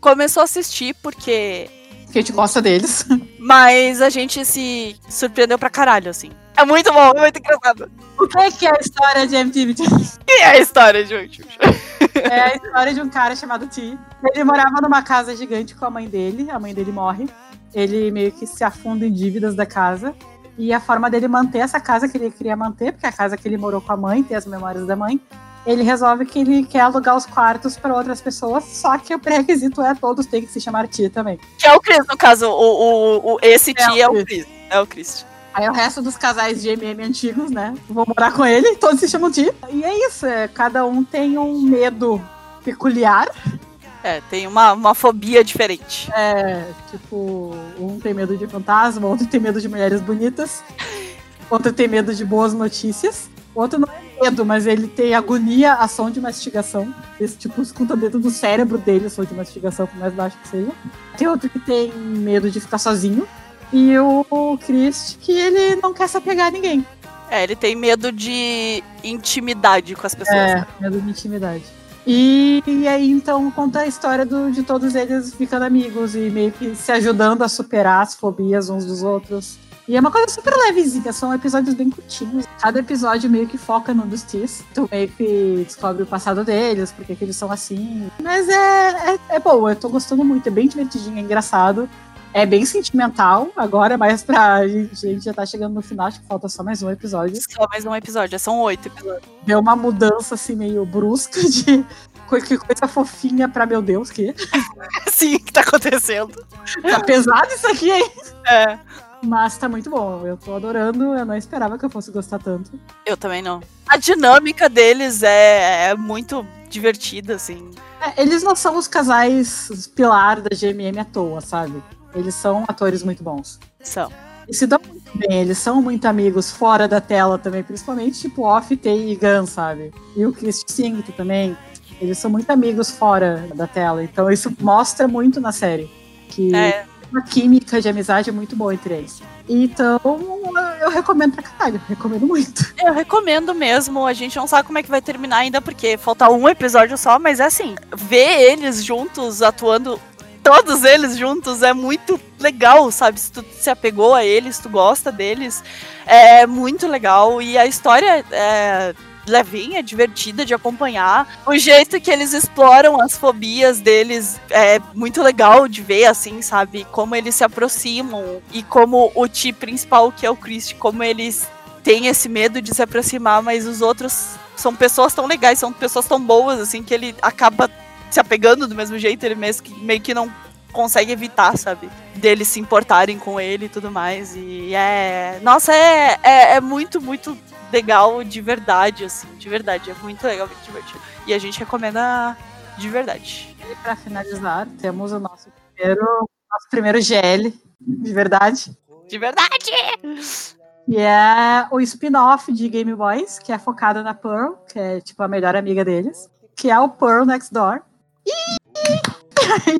Speaker 1: começou a assistir porque.
Speaker 2: porque a gente gosta deles.
Speaker 1: Mas a gente se surpreendeu pra caralho, assim. É muito bom, é muito engraçado.
Speaker 2: O que é, que é a história de MTV?
Speaker 1: E é a história, gente?
Speaker 2: É a história de um cara chamado T. Ele morava numa casa gigante com a mãe dele. A mãe dele morre. Ele meio que se afunda em dívidas da casa. E a forma dele manter essa casa que ele queria manter, porque é a casa que ele morou com a mãe, tem as memórias da mãe, ele resolve que ele quer alugar os quartos para outras pessoas, só que o pré-requisito é todos têm que se chamar Tia também.
Speaker 1: Que é o Chris, no caso. O, o, o- esse
Speaker 2: É
Speaker 1: tia é o
Speaker 2: Chris.
Speaker 1: É o Chris.
Speaker 2: Aí o resto dos casais de MM antigos, né? Vão morar com ele, todos se chamam de. E é isso, é, cada um tem um medo peculiar.
Speaker 1: É, tem uma, uma fobia diferente.
Speaker 2: É, tipo, um tem medo de fantasma, outro tem medo de mulheres bonitas, outro tem medo de boas notícias, outro não é medo, mas ele tem agonia a som de mastigação. Esse tipo escuta dentro do cérebro dele a som de mastigação, por mais baixo que seja. Tem outro que tem medo de ficar sozinho. E o Chris, que ele não quer se apegar a ninguém.
Speaker 1: É, ele tem medo de intimidade com as pessoas.
Speaker 2: É, medo de intimidade. E, e, aí, então, conta a história do, de todos eles ficando amigos e meio que se ajudando a superar as fobias uns dos outros. E é uma coisa super levezinha, são episódios bem curtinhos. Cada episódio meio que foca num dos Tis. Tu meio que descobre o passado deles, porque que eles são assim. Mas é, é, é boa, eu tô gostando muito, é bem divertidinho, é engraçado. É bem sentimental agora, mas pra gente, a gente já tá chegando no final, acho que falta só mais um episódio.
Speaker 1: Só mais um episódio, são oito episódios.
Speaker 2: Deu uma mudança assim meio brusca de que coisa fofinha pra meu Deus, que?
Speaker 1: Sim, que tá acontecendo.
Speaker 2: Tá pesado isso aqui, hein?
Speaker 1: É.
Speaker 2: Mas tá muito bom, eu tô adorando, eu não esperava que eu fosse gostar tanto.
Speaker 1: Eu também não. A dinâmica deles é, é muito divertida, assim.
Speaker 2: É, eles não são os casais pilar da GMM à toa, sabe? Eles são atores muito bons.
Speaker 1: São.
Speaker 2: E se dão muito bem, eles são muito amigos fora da tela também, principalmente tipo Off, Tay e Gun, sabe? E o Chris Singh também. Eles são muito amigos fora da tela. Então isso mostra muito na série. Que é. Uma química de amizade muito boa entre eles. Então, eu recomendo pra caralho, recomendo muito.
Speaker 1: Eu recomendo mesmo, a gente não sabe como é que vai terminar ainda, porque falta um episódio só, mas é assim, ver eles juntos atuando todos eles juntos é muito legal, sabe? Se tu se apegou a eles, tu gosta deles, é muito legal. E a história é levinha, divertida de acompanhar. O jeito que eles exploram as fobias deles é muito legal de ver, assim, sabe? Como eles se aproximam e como o Ti principal, que é o Chris, como eles têm esse medo de se aproximar, mas os outros são pessoas tão legais, são pessoas tão boas, assim, que ele acaba se apegando do mesmo jeito, ele mesmo que, meio que não consegue evitar, sabe? Deles se importarem com ele e tudo mais. E é. Nossa, é, é, é, muito, muito legal de verdade, assim. De verdade. É muito legal, muito divertido. E a gente recomenda de verdade.
Speaker 2: E pra finalizar, temos o nosso primeiro, nosso primeiro GL, de verdade.
Speaker 1: De verdade!
Speaker 2: Que é o spin-off de Game Boys, que é focado na Pearl, que é tipo a melhor amiga deles, que é o Pearl Next Door.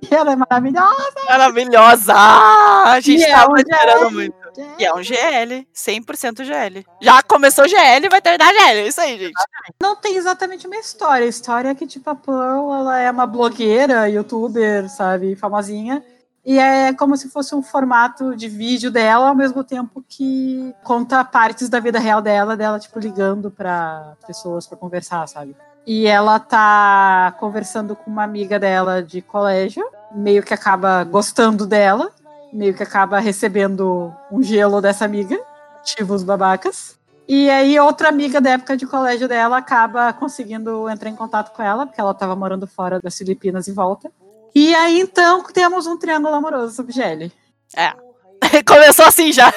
Speaker 2: E ela é maravilhosa!
Speaker 1: Maravilhosa! A gente e tava é um esperando muito. E é um GL, 100% GL. Já começou GL, vai terminar GL, é isso aí, gente.
Speaker 2: Não tem exatamente uma história. A história é que, tipo, a Pearl, ela é uma blogueira, youtuber, sabe, famosinha. E é como se fosse um formato de vídeo dela, ao mesmo tempo que conta partes da vida real dela, dela, tipo, ligando para pessoas para conversar, sabe? E ela tá conversando com uma amiga dela de colégio, meio que acaba gostando dela, meio que acaba recebendo um gelo dessa amiga, motivos babacas. E aí outra amiga da época de colégio dela acaba conseguindo entrar em contato com ela, porque ela estava morando fora das Filipinas e volta. E aí então temos um triângulo amoroso sobre Gelly.
Speaker 1: É. Começou assim já.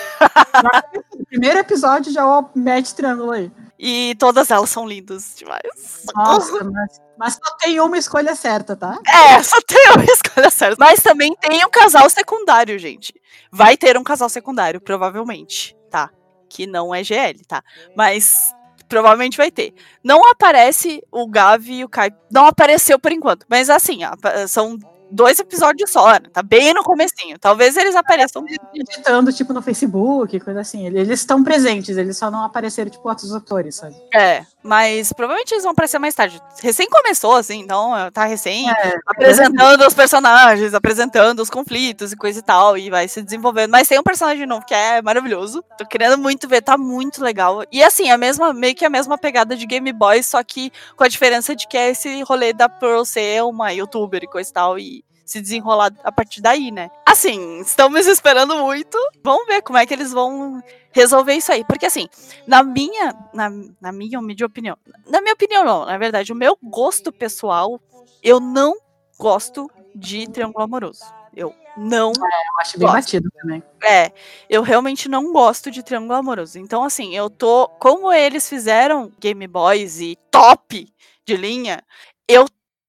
Speaker 2: primeiro episódio já o match triângulo aí.
Speaker 1: E todas elas são lindas demais.
Speaker 2: Nossa, mas, mas só tem uma escolha certa, tá?
Speaker 1: É, só tem uma escolha certa. Mas também tem um casal secundário, gente. Vai ter um casal secundário, provavelmente, tá? Que não é GL, tá? Mas provavelmente vai ter. Não aparece o Gavi e o Kai. Não apareceu por enquanto. Mas assim, são dois episódios só, né? Tá bem no comecinho. Talvez eles apareçam.
Speaker 2: Editando, tipo, no Facebook, coisa assim. Eles estão presentes, eles só não apareceram, tipo, outros atores, sabe?
Speaker 1: É, mas provavelmente eles vão aparecer mais tarde. Recém começou, assim, então tá recém é, apresentando é. os personagens, apresentando os conflitos e coisa e tal, e vai se desenvolvendo. Mas tem um personagem novo que é maravilhoso. Tô querendo muito ver, tá muito legal. E assim, a mesma, meio que a mesma pegada de Game Boy, só que com a diferença de que é esse rolê da Pearl ser uma youtuber e coisa e tal. E se desenrolar a partir daí, né? Assim, estamos esperando muito. Vamos ver como é que eles vão resolver isso aí. Porque assim, na minha, na, na minha humilde opinião, na minha opinião não, na verdade, o meu gosto pessoal, eu não gosto de triângulo amoroso. Eu não.
Speaker 2: É, eu acho bem
Speaker 1: Gosto.
Speaker 2: batido também.
Speaker 1: É, eu realmente não gosto de triângulo amoroso. Então, assim, eu tô. Como eles fizeram Game Boys e top de linha, eu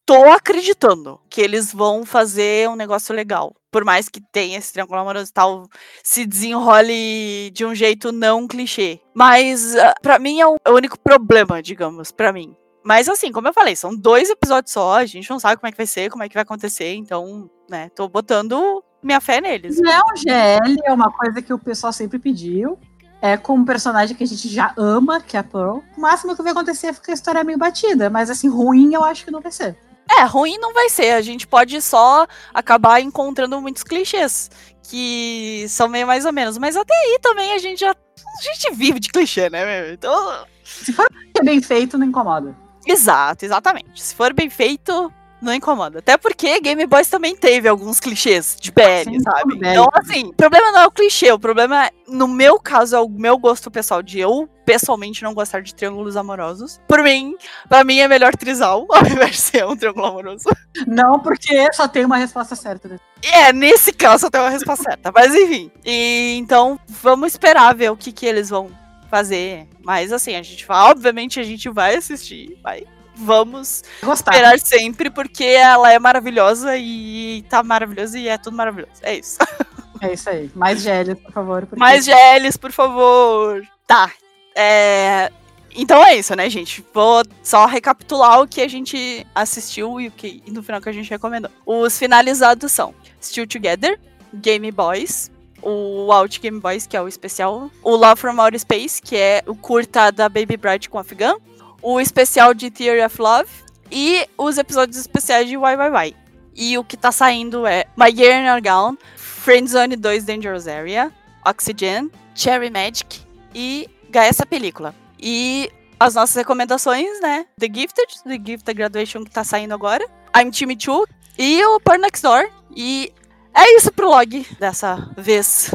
Speaker 1: tô acreditando que eles vão fazer um negócio legal. Por mais que tenha esse triângulo amoroso e tal, se desenrole de um jeito não clichê. Mas, ah, pra mim, é o, é o único problema, digamos, pra mim. Mas assim, como eu falei, são dois episódios só, a gente não sabe como é que vai ser, como é que vai acontecer, então, né, tô botando minha fé neles.
Speaker 2: Não é GL, é uma coisa que o pessoal sempre pediu. É com um personagem que a gente já ama, que é a Pearl. O máximo que vai acontecer é ficar a história meio batida, mas assim, ruim eu acho que não vai ser.
Speaker 1: É, ruim não vai ser, a gente pode só acabar encontrando muitos clichês, que são meio mais ou menos, mas até aí também a gente já, a gente vive de clichê, né? Então,
Speaker 2: Se for bem feito, não incomoda.
Speaker 1: Exato, exatamente. Se for bem feito, não incomoda. Até porque Game Boys também teve alguns clichês de BL,
Speaker 2: Sim,
Speaker 1: sabe?
Speaker 2: bem.
Speaker 1: Então, assim, o problema não é o clichê, o problema, é, no meu caso, é o meu gosto pessoal de eu, pessoalmente, não gostar de triângulos amorosos. Por mim, pra mim é melhor trisal ao invés de ser um triângulo amoroso.
Speaker 2: Não, porque só tem uma resposta certa. né?
Speaker 1: É, nesse caso eu tenho a resposta certa. Mas enfim. E, então, vamos esperar ver o que, que eles vão fazer. Mas assim, a gente vai, obviamente a gente vai assistir, vai. Vamos
Speaker 2: Gostar.
Speaker 1: esperar sempre, porque ela é maravilhosa e tá maravilhosa e é tudo maravilhoso. É isso.
Speaker 2: É isso aí. Mais GL, por favor. porque-
Speaker 1: Mais GLs, por favor. Tá. É... Então é isso, né, gente? Vou só recapitular o que a gente assistiu e o que e no final que a gente recomendou. Os finalizados são Still Together, Game Boys, o Out Game Boys, que é o especial, o Love from Outer Space, que é o curta da Baby Bride com Afghan, o especial de Theory of Love e os episódios especiais de Why Why Why. E o que tá saindo é My Year in Your Gown, Friendzone 2 Dangerous Area, Oxygen, Cherry Magic e essa película. E as nossas recomendações, né? The Gifted, The Gifted Graduation que tá saindo agora, I'm Timmy 2 e o Porn Next Door. E é isso pro log dessa vez.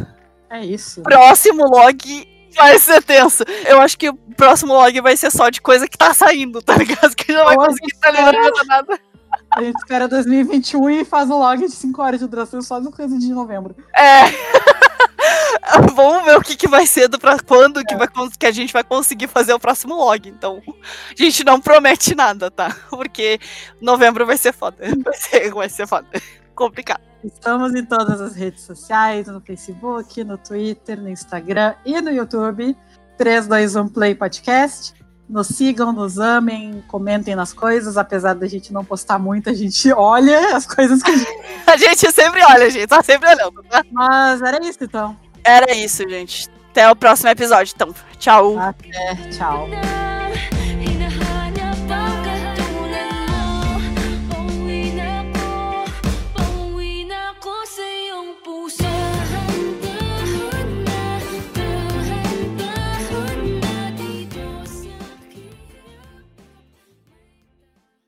Speaker 2: É isso.
Speaker 1: Próximo log vai ser tenso. Eu acho que o próximo log vai ser só de coisa que tá saindo, tá ligado? Que não vai conseguir estar nada.
Speaker 2: A gente espera 2021 e faz um log de 5 horas de duração só no coisa de novembro.
Speaker 1: É. Vamos ver o que, que vai ser do pra quando que, vai, que a gente vai conseguir fazer o próximo log. Então, a gente não promete nada, tá? Porque novembro vai ser foda. Vai ser, vai ser foda. Complicado.
Speaker 2: Estamos em todas as redes sociais, no Facebook, no Twitter, no Instagram e no YouTube. 321 Play Podcast. Nos sigam, nos amem, comentem nas coisas, apesar da gente não postar muito, a gente olha as coisas que a gente.
Speaker 1: A gente sempre olha, gente. Tá sempre olhando, tá?
Speaker 2: Mas era isso então.
Speaker 1: Era isso, gente. Até o próximo episódio, então. Tchau.
Speaker 2: Até, tchau.